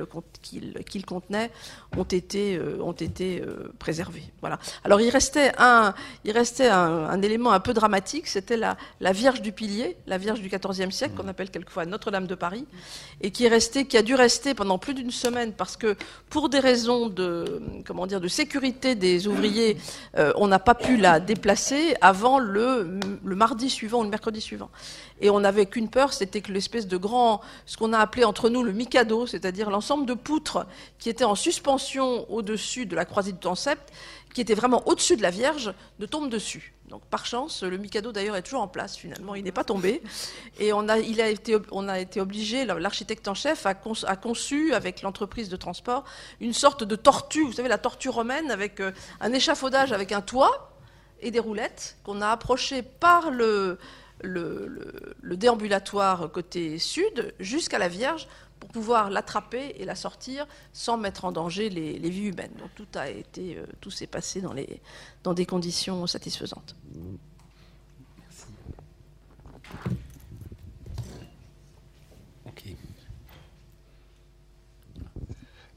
qu contenait ont été, euh, ont été préservées. Voilà. Alors il restait un, un, un élément un peu dramatique, c'était la, la Vierge du Pilier, la Vierge du XIVe siècle qu'on appelle quelquefois Notre-Dame de Paris, et qui est restée, qui a dû rester pendant plus d'une semaine parce que pour des raisons de, comment dire, de sécurité des ouvriers, euh, on n'a pas pu la déplacer avant le, le mardi suivant ou le mercredi suivant. Et on n'avait qu'une peur, c'était que l'espèce de grand, ce qu'on a appelé entre nous le mikado, c'est-à-dire l'ensemble de poutres qui étaient en suspension au-dessus de la croisée du transept, qui était vraiment au-dessus de la Vierge, ne tombe dessus. Donc par chance, le Mikado d'ailleurs est toujours en place finalement, il n'est pas tombé. Et on a, il a été, on a été obligé, l'architecte en chef a, conçu, avec l'entreprise de transport une sorte de tortue, vous savez la tortue romaine avec euh, un échafaudage avec un toit et des roulettes qu'on a approché par le, déambulatoire côté sud jusqu'à la Vierge pour pouvoir l'attraper et la sortir sans mettre en danger les, vies humaines. Donc tout a été, euh, tout s'est passé dans, dans des conditions satisfaisantes. Merci.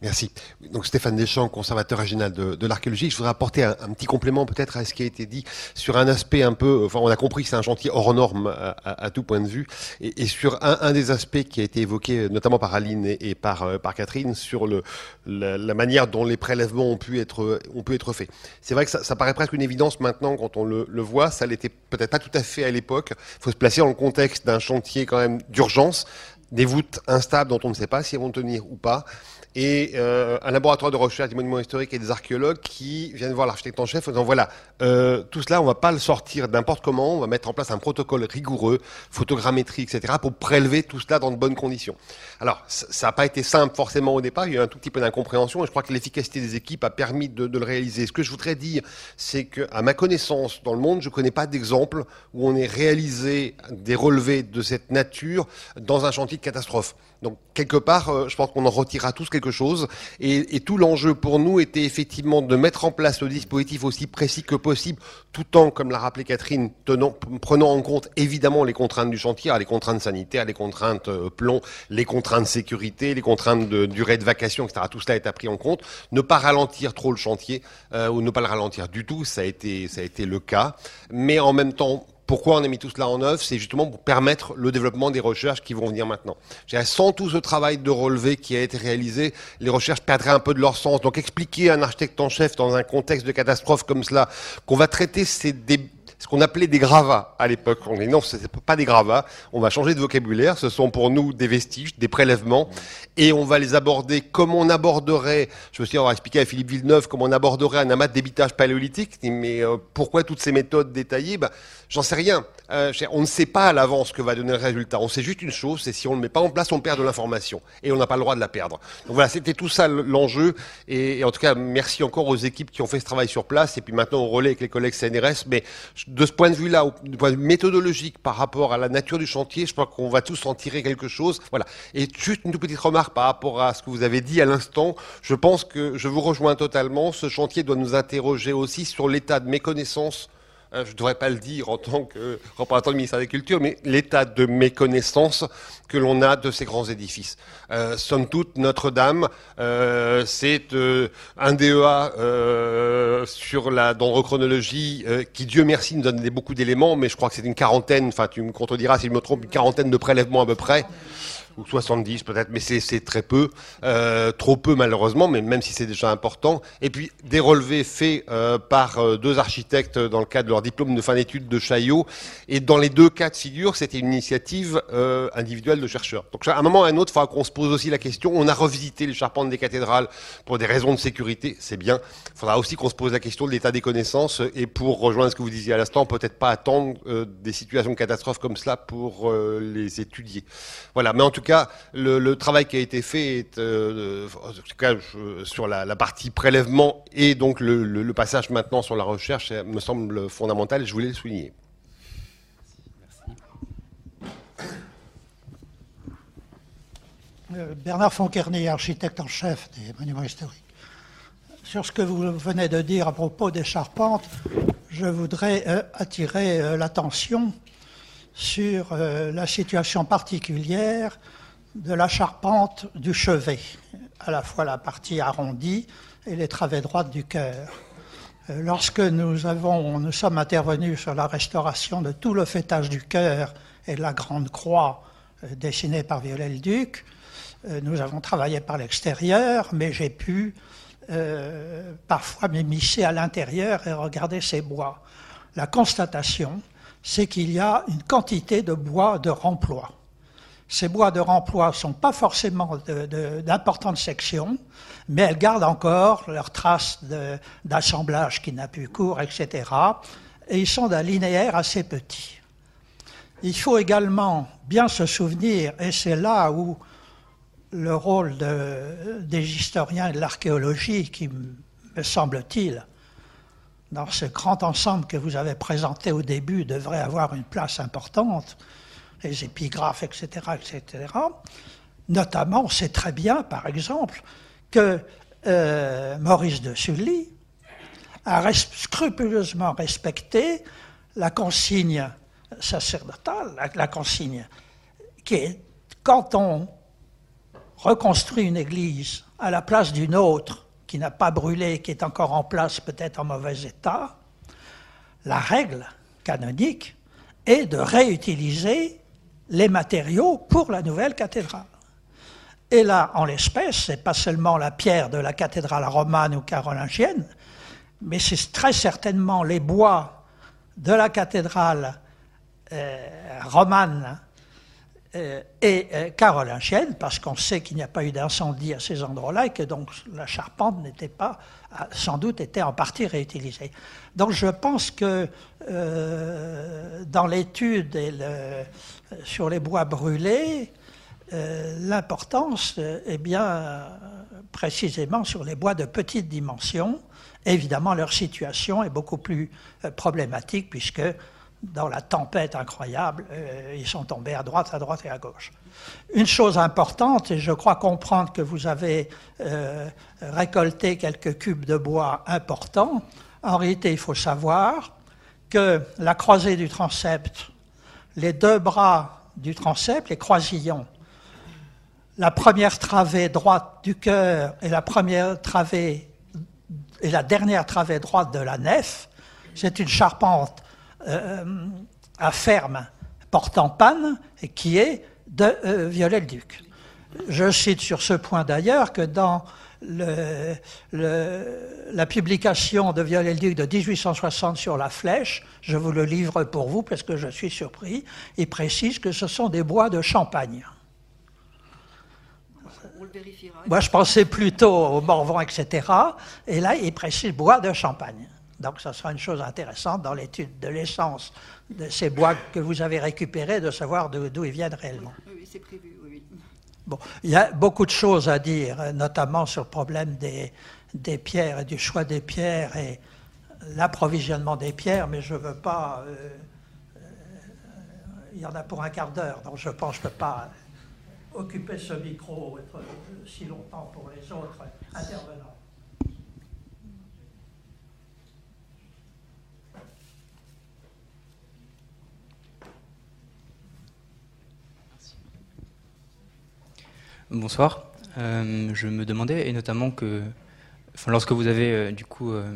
Merci. Donc Stéphane Deschamps, conservateur régional de, de l'archéologie. Je voudrais apporter un, petit complément peut-être à ce qui a été dit sur un aspect un peu. Enfin, on a compris que c'est un chantier hors norme à, à, à, tout point de vue, et, et sur un, un, des aspects qui a été évoqué notamment par Aline et, et par, euh, par Catherine sur le, la, la, manière dont les prélèvements ont pu être, ont pu être faits. C'est vrai que ça, ça, paraît presque une évidence maintenant quand on le, le voit. Ça l'était peut-être pas tout à fait à l'époque. Il faut se placer dans le contexte d'un chantier quand même d'urgence, des voûtes instables dont on ne sait pas si elles vont tenir ou pas et euh, un laboratoire de recherche des monuments historiques et des archéologues qui viennent voir l'architecte en chef en disant voilà, euh, tout cela, on va pas le sortir n'importe comment, on va mettre en place un protocole rigoureux, photogrammétrie, etc., pour prélever tout cela dans de bonnes conditions. Alors, ça n'a pas été simple forcément au départ, il y a eu un tout petit peu d'incompréhension, et je crois que l'efficacité des équipes a permis de, de, le réaliser. Ce que je voudrais dire, c'est que, à ma connaissance, dans le monde, je ne connais pas d'exemple où on ait réalisé des relevés de cette nature dans un chantier de catastrophe. Donc quelque part, euh, je pense qu'on en retirera tous quelque chose. Et, tout l'enjeu pour nous était effectivement de mettre en place le dispositif aussi précis que possible, tout en, comme l'a rappelé Catherine, prenant en compte évidemment les contraintes du chantier, les contraintes sanitaires, les contraintes euh, plomb, les contraintes sécurité, les contraintes de durée de vacation, etc. Tout cela est à pris en compte. Ne pas ralentir trop le chantier euh, ou ne pas le ralentir du tout, ça a été, ça a été le cas. Mais en même temps, pourquoi on a mis tout cela en œuvre C'est justement pour permettre le développement des recherches qui vont venir maintenant. Sans tout ce travail de relevé qui a été réalisé, les recherches perdraient un peu de leur sens. Donc expliquer à un architecte en chef dans un contexte de catastrophe comme cela qu'on va traiter ces débats ce qu'on appelait des gravats à l'époque. On dit non, ce n'est pas des gravats, on va changer de vocabulaire, ce sont pour nous des vestiges, des prélèvements, et on va les aborder comme on aborderait, je me suis avoir expliqué à Philippe Villeneuve, comme on aborderait un amas de débitage paléolithique, mais euh, pourquoi toutes ces méthodes détaillées? Ben, J'en sais rien. Euh, on ne sait pas à l'avance ce que va donner le résultat. On sait juste une chose, c'est si on ne le met pas en place, on perd de l'information. Et on n'a pas le droit de la perdre. Donc voilà, c'était tout ça l'enjeu. Et, en tout cas, merci encore aux équipes qui ont fait ce travail sur place. Et puis maintenant, on relaie avec les collègues CNRS. Mais de ce point de vue-là, du point de vue méthodologique par rapport à la nature du chantier, je crois qu'on va tous en tirer quelque chose. Voilà. Et juste une toute petite remarque par rapport à ce que vous avez dit à l'instant. Je pense que je vous rejoins totalement. Ce chantier doit nous interroger aussi sur l'état de méconnaissance je ne devrais pas le dire en tant que représentant du ministère de la Culture, mais l'état de méconnaissance que l'on a de ces grands édifices. Euh, somme toute, Notre-Dame, euh, c'est euh, un DEA euh, sur la dans chronologie euh, qui, Dieu merci, nous donne beaucoup d'éléments, mais je crois que c'est une quarantaine, enfin tu me contrediras si je me trompe, une quarantaine de prélèvements à peu près ou 70 peut-être, mais c'est très peu, euh, trop peu malheureusement, mais même si c'est déjà important. Et puis des relevés faits euh, par euh, deux architectes dans le cadre de leur diplôme de fin d'études de Chaillot. Et dans les deux cas de figure, c'était une initiative euh, individuelle de chercheurs. Donc à un moment ou à un autre, il faudra qu'on se pose aussi la question. On a revisité les charpentes des cathédrales pour des raisons de sécurité, c'est bien. Il faudra aussi qu'on se pose la question de l'état des connaissances. Et pour rejoindre ce que vous disiez à l'instant, peut-être pas attendre euh, des situations de catastrophe comme cela pour les étudier. Voilà. Mais en tout cas, le, travail qui a été fait euh, sur la, partie prélèvement et donc le, passage maintenant sur la recherche me semble fondamental et je voulais le souligner. Euh, Bernard Fonkerny, architecte en chef des monuments historiques. Sur ce que vous venez de dire à propos des charpentes, je voudrais euh, attirer l'attention sur la situation particulière de la charpente du chevet, à la fois la partie arrondie et les travées droites du chœur. Lorsque nous, avons, nous sommes intervenus sur la restauration de tout le fêtage du chœur et de la grande croix dessinée par Viollet-le-Duc, euh, nous avons travaillé par l'extérieur, mais j'ai pu euh, parfois m'émisser à l'intérieur et regarder ces bois. La constatation, c'est qu'il y a une quantité de bois de remploi. Ces bois de remploi ne sont pas forcément d'importantes sections, mais elles gardent encore leurs traces d'assemblage qui n'a plus cours, etc. Et ils sont d'un linéaire assez petit. Il faut également bien se souvenir, et c'est là où le rôle des historiens de l'archéologie qui, me semble-t-il, dans ce grand ensemble que vous avez présenté au début, devrait avoir une place importante, les épigraphes, etc., etc. Notamment, on sait très bien, par exemple, que euh, Maurice de Sully a scrupuleusement respecté la consigne sacerdotale, la consigne qui est quand on reconstruit une église à la place d'une autre n'a pas brûlé, qui est encore en place, peut-être en mauvais état, la règle canonique est de réutiliser les matériaux pour la nouvelle cathédrale. Et là, en l'espèce, c'est pas seulement la pierre de la cathédrale romane ou carolingienne, mais c'est très certainement les bois de la cathédrale euh, romane et euh, carolingienne, parce qu'on sait qu'il n'y a pas eu d'incendie à ces endroits-là et que donc la charpente n'était pas, sans doute, était en partie réutilisée. Donc je pense que euh, dans l'étude sur les bois brûlés, l'importance est bien précisément sur les bois de petite dimension. Évidemment, leur situation est beaucoup plus problématique puisque dans la tempête incroyable, euh, ils sont tombés à droite, à droite et à gauche. Une chose importante, et je crois comprendre que vous avez euh, récolté quelques cubes de bois importants, en réalité, il faut savoir que la croisée du transept, les deux bras du transept, les croisillons, la première travée droite du cœur et la première travée et la dernière travée droite de la nef, c'est une charpente euh, à ferme portant panne qui est de euh, Viollet-le-Duc. Je cite sur ce point d'ailleurs que dans le, la publication de Viollet-le-Duc de 1860 sur la flèche, je vous le livre pour vous parce que je suis surpris, il précise que ce sont des bois de champagne. Moi, je pensais plutôt au Morvan, etc. Et là, il précise bois de champagne. Donc, ça sera une chose intéressante dans l'étude de l'essence de ces bois que vous avez récupérés, de savoir d'où ils viennent réellement. Oui, c'est prévu, oui. Bon, il y a beaucoup de choses à dire, notamment sur le problème des, des pierres et du choix des pierres et l'approvisionnement des pierres, mais je ne veux pas. Euh, euh, il y en a pour un quart d'heure, donc je pense que je ne peux pas occuper ce micro si longtemps pour les autres intervenants. Bonsoir. Euh, je me demandais, et notamment que, lorsque vous avez euh, du coup euh,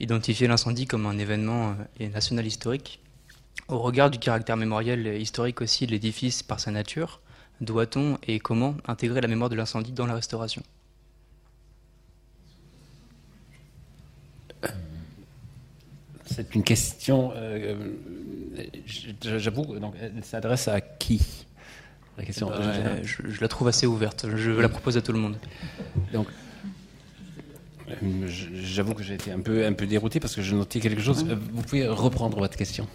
identifié l'incendie comme un événement national historique, au regard du caractère mémoriel historique aussi de l'édifice par sa nature, doit-on et comment intégrer la mémoire de l'incendie dans la restauration? C'est une question, j'avoue, elle s'adresse à qui? La question. je, la trouve assez ouverte. Je la propose à tout le monde. Donc, j'avoue que j'ai été un peu, un peu dérouté parce que je notais quelque chose. Vous pouvez reprendre votre question.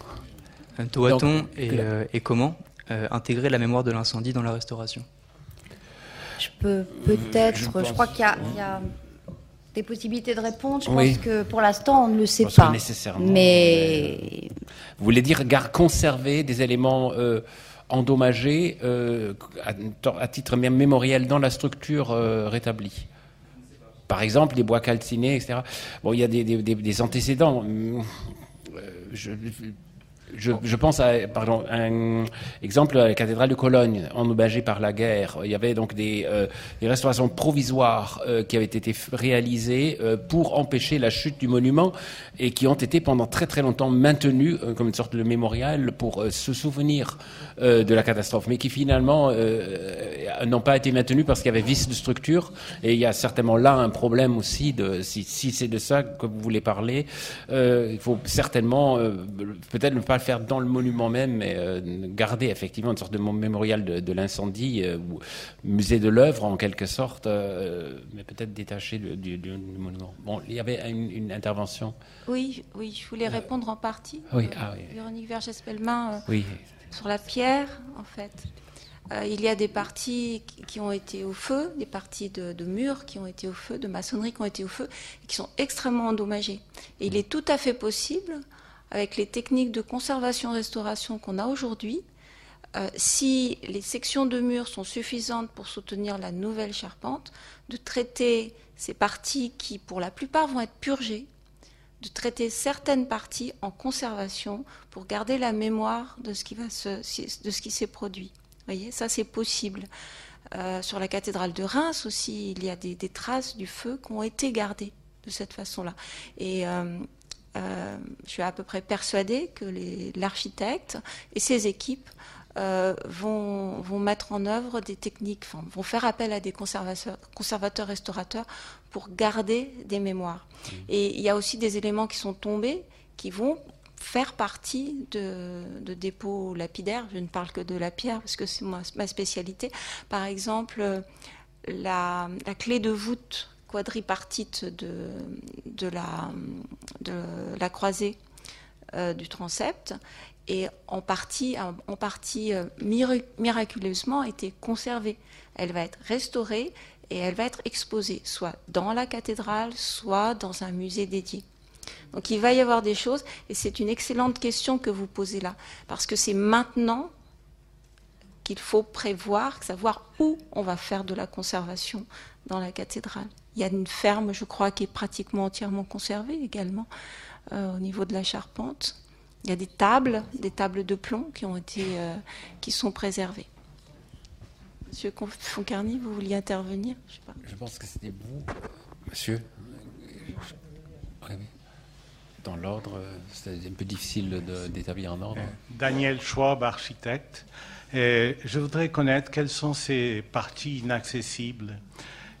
Doit-on et, euh, et, comment intégrer la mémoire de l'incendie dans la restauration? Je peux peut-être, je, crois qu'il y, a des possibilités de répondre. Je pense que pour l'instant, on ne le sait pas. Nécessairement, mais... Vous voulez dire garde conserver des éléments endommagés à, titre mémoriel dans la structure rétablie par exemple, les bois calcinés, etc. Bon, il y a des, antécédents. Euh, je, je, pense à, pardon, un exemple, la cathédrale de Cologne, endommagée par la guerre. Il y avait donc des, euh, restaurations provisoires euh, qui avaient été réalisées euh, pour empêcher la chute du monument et qui ont été pendant très très longtemps maintenues comme une sorte de mémorial pour se souvenir de la catastrophe, mais qui finalement n'ont pas été maintenues parce qu'il y avait vice de structure. Et il y a certainement là un problème aussi de si, si c'est de ça que vous voulez parler, il faut certainement peut-être ne pas faire dans le monument même, mais euh, garder effectivement une sorte de mémorial de, l'incendie, euh, ou musée de l'œuvre en quelque sorte, euh, mais peut-être détaché du, monument. Bon, il y avait une, intervention. Oui, oui, je voulais répondre en partie. Oui, ah, oui. Véronique Vergès-Pellemin, oui. sur la pierre, en fait. il y a des parties qui ont été au feu, des parties de, de, murs qui ont été au feu, de maçonnerie qui ont été au feu, et qui sont extrêmement endommagées. Et il est tout à fait possible avec les techniques de conservation-restauration qu'on a aujourd'hui, euh, si les sections de murs sont suffisantes pour soutenir la nouvelle charpente, de traiter ces parties qui, pour la plupart, vont être purgées, de traiter certaines parties en conservation pour garder la mémoire de ce qui, s'est produit. Vous voyez, ça c'est possible. Euh, sur la cathédrale de Reims aussi, il y a des, traces du feu qui ont été gardées de cette façon-là. Et euh, euh, je suis à peu près persuadée que l'architecte et ses équipes euh, vont, vont, mettre en œuvre des techniques, vont faire appel à des conservateurs, conservateurs restaurateurs pour garder des mémoires. Mmh. Et il y a aussi des éléments qui sont tombés qui vont faire partie de, de, dépôts lapidaires. Je ne parle que de la pierre parce que c'est ma, spécialité. Par exemple, la, la clé de voûte quadripartite de, de, la, croisée euh, du transept et en partie, euh, miraculeusement été conservée. Elle va être restaurée et elle va être exposée, soit dans la cathédrale, soit dans un musée dédié. Donc il va y avoir des choses, et c'est une excellente question que vous posez là, parce que c'est maintenant qu'il faut prévoir, savoir où on va faire de la conservation dans la cathédrale. Il y a une ferme, je crois, qui est pratiquement entièrement conservée également euh, au niveau de la charpente. Il y a des tables, des tables de plomb qui ont été, euh, qui sont préservées. Monsieur Foncarny, vous vouliez intervenir? Je, pense que c'était vous, monsieur. Dans l'ordre, c'est un peu difficile d'établir un ordre. Daniel Schwab, architecte. Et je voudrais connaître quelles sont ces parties inaccessibles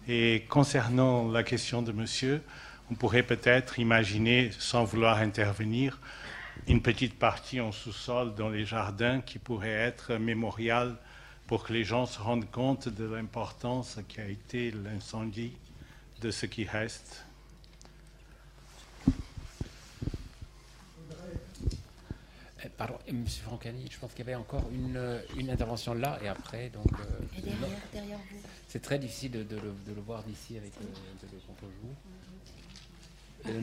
et concernant la question de monsieur, on pourrait peut-être imaginer, sans vouloir intervenir, une petite partie en sous-sol dans les jardins qui pourrait être mémorial pour que les gens se rendent compte de l'importance qui a été l'incendie de ce qui reste. Pardon, M. Francani, je pense qu'il y avait encore une, une intervention là et après. Donc, euh, et derrière, derrière vous c'est très difficile de, le, voir d'ici avec le, le contre-joue. Euh,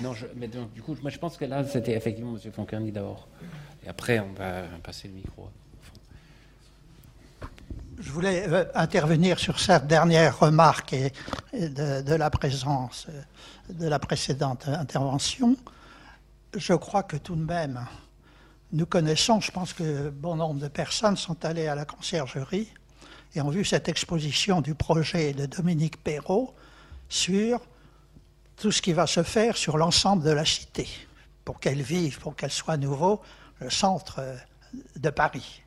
non, je, mais donc, du coup, moi je pense que là, c'était effectivement M. Foncarny d'abord. Et après, on va passer le micro. Je voulais euh, intervenir sur cette dernière remarque et, de, la présence euh, de la précédente intervention. Je crois que tout de même, nous connaissons, je pense que bon nombre de personnes sont allées à la conciergerie et ont vu cette exposition du projet de Dominique Perrault sur tout ce qui va se faire sur l'ensemble de la cité, pour qu'elle vive, pour qu'elle soit nouveau le centre euh, de Paris.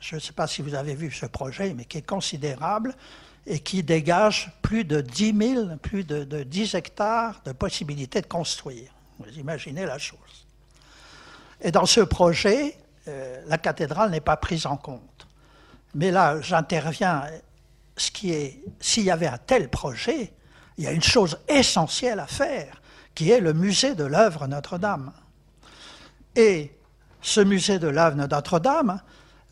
Je ne sais pas si vous avez vu ce projet, mais qui est considérable et qui dégage plus de 10 000, plus de, 10 hectares de possibilités de construire. Vous imaginez la chose. Et dans ce projet, euh, la cathédrale n'est pas prise en compte. Mais là, j'interviens. Ce qui est, s'il y avait un tel projet, il y a une chose essentielle à faire, qui est le musée de l'œuvre Notre-Dame. Et ce musée de l'œuvre Notre-Dame,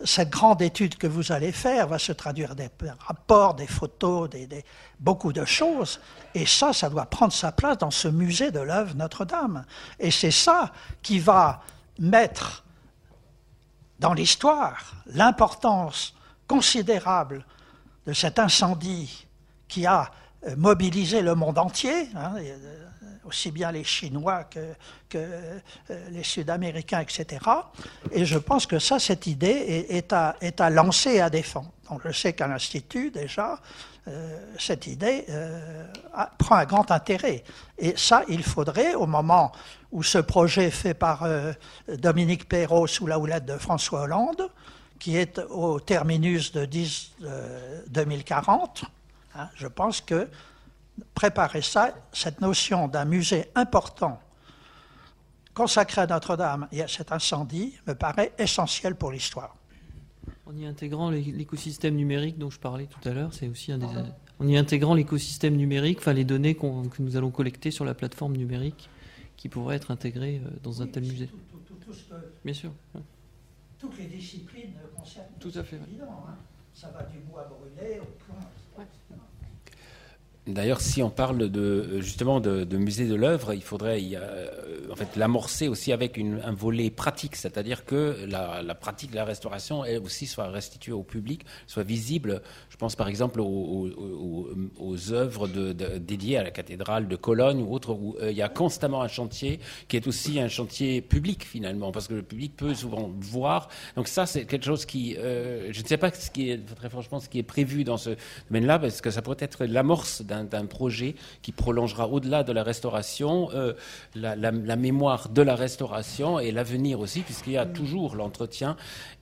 cette grande étude que vous allez faire va se traduire des rapports, des photos, des, beaucoup de choses. Et ça, ça doit prendre sa place dans ce musée de l'œuvre Notre-Dame. Et c'est ça qui va mettre dans l'histoire l'importance considérable de cet incendie qui a euh, mobilisé le monde entier. Hein, aussi bien les Chinois que, euh, les Sud-Américains, etc. Et je pense que ça, cette idée est, à, est à, lancer et à défendre. Donc je sais qu'à l'Institut, déjà, euh, cette idée euh, prend un grand intérêt. Et ça, il faudrait, au moment où ce projet fait par Dominique Perrault sous la houlette de François Hollande, qui est au terminus de 10, 2040, hein, je pense que préparer ça, cette notion d'un musée important consacré à Notre-Dame et à cet incendie me paraît essentiel pour l'histoire. En y intégrant l'écosystème numérique dont je parlais tout à l'heure, c'est aussi un des. En y intégrant l'écosystème numérique, enfin les données que nous allons collecter sur la plateforme numérique qui pourraient être intégrées euh, dans un tel musée. Bien sûr. Toutes les disciplines concernent. Tout à fait. Évident, hein. Ça va du bois brûlé au point. D'ailleurs, si on parle de justement de, musée de l'œuvre, il faudrait euh, en fait l'amorcer aussi avec un volet pratique, c'est-à-dire que la, pratique de la restauration elle aussi soit restituée au public, soit visible. Je pense par exemple aux, œuvres dédiées à la cathédrale de Cologne ou autres, où euh, il y a constamment un chantier qui est aussi un chantier public finalement, parce que le public peut souvent voir. Donc ça, c'est quelque chose qui, euh, je ne sais pas ce qui est très franchement ce qui est prévu dans ce domaine-là, parce que ça pourrait être l'amorce d'un d'un projet qui prolongera au-delà de la restauration euh, la, mémoire de la restauration et l'avenir aussi, puisqu'il y a toujours l'entretien.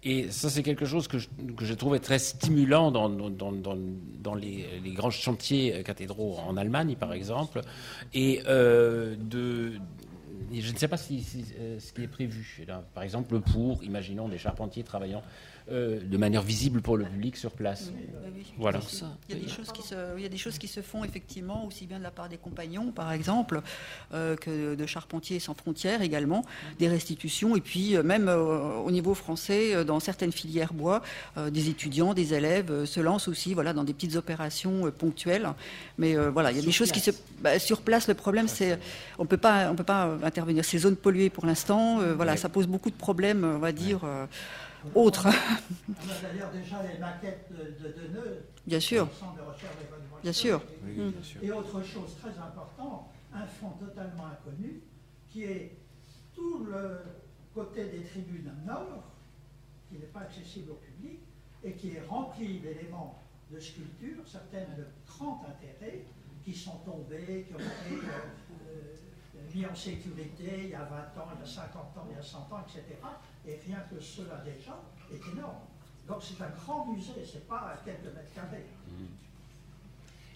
Et ça, c'est quelque chose que je, que trouvais très stimulant dans, dans, les, grands chantiers cathédraux en Allemagne, par exemple, et euh, de je ne sais pas si, euh, ce qui est prévu. par exemple, pour, imaginons, des charpentiers travaillant euh, de manière visible pour le public sur place. Voilà. Il y, a des choses qui se, il y a des choses qui se font effectivement, aussi bien de la part des compagnons, par exemple, euh, que de Charpentiers sans frontières également, des restitutions, et puis euh, même au niveau français, dans certaines filières bois, des étudiants, des élèves se lancent aussi voilà, dans des petites opérations ponctuelles. Mais voilà, il y a des choses qui se... Bah, sur place, le problème, c'est on ne peut pas intervenir. Ces zones polluées pour l'instant, voilà, ça pose beaucoup de problèmes, on va dire autre. On a d'ailleurs déjà les maquettes de, de Deneux. Bien sûr. Bien sûr. Et autre chose très importante, un fonds totalement inconnu, qui est tout le côté des tribunes nord, qui n'est pas accessible au public, et qui est rempli d'éléments de sculpture, certaines de grand intérêt, qui sont tombées, qui ont été euh, euh, mis en sécurité il y a 20 ans, il y a 50 ans, il y a 100 ans, etc et rien que cela déjà est énorme. Donc c'est un grand musée, c'est pas à quelques mètres carrés.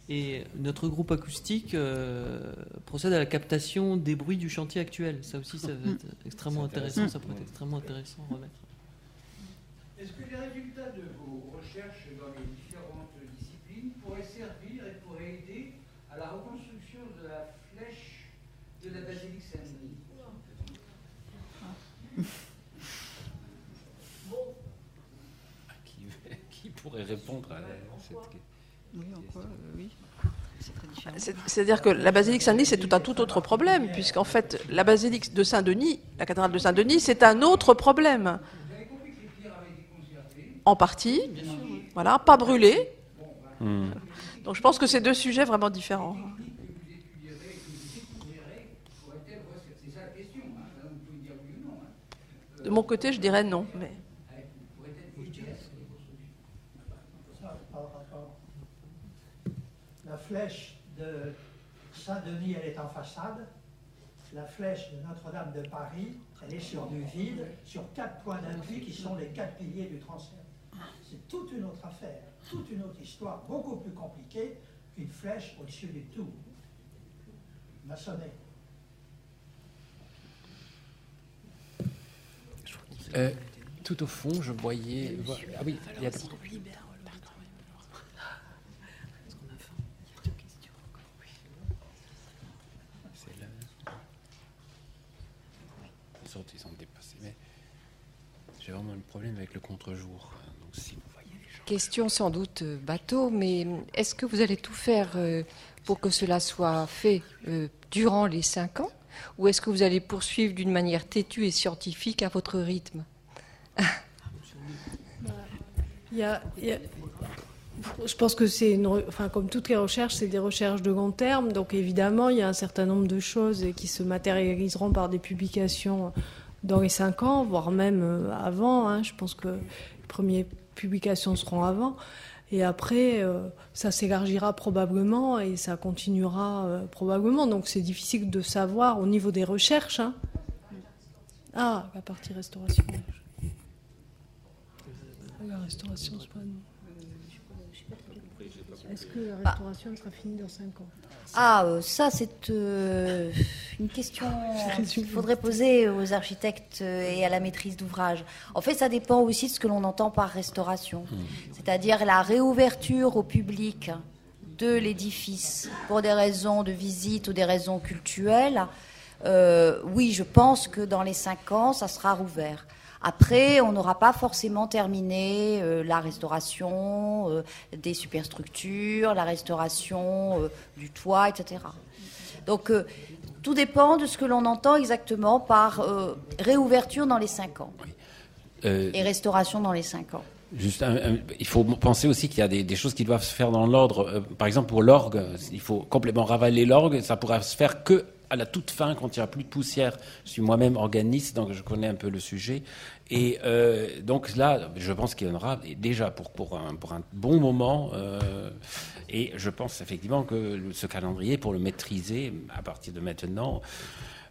Et notre groupe acoustique euh, procède à la captation des bruits du chantier actuel. Ça aussi, ça va être extrêmement intéressant. Ça pourrait être extrêmement intéressant à remettre. Est-ce que les résultats de vos recherches dans les différentes disciplines pourraient servir et pourraient aider à la reconstruction de la flèche de la basilique Saint-Denis pourrait répondre à cette question oui, C'est-à-dire que la basilique Saint-Denis, c'est tout un tout autre problème, puisqu'en fait, la basilique de Saint-Denis, la cathédrale de Saint-Denis, c'est un autre problème. En partie, voilà, pas brûlé. Hmm. Donc je pense que c'est deux sujets vraiment différents. De mon côté, je dirais non. Mais... flèche de Saint-Denis, elle est en façade. La flèche de Notre-Dame de Paris, elle est sur du vide, sur quatre points d'appui qui sont les quatre piliers du transfert. C'est toute une autre affaire, toute une autre histoire, beaucoup plus compliquée qu'une flèche au-dessus du tout. Maçonné. Euh, tout au fond, je voyais. Ah oui, il y a Vraiment un problème avec le contre-jour. Donc, si vous voyez les gens. Question sans doute euh, bateau, mais est-ce que vous allez tout faire euh, pour que cela soit fait euh, durant les cinq ans? Ou est-ce que vous allez poursuivre d'une manière têtue et scientifique à votre rythme? Il y a- il y a- je pense que c'est une, enfin, comme toutes les recherches, c'est des recherches de long terme. Donc évidemment, il y a un certain nombre de choses qui se matérialiseront par des publications dans les cinq ans, voire même euh, avant. hein. Je pense que les premières publications seront avant. Et après, euh, ça s'élargira probablement et ça continuera euh, probablement. Donc c'est difficile de savoir au niveau des recherches. hein. Ah, la partie restauration. La restauration, c'est pas nous. Est-ce que la restauration sera finie dans 5 ans? Ah, euh, ça, c'est euh, une question qu'il faudrait poser aux architectes euh, et à la maîtrise d'ouvrage. En fait, ça dépend aussi de ce que l'on entend par restauration, c'est-à-dire la réouverture au public de l'édifice pour des raisons de visite ou des raisons cultuelles. Euh, oui, je pense que dans les cinq ans, ça sera rouvert. Après, on n'aura pas forcément terminé euh, la restauration euh, des superstructures, la restauration euh, du toit, etc. Donc, tout dépend de ce que l'on entend exactement par réouverture dans les cinq ans et restauration dans les cinq ans. Juste, un- un- il faut penser aussi qu'il y a des, des choses qui doivent se faire dans l'ordre. Par exemple, pour l'orgue, il faut complètement ravaler l'orgue. Ça pourra se faire que à la toute fin, quand il n'y a plus de poussière. Je suis moi-même organiste, donc je connais un peu le sujet. Et euh, donc là, je pense qu'il y en aura déjà pour, pour, un, bon moment. euh, et je pense effectivement que ce calendrier, pour le maîtriser à partir de maintenant,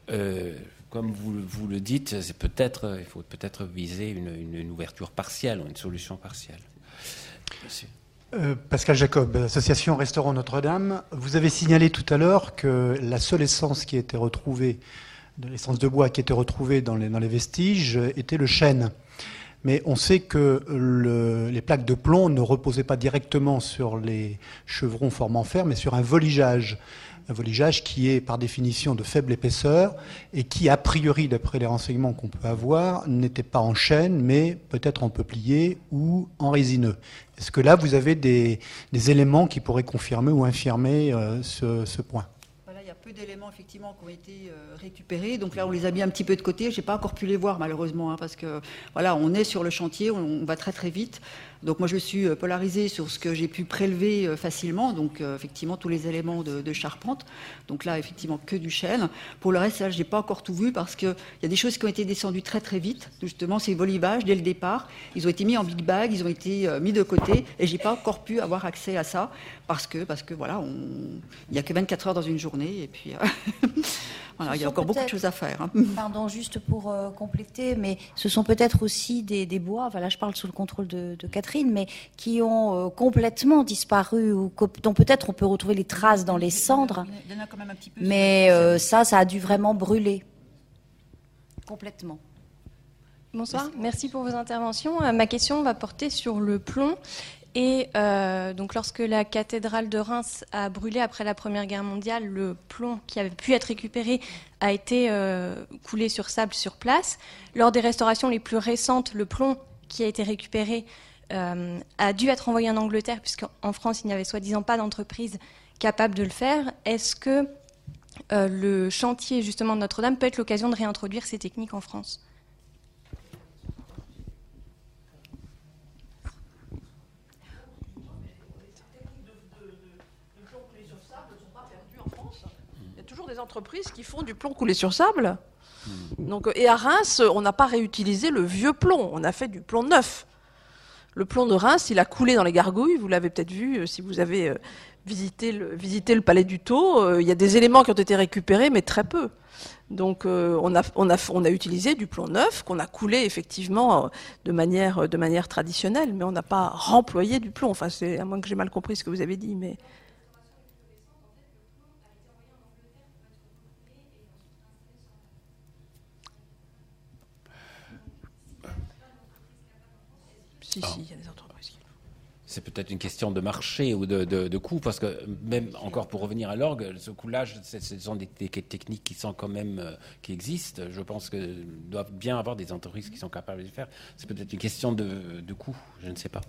euh, comme vous, vous le dites, c'est peut-être, il faut peut-être viser une, une- une ouverture partielle, ou une solution partielle. Merci. Euh, Pascal Jacob, Association Restaurant Notre-Dame. Vous avez signalé tout à l'heure que la seule essence qui était retrouvée, de l'essence de bois qui était retrouvée dans les, vestiges, euh, était le chêne. Mais on sait que le- les plaques de plomb ne reposaient pas directement sur les chevrons formant fer, mais sur un voligeage. Un voligeage qui est par définition de faible épaisseur et qui, a priori, d'après les renseignements qu'on peut avoir, n'était pas en chêne, mais peut-être en peuplier ou en résineux. Est-ce que là, vous avez des, éléments qui pourraient confirmer ou infirmer euh, ce, ce point? Voilà, il y a peu d'éléments effectivement qui ont été euh, récupérés. Donc là, on les a mis un petit peu de côté. J'ai pas encore pu les voir malheureusement hein, parce que voilà, on est sur le chantier, on, on va très très vite. Donc moi, je suis euh, polarisée sur ce que j'ai pu prélever euh, facilement. Donc euh, effectivement, tous les éléments de, charpente. Donc là, effectivement, que du chêne. Pour le reste, là, j'ai pas encore tout vu parce que il y a des choses qui ont été descendues très très vite. Justement, ces volivages dès le départ, ils ont été mis en big bag, ils ont été mis de côté, et j'ai pas encore pu avoir accès à ça parce que parce que voilà, il y a que 24 heures dans une journée et puis voilà, il y a encore beaucoup de choses à faire. hein. Pardon, juste pour euh, compléter, mais ce sont peut-être aussi des, des bois, voilà, je parle sous le contrôle de, de Catherine, mais qui ont euh, complètement disparu ou dont peut-être on peut retrouver les traces dans les cendres. Il y en a quand même un petit peu. Mais euh, ça, ça a dû vraiment brûler. Complètement. Bonsoir, merci pour vos interventions. Ma question va porter sur le plomb. Et euh, donc, lorsque la cathédrale de Reims a brûlé après la Première Guerre mondiale, le plomb qui avait pu être récupéré a été euh, coulé sur sable sur place. Lors des restaurations les plus récentes, le plomb qui a été récupéré euh, a dû être envoyé en Angleterre, puisqu'en France, il n'y avait soi-disant pas d'entreprise capable de le faire. Est-ce que le chantier justement de Notre-Dame peut être l'occasion de réintroduire ces techniques en France Il y a toujours des entreprises qui font du plomb coulé sur sable. Donc, et à Reims, on n'a pas réutilisé le vieux plomb, on a fait du plomb neuf. Le plomb de Reims, il a coulé dans les gargouilles, vous l'avez peut-être vu euh, si vous avez euh, visité, le, palais du Tau. euh, il y a des éléments qui ont été récupérés, mais très peu. Donc on, a, utilisé du plomb neuf qu'on a coulé effectivement de manière, de manière traditionnelle, mais on n'a pas remployé du plomb. Enfin, c'est à moins que j'ai mal compris ce que vous avez dit, mais. Si, si, il y a des entreprises qui le font. c'est peut-être une question de marché ou de, de, coût, parce que même encore pour revenir à l'orgue, ce coulage, ce sont des, techniques qui sont quand même euh, qui existent. Je pense que doivent bien avoir des entreprises qui sont capables de le faire. C'est peut-être une question de, de coût, je ne sais pas.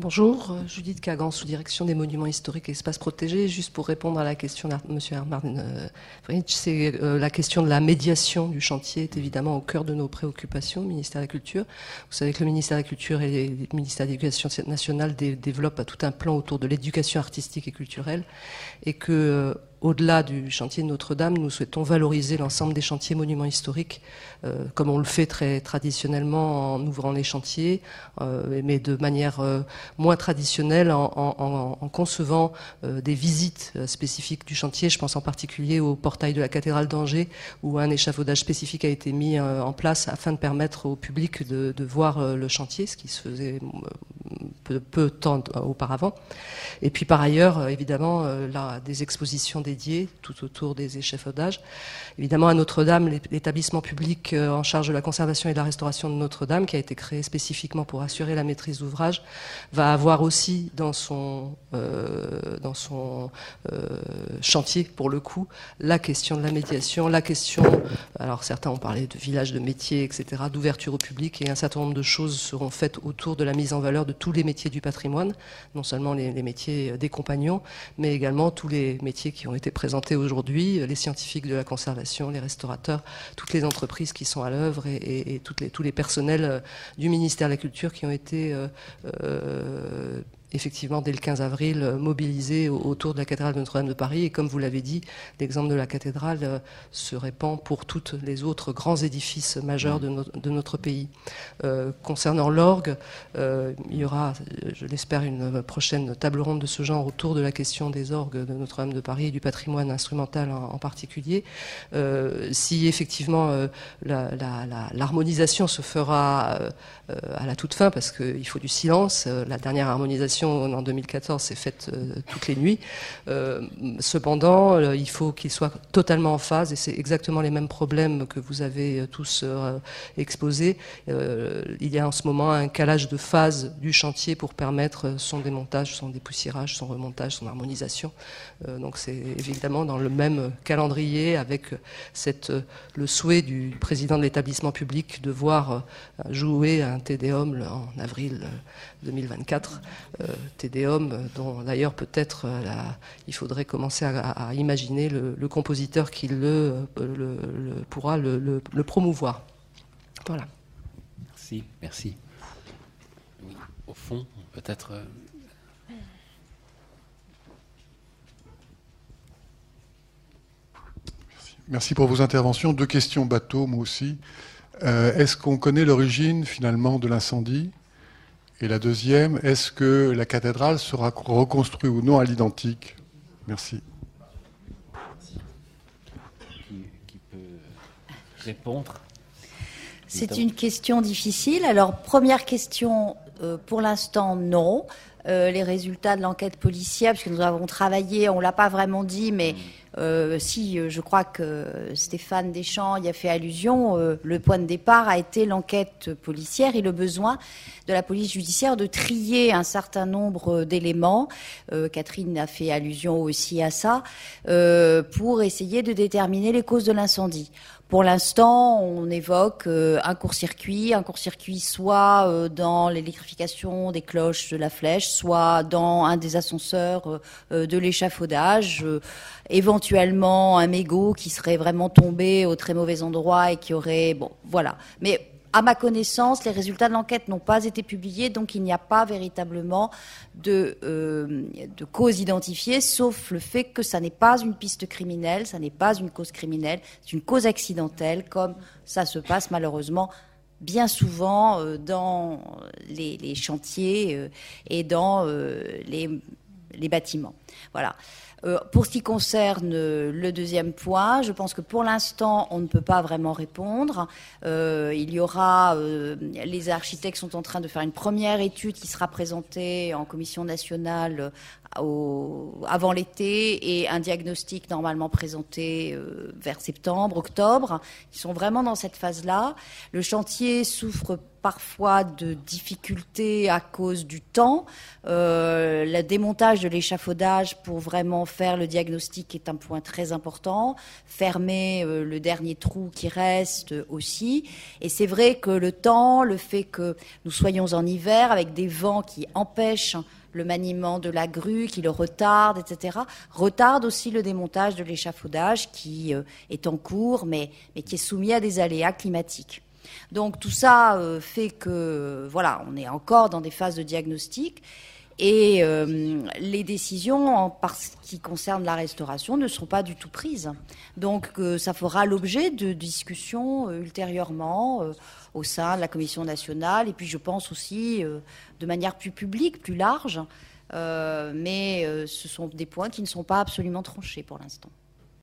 Bonjour, euh, Judith Kagan, sous-direction des monuments historiques et espaces protégés. Juste pour répondre à la question de M. Martin euh, Fritsch, c'est euh, la question de la médiation du chantier est évidemment au cœur de nos préoccupations, ministère de la Culture. Vous savez que le ministère de la Culture et le ministère de l'Éducation nationale développent tout un plan autour de l'éducation artistique et culturelle et que au-delà du chantier de Notre-Dame, nous souhaitons valoriser l'ensemble des chantiers monuments historiques, euh, comme on le fait très traditionnellement en ouvrant les chantiers, euh, mais de manière euh, moins traditionnelle en, concevant des visites spécifiques du chantier. Je pense en particulier au portail de la cathédrale d'Angers, où un échafaudage spécifique a été mis en place afin de permettre au public de, voir le chantier, ce qui se faisait peu, de temps auparavant. Et puis par ailleurs, évidemment, des expositions dédiés tout autour des échafaudages. Évidemment, à Notre-Dame, l'établissement public euh, en charge de la conservation et de la restauration de Notre-Dame, qui a été créé spécifiquement pour assurer la maîtrise d'ouvrage, va avoir aussi dans son, euh, dans son euh, chantier, pour le coup, la question de la médiation, la question, alors certains ont parlé de village de métiers, etc., d'ouverture au public, et un certain nombre de choses seront faites autour de la mise en valeur de tous les métiers du patrimoine, non seulement les, les métiers des compagnons, mais également tous les métiers qui ont été présentés aujourd'hui, les scientifiques de la conservation les restaurateurs, toutes les entreprises qui sont à l'œuvre et, les, tous les personnels euh, du ministère de la Culture qui ont été euh, euh, effectivement dès le 15 avril euh, mobilisés autour de la cathédrale de Notre-Dame de Paris. Et comme vous l'avez dit, l'exemple de la cathédrale euh, se répand pour tous les autres grands édifices majeurs de, notre pays. Euh, concernant l'orgue, il y aura, je l'espère, une prochaine table ronde de ce genre autour de la question des orgues de Notre-Dame de Paris et du patrimoine instrumental en, particulier. Si effectivement l'harmonisation se fera à la toute fin, parce qu'il faut du silence, la dernière harmonisation en 2014 s'est faite euh, toutes les nuits. Euh, cependant, euh, il faut qu'il soit totalement en phase et c'est exactement les mêmes problèmes que vous avez tous exposés. il y a en ce moment un calage de phase du chantier pour permettre son démontage, son dépoussiérage, son remontage, son harmonisation. donc c'est évidemment dans le même calendrier avec le souhait du président de l'établissement public de voir jouer un Tédéum en avril 2024. Euh, Tédéum, dont d'ailleurs peut-être euh, il faudrait commencer à, imaginer le, compositeur qui le, pourra le, promouvoir. Voilà. Merci, merci. Oui, au fond, peut-être. Euh, Merci pour vos interventions. Deux questions bateau, moi aussi. Est-ce qu'on connaît l'origine finalement de l'incendie? Et la deuxième, est-ce que la cathédrale sera reconstruite ou non à l'identique? Merci. Qui, peut répondre? C'est une question difficile. Alors, première question, euh, pour l'instant, non. Euh, les résultats de l'enquête policière, puisque nous avons travaillé, on l'a pas vraiment dit, mais euh, si je crois que Stéphane Deschamps y a fait allusion, le point de départ a été l'enquête policière et le besoin de la police judiciaire de trier un certain nombre d'éléments. Euh, Catherine a fait allusion aussi à ça euh, pour essayer de déterminer les causes de l'incendie. Pour l'instant, on évoque euh, un court-circuit, un court-circuit soit dans l'électrification des cloches de la flèche, soit dans un des ascenseurs de l'échafaudage, éventuellement un mégot qui serait vraiment tombé au très mauvais endroit et qui aurait, bon, voilà. Mais à ma connaissance, les résultats de l'enquête n'ont pas été publiés, donc il n'y a pas véritablement de, euh, de, cause identifiée, sauf le fait que ça n'est pas une piste criminelle, ça n'est pas une cause criminelle, c'est une cause accidentelle, comme ça se passe malheureusement bien souvent euh, dans les, chantiers euh, et dans les, les, bâtiments. Voilà. Euh, pour ce qui concerne euh, le deuxième point, je pense que pour l'instant, on ne peut pas vraiment répondre. Euh, il y aura, les architectes sont en train de faire une première étude qui sera présentée en commission nationale avant l'été et un diagnostic normalement présenté euh, vers septembre, octobre. Ils sont vraiment dans cette phase-là. Le chantier souffre parfois de difficultés à cause du temps. Euh, le démontage de l'échafaudage pour vraiment faire le diagnostic est un point très important. Fermer euh, le dernier trou qui reste aussi. Et c'est vrai que le temps, le fait que nous soyons en hiver avec des vents qui empêchent le maniement de la grue qui le retarde, etc., retarde aussi le démontage de l'échafaudage qui euh, est en cours, mais, qui est soumis à des aléas climatiques. Donc tout ça euh, fait que, voilà, on est encore dans des phases de diagnostic. Et euh, les décisions en ce qui concerne la restauration ne seront pas du tout prises. Donc ça fera l'objet de discussions ultérieurement au sein de la Commission nationale, et puis je pense aussi euh, de manière plus publique, plus large. Euh, mais euh, ce sont des points qui ne sont pas absolument tranchés pour l'instant.